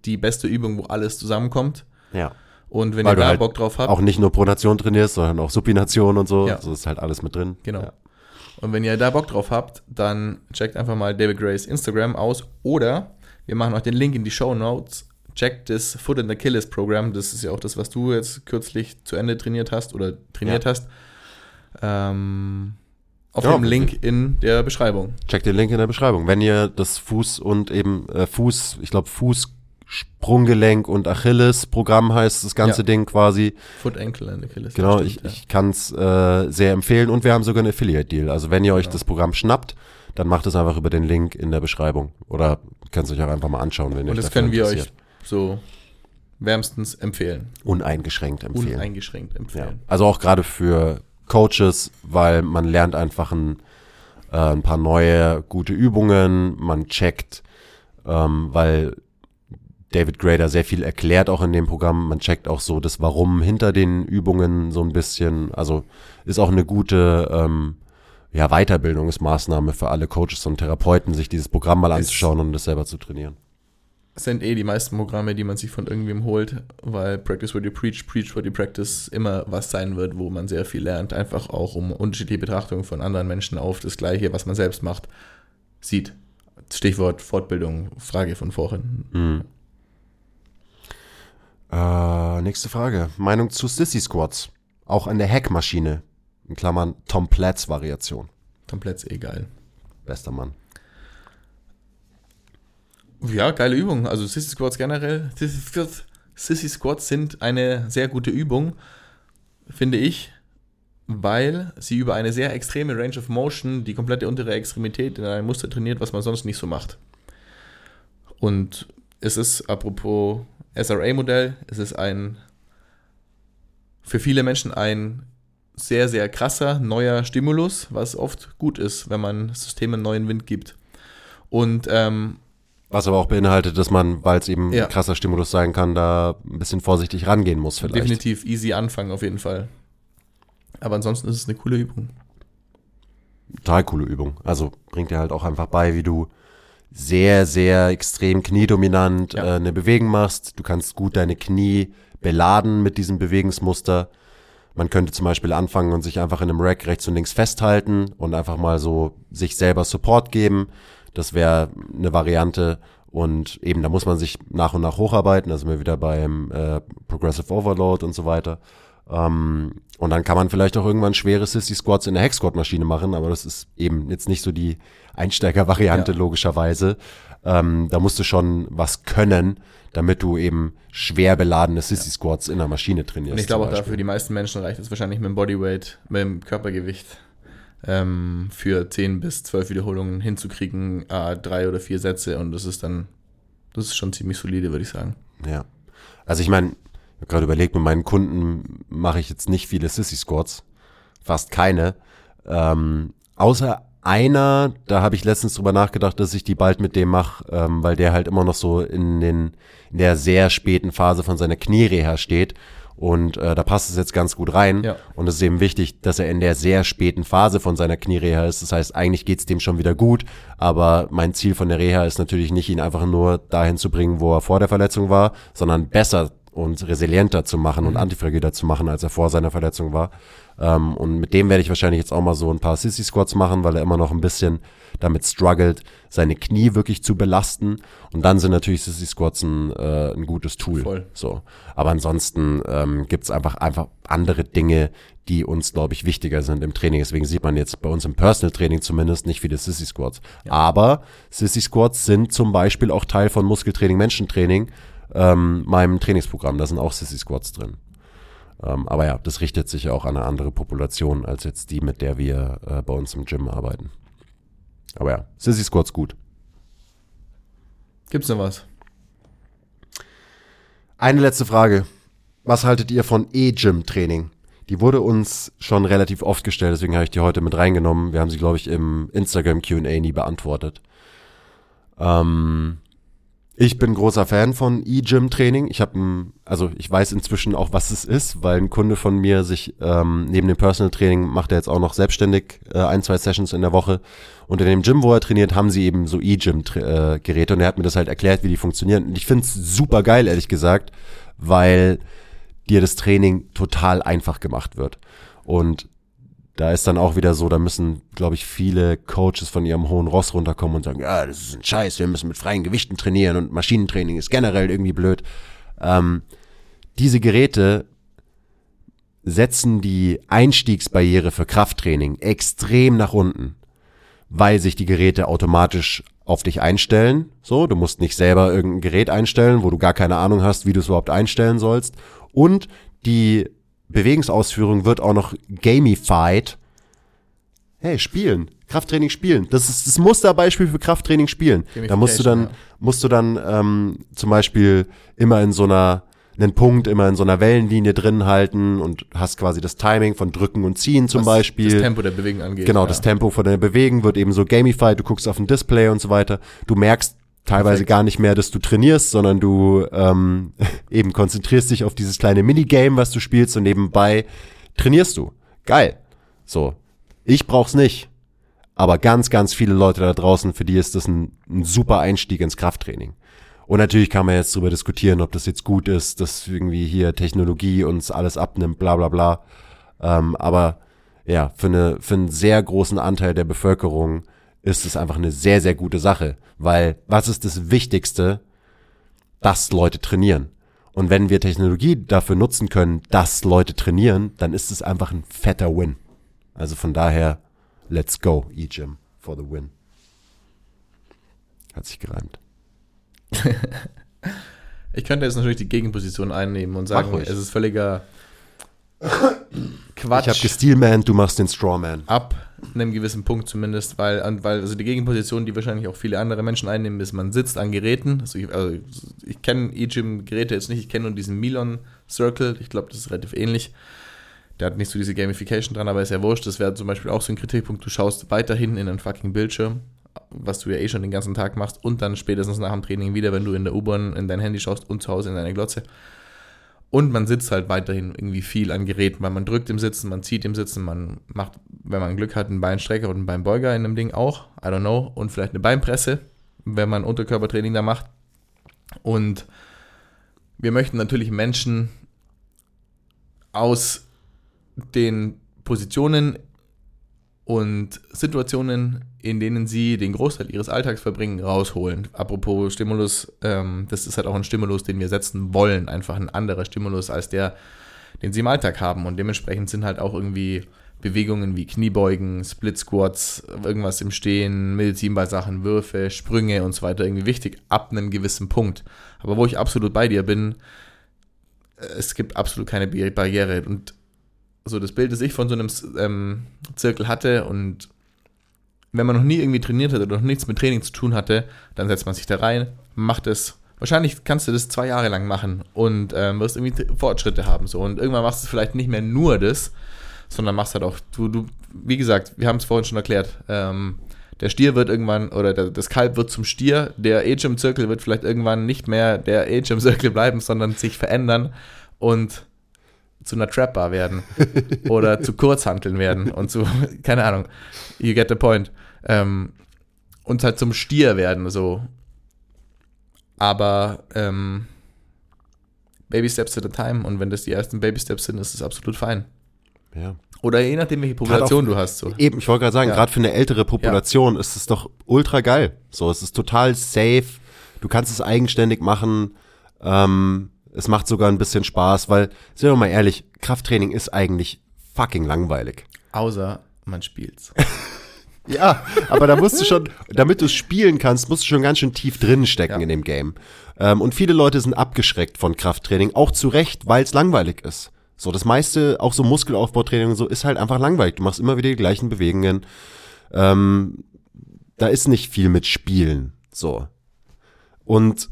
die beste Übung, wo alles zusammenkommt. Ja. Und wenn Weil ihr da halt Bock drauf habt. Auch nicht nur Pronation trainierst, sondern auch Supination und so. Ja. So ist halt alles mit drin. Genau. Ja. Und wenn ihr da Bock drauf habt, dann checkt einfach mal David Grays Instagram aus oder wir machen euch den Link in die Show Notes. Checkt das Foot and Achilles Programm. Das ist ja auch das, was du jetzt kürzlich zu Ende trainiert hast oder trainiert ja. hast. Ähm, auf ja, dem Link in der Beschreibung. Checkt den Link in der Beschreibung. Wenn ihr das Fuß und eben äh, Fuß, ich glaube Fuß, Sprunggelenk und Achilles Programm heißt das ganze ja. Ding quasi. Foot, Ankle and Achilles. Genau, stimmt, ich, ja. ich kann es äh, sehr empfehlen und wir haben sogar einen Affiliate-Deal. Also wenn ihr euch genau. das Programm schnappt, dann macht es einfach über den Link in der Beschreibung. Oder könnt es euch auch einfach mal anschauen, wenn ihr Und das können wir euch so wärmstens empfehlen. Uneingeschränkt empfehlen. Uneingeschränkt empfehlen. Ja. Also auch gerade für Coaches, weil man lernt einfach ein, äh, ein paar neue gute Übungen, man checkt, ähm, weil David Grader sehr viel erklärt auch in dem Programm. Man checkt auch so das Warum hinter den Übungen so ein bisschen. Also ist auch eine gute ähm, ja, Weiterbildungsmaßnahme für alle Coaches und Therapeuten, sich dieses Programm mal anzuschauen und das selber zu trainieren sind eh die meisten Programme, die man sich von irgendwem holt, weil Practice what you preach, preach what you practice immer was sein wird, wo man sehr viel lernt, einfach auch um unterschiedliche Betrachtungen von anderen Menschen auf das Gleiche, was man selbst macht, sieht. Stichwort Fortbildung, Frage von vorhin. Hm. Äh, nächste Frage. Meinung zu Sissy Squats. Auch an der Hackmaschine. In Klammern Tom Platz Variation. Tom Platz eh geil. Bester Mann. Ja, geile Übung. Also Sissy Squats generell. Sissy Squats, Sissy Squats sind eine sehr gute Übung, finde ich, weil sie über eine sehr extreme Range of Motion die komplette untere Extremität in einem Muster trainiert, was man sonst nicht so macht. Und es ist, apropos SRA-Modell, es ist ein für viele Menschen ein sehr, sehr krasser neuer Stimulus, was oft gut ist, wenn man Systemen neuen Wind gibt. Und ähm, was aber auch beinhaltet, dass man, weil es eben ja. ein krasser Stimulus sein kann, da ein bisschen vorsichtig rangehen muss vielleicht. Definitiv easy anfangen auf jeden Fall. Aber ansonsten ist es eine coole Übung. Total coole Übung. Also bringt dir halt auch einfach bei, wie du sehr, sehr extrem kniedominant ja. äh, eine Bewegung machst. Du kannst gut deine Knie beladen mit diesem Bewegungsmuster. Man könnte zum Beispiel anfangen und sich einfach in einem Rack rechts und links festhalten und einfach mal so sich selber Support geben. Das wäre eine Variante. Und eben, da muss man sich nach und nach hocharbeiten. Also wir wieder beim äh, Progressive Overload und so weiter. Ähm, und dann kann man vielleicht auch irgendwann schwere Sissy Squats in der Hex Squat Maschine machen, aber das ist eben jetzt nicht so die Einsteiger-Variante Ja. logischerweise. Ähm, da musst du schon was können, damit du eben schwer beladene Sissy Squats in der Maschine trainierst. Und ich glaube auch dafür, die meisten Menschen reicht es wahrscheinlich mit dem Bodyweight, mit dem Körpergewicht ähm, für 10 bis 12 Wiederholungen hinzukriegen, äh, drei oder vier Sätze und das ist dann, das ist schon ziemlich solide, würde ich sagen. Ja. Also ich meine, ich habe gerade überlegt, mit meinen Kunden mache ich jetzt nicht viele Sissy Squats. Fast keine. Ähm, außer einer, da habe ich letztens drüber nachgedacht, dass ich die bald mit dem mache, ähm, weil der halt immer noch so in, den, in der sehr späten Phase von seiner Kniereha steht. Und äh, da passt es jetzt ganz gut rein. Ja. Und es ist eben wichtig, dass er in der sehr späten Phase von seiner Kniereha ist. Das heißt, eigentlich geht's dem schon wieder gut. Aber mein Ziel von der Reha ist natürlich nicht, ihn einfach nur dahin zu bringen, wo er vor der Verletzung war, sondern besser und resilienter zu machen und antifragiler zu machen, als er vor seiner Verletzung war. Ähm, und mit dem werde ich wahrscheinlich jetzt auch mal so ein paar Sissy Squats machen, weil er immer noch ein bisschen damit struggelt, seine Knie wirklich zu belasten. Und dann sind natürlich Sissy Squats ein, äh, ein gutes Tool. Voll. So. Aber ansonsten ähm, gibt's einfach, einfach andere Dinge, die uns, glaube ich, wichtiger sind im Training. Deswegen sieht man jetzt bei uns im Personal Training zumindest nicht viele Sissy Squats. Aber Sissy Squats sind zum Beispiel auch Teil von Muskeltraining, Menschentraining, ähm, meinem Trainingsprogramm. Da sind auch Sissy Squats drin. Ähm, aber ja, das richtet sich auch an eine andere Population als jetzt die, mit der wir äh, bei uns im Gym arbeiten. Aber ja, Sissy Squats gut. Gibt's noch was? Eine letzte Frage. Was haltet ihr von E-Gym-Training? Die wurde uns schon relativ oft gestellt, deswegen habe ich die heute mit reingenommen. Wir haben sie, glaube ich, im Instagram QA nie beantwortet. Ähm, ich bin großer Fan von E-Gym-Training. Ich habe, also ich weiß inzwischen auch, was es ist, weil ein Kunde von mir sich ähm, neben dem Personal Training macht er jetzt auch noch selbstständig äh, ein, zwei Sessions in der Woche. Und in dem Gym, wo er trainiert, haben sie eben so E-Gym-Geräte und er hat mir das halt erklärt, wie die funktionieren. Und ich finde es super geil, ehrlich gesagt, weil dir das Training total einfach gemacht wird. Und da ist dann auch wieder so, da müssen, glaube ich, viele Coaches von ihrem hohen Ross runterkommen und sagen, ja, das ist ein Scheiß, wir müssen mit freien Gewichten trainieren und Maschinentraining ist generell irgendwie blöd. Ähm, diese Geräte setzen die Einstiegsbarriere für Krafttraining extrem nach unten, weil sich die Geräte automatisch auf dich einstellen. So, du musst nicht selber irgendein Gerät einstellen, wo du gar keine Ahnung hast, wie du es überhaupt einstellen sollst. Und die Bewegungsausführung wird auch noch gamified. Hey, spielen. Krafttraining spielen. Das ist das Musterbeispiel für Krafttraining spielen. Da musst du dann, Gamification, musst du dann ähm, zum Beispiel immer in so einer, einen Punkt immer in so einer Wellenlinie drin halten und hast quasi das Timing von Drücken und Ziehen zum Was Beispiel. Das Tempo der Bewegung angeht. Genau, ja. das Tempo von der Bewegung wird eben so gamified, du guckst auf ein Display und so weiter. Du merkst teilweise Perfekt. gar nicht mehr, dass du trainierst, sondern du ähm, (laughs) eben konzentrierst dich auf dieses kleine Minigame, was du spielst und nebenbei trainierst du. Geil. So. Ich brauch's nicht. Aber ganz, ganz viele Leute da draußen, für die ist das ein, ein super Einstieg ins Krafttraining. Und natürlich kann man jetzt drüber diskutieren, ob das jetzt gut ist, dass irgendwie hier Technologie uns alles abnimmt, bla bla bla. Ähm, aber ja, für, eine, für einen sehr großen Anteil der Bevölkerung ist es einfach eine sehr, sehr gute Sache. Weil was ist das Wichtigste? Dass Leute trainieren. Und wenn wir Technologie dafür nutzen können, dass Leute trainieren, dann ist es einfach ein fetter Win. Also von daher, let's go, E-Gym for the win. Hat sich gereimt. (laughs) Ich könnte jetzt natürlich die Gegenposition einnehmen und sagen, es ist völliger Ich habe Quatsch. gesteelman, du machst den Strawman. ab einem gewissen Punkt zumindest, weil, weil also die Gegenposition, die wahrscheinlich auch viele andere Menschen einnehmen, ist, man sitzt an Geräten. Also ich, also ich kenne E-Gym-Geräte jetzt nicht, ich kenne nur diesen Milon Circle, ich glaube, das ist relativ ähnlich. Der hat nicht so diese Gamification dran, aber ist ja wurscht. Das wäre zum Beispiel auch so ein Kritikpunkt. Du schaust weiterhin in einen fucking Bildschirm, was du ja eh schon den ganzen Tag machst und dann spätestens nach dem Training wieder, wenn du in der U-Bahn in dein Handy schaust und zu Hause in deine Glotze. Und man sitzt halt weiterhin irgendwie viel an Geräten, weil man drückt im Sitzen, man zieht im Sitzen, man macht, wenn man Glück hat, einen Beinstrecker und einen Beinbeuger in einem Ding auch, I don't know, und vielleicht eine Beinpresse, wenn man Unterkörpertraining da macht. Und wir möchten natürlich Menschen aus den Positionen und Situationen, in denen sie den Großteil ihres Alltags verbringen, rausholen. Apropos Stimulus, ähm, das ist halt auch ein Stimulus, den wir setzen wollen. Einfach ein anderer Stimulus als der, den sie im Alltag haben. Und dementsprechend sind halt auch irgendwie Bewegungen wie Kniebeugen, Split Squats, irgendwas im Stehen, Medizinballsachen, Würfe, Sprünge und so weiter irgendwie wichtig, ab einem gewissen Punkt. Aber wo ich absolut bei dir bin, äh, es gibt absolut keine Barriere. Und so das Bild, das ich von so einem ähm, Zirkel hatte und wenn man noch nie irgendwie trainiert hat oder noch nichts mit Training zu tun hatte, dann setzt man sich da rein, macht es. Wahrscheinlich kannst du das zwei Jahre lang machen und ähm, wirst irgendwie Fortschritte haben. So. Und irgendwann machst du vielleicht nicht mehr nur das, sondern machst halt auch, du, du wie gesagt, wir haben es vorhin schon erklärt, ähm, der Stier wird irgendwann, oder der, das Kalb wird zum Stier, der Age im Zirkel wird vielleicht irgendwann nicht mehr der Age im Zirkel bleiben, sondern sich verändern und zu einer Trapbar werden (laughs) oder zu Kurzhanteln werden und zu, (laughs) keine Ahnung, you get the point. Ähm, und halt zum Stier werden, so. Aber ähm, Baby Steps at a time und wenn das die ersten Baby Steps sind, ist es absolut fein. Ja. Oder je nachdem, welche Population auch, du hast. So. Eben, ich wollte gerade sagen, Ja. gerade für eine ältere Population ist es doch ultra geil. So, es ist total safe. Du kannst es eigenständig machen. Ähm, es macht sogar ein bisschen Spaß, weil, sind wir mal ehrlich, Krafttraining ist eigentlich fucking langweilig. Außer man spielt's. (laughs) Ja, aber da musst du schon, damit du es spielen kannst, musst du schon ganz schön tief drin stecken Ja. in dem Game. Ähm, und viele Leute sind abgeschreckt von Krafttraining, auch zu Recht, weil es langweilig ist. So, das meiste, auch so Muskelaufbautraining und so, ist halt einfach langweilig. Du machst immer wieder die gleichen Bewegungen. Ähm, da ist nicht viel mit Spielen. So. Und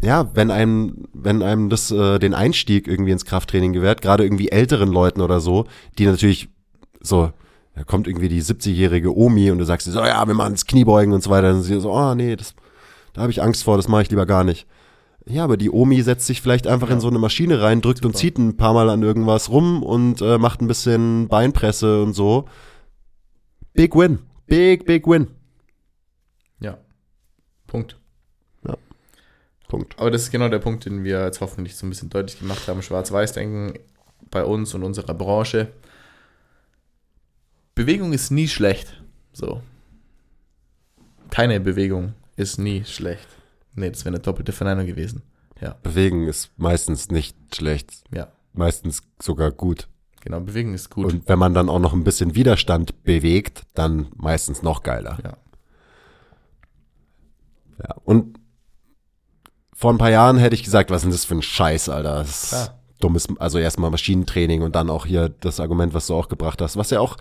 ja, wenn einem, wenn einem das äh, den Einstieg irgendwie ins Krafttraining gewährt, gerade irgendwie älteren Leuten oder so, die natürlich so, da kommt irgendwie die 70-jährige Omi und du sagst so, ja, wir machen das Kniebeugen und so weiter. Und sie so, oh nee, das, da habe ich Angst vor, das mache ich lieber gar nicht. Ja, aber die Omi setzt sich vielleicht einfach in so eine Maschine rein, drückt und Super. zieht ein paar Mal an irgendwas rum und äh, macht ein bisschen Beinpresse und so. Big win. Big, big win. Ja. Punkt. Punkt. Aber das ist genau der Punkt, den wir jetzt hoffentlich so ein bisschen deutlich gemacht haben. Schwarz-Weiß-Denken bei uns und unserer Branche. Bewegung ist nie schlecht. So. Keine Bewegung ist nie schlecht. Nee, das wäre eine doppelte Verneinung gewesen. Ja, Bewegen ist meistens nicht schlecht, ja. meistens sogar gut. Genau, Bewegen ist gut. Und wenn man dann auch noch ein bisschen Widerstand bewegt, dann meistens noch geiler. ja. Ja. Und vor ein paar Jahren hätte ich gesagt, was ist denn das für ein Scheiß, Alter? Das ist dummes, also erstmal Maschinentraining und dann auch hier das Argument, was du auch gebracht hast, was ja auch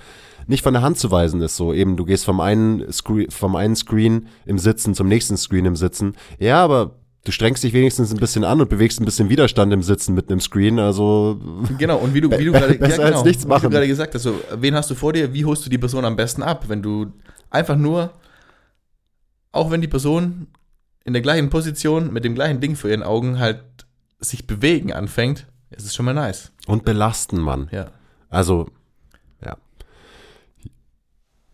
nicht von der Hand zu weisen ist. So eben, du gehst vom einen, Screen, vom einen Screen im Sitzen zum nächsten Screen im Sitzen. Ja, aber du strengst dich wenigstens ein bisschen an und bewegst ein bisschen Widerstand im Sitzen mit einem Screen. Also (laughs) Genau, und wie du, wie du gerade (laughs) ja, genau, wie du gerade gesagt hast, so, wen hast du vor dir, wie holst du die Person am besten ab? Wenn du einfach nur, auch wenn die Person in der gleichen Position mit dem gleichen Ding vor ihren Augen halt sich bewegen anfängt, ist es schon mal nice. und belasten, Mann. Ja. Also.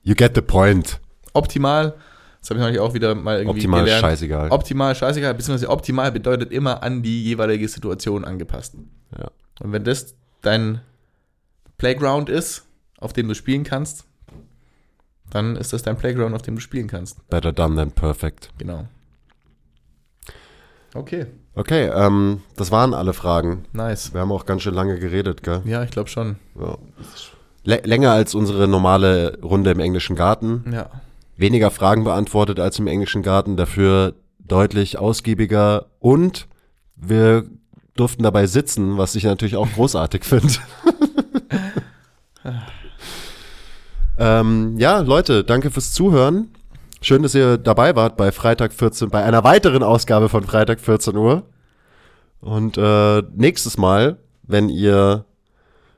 You get the point. Optimal, das habe ich neulich auch wieder mal irgendwie Optimal gelernt. scheißegal. Optimal, scheißegal, beziehungsweise optimal bedeutet immer an die jeweilige Situation angepasst. Ja. Und wenn das dein Playground ist, auf dem du spielen kannst, dann ist das dein Playground, auf dem du spielen kannst. Better done than perfect. Genau. Okay, Okay, ähm, das waren alle Fragen. nice. Wir haben auch ganz schön lange geredet, gell? Ja, ich glaube schon. Ja. Lä- länger als unsere normale Runde im englischen Garten. Ja. Weniger Fragen beantwortet als im englischen Garten, dafür deutlich ausgiebiger und wir durften dabei sitzen, was ich natürlich auch großartig finde. (laughs) ähm, ja, Leute, danke fürs Zuhören. Schön, dass ihr dabei wart bei Freitag 14, bei einer weiteren Ausgabe von Freitag 14 Uhr. Und äh, nächstes Mal, wenn ihr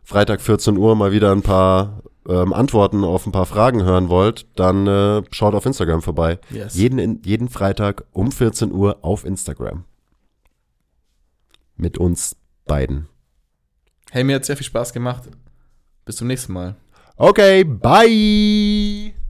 Freitag 14 Uhr mal wieder ein paar ähm, Antworten auf ein paar Fragen hören wollt, dann äh, schaut auf Instagram vorbei. Yes. Jeden, jeden Freitag um 14 Uhr auf Instagram. Mit uns beiden. Hey, mir hat sehr viel Spaß gemacht. Bis zum nächsten Mal. Okay, bye!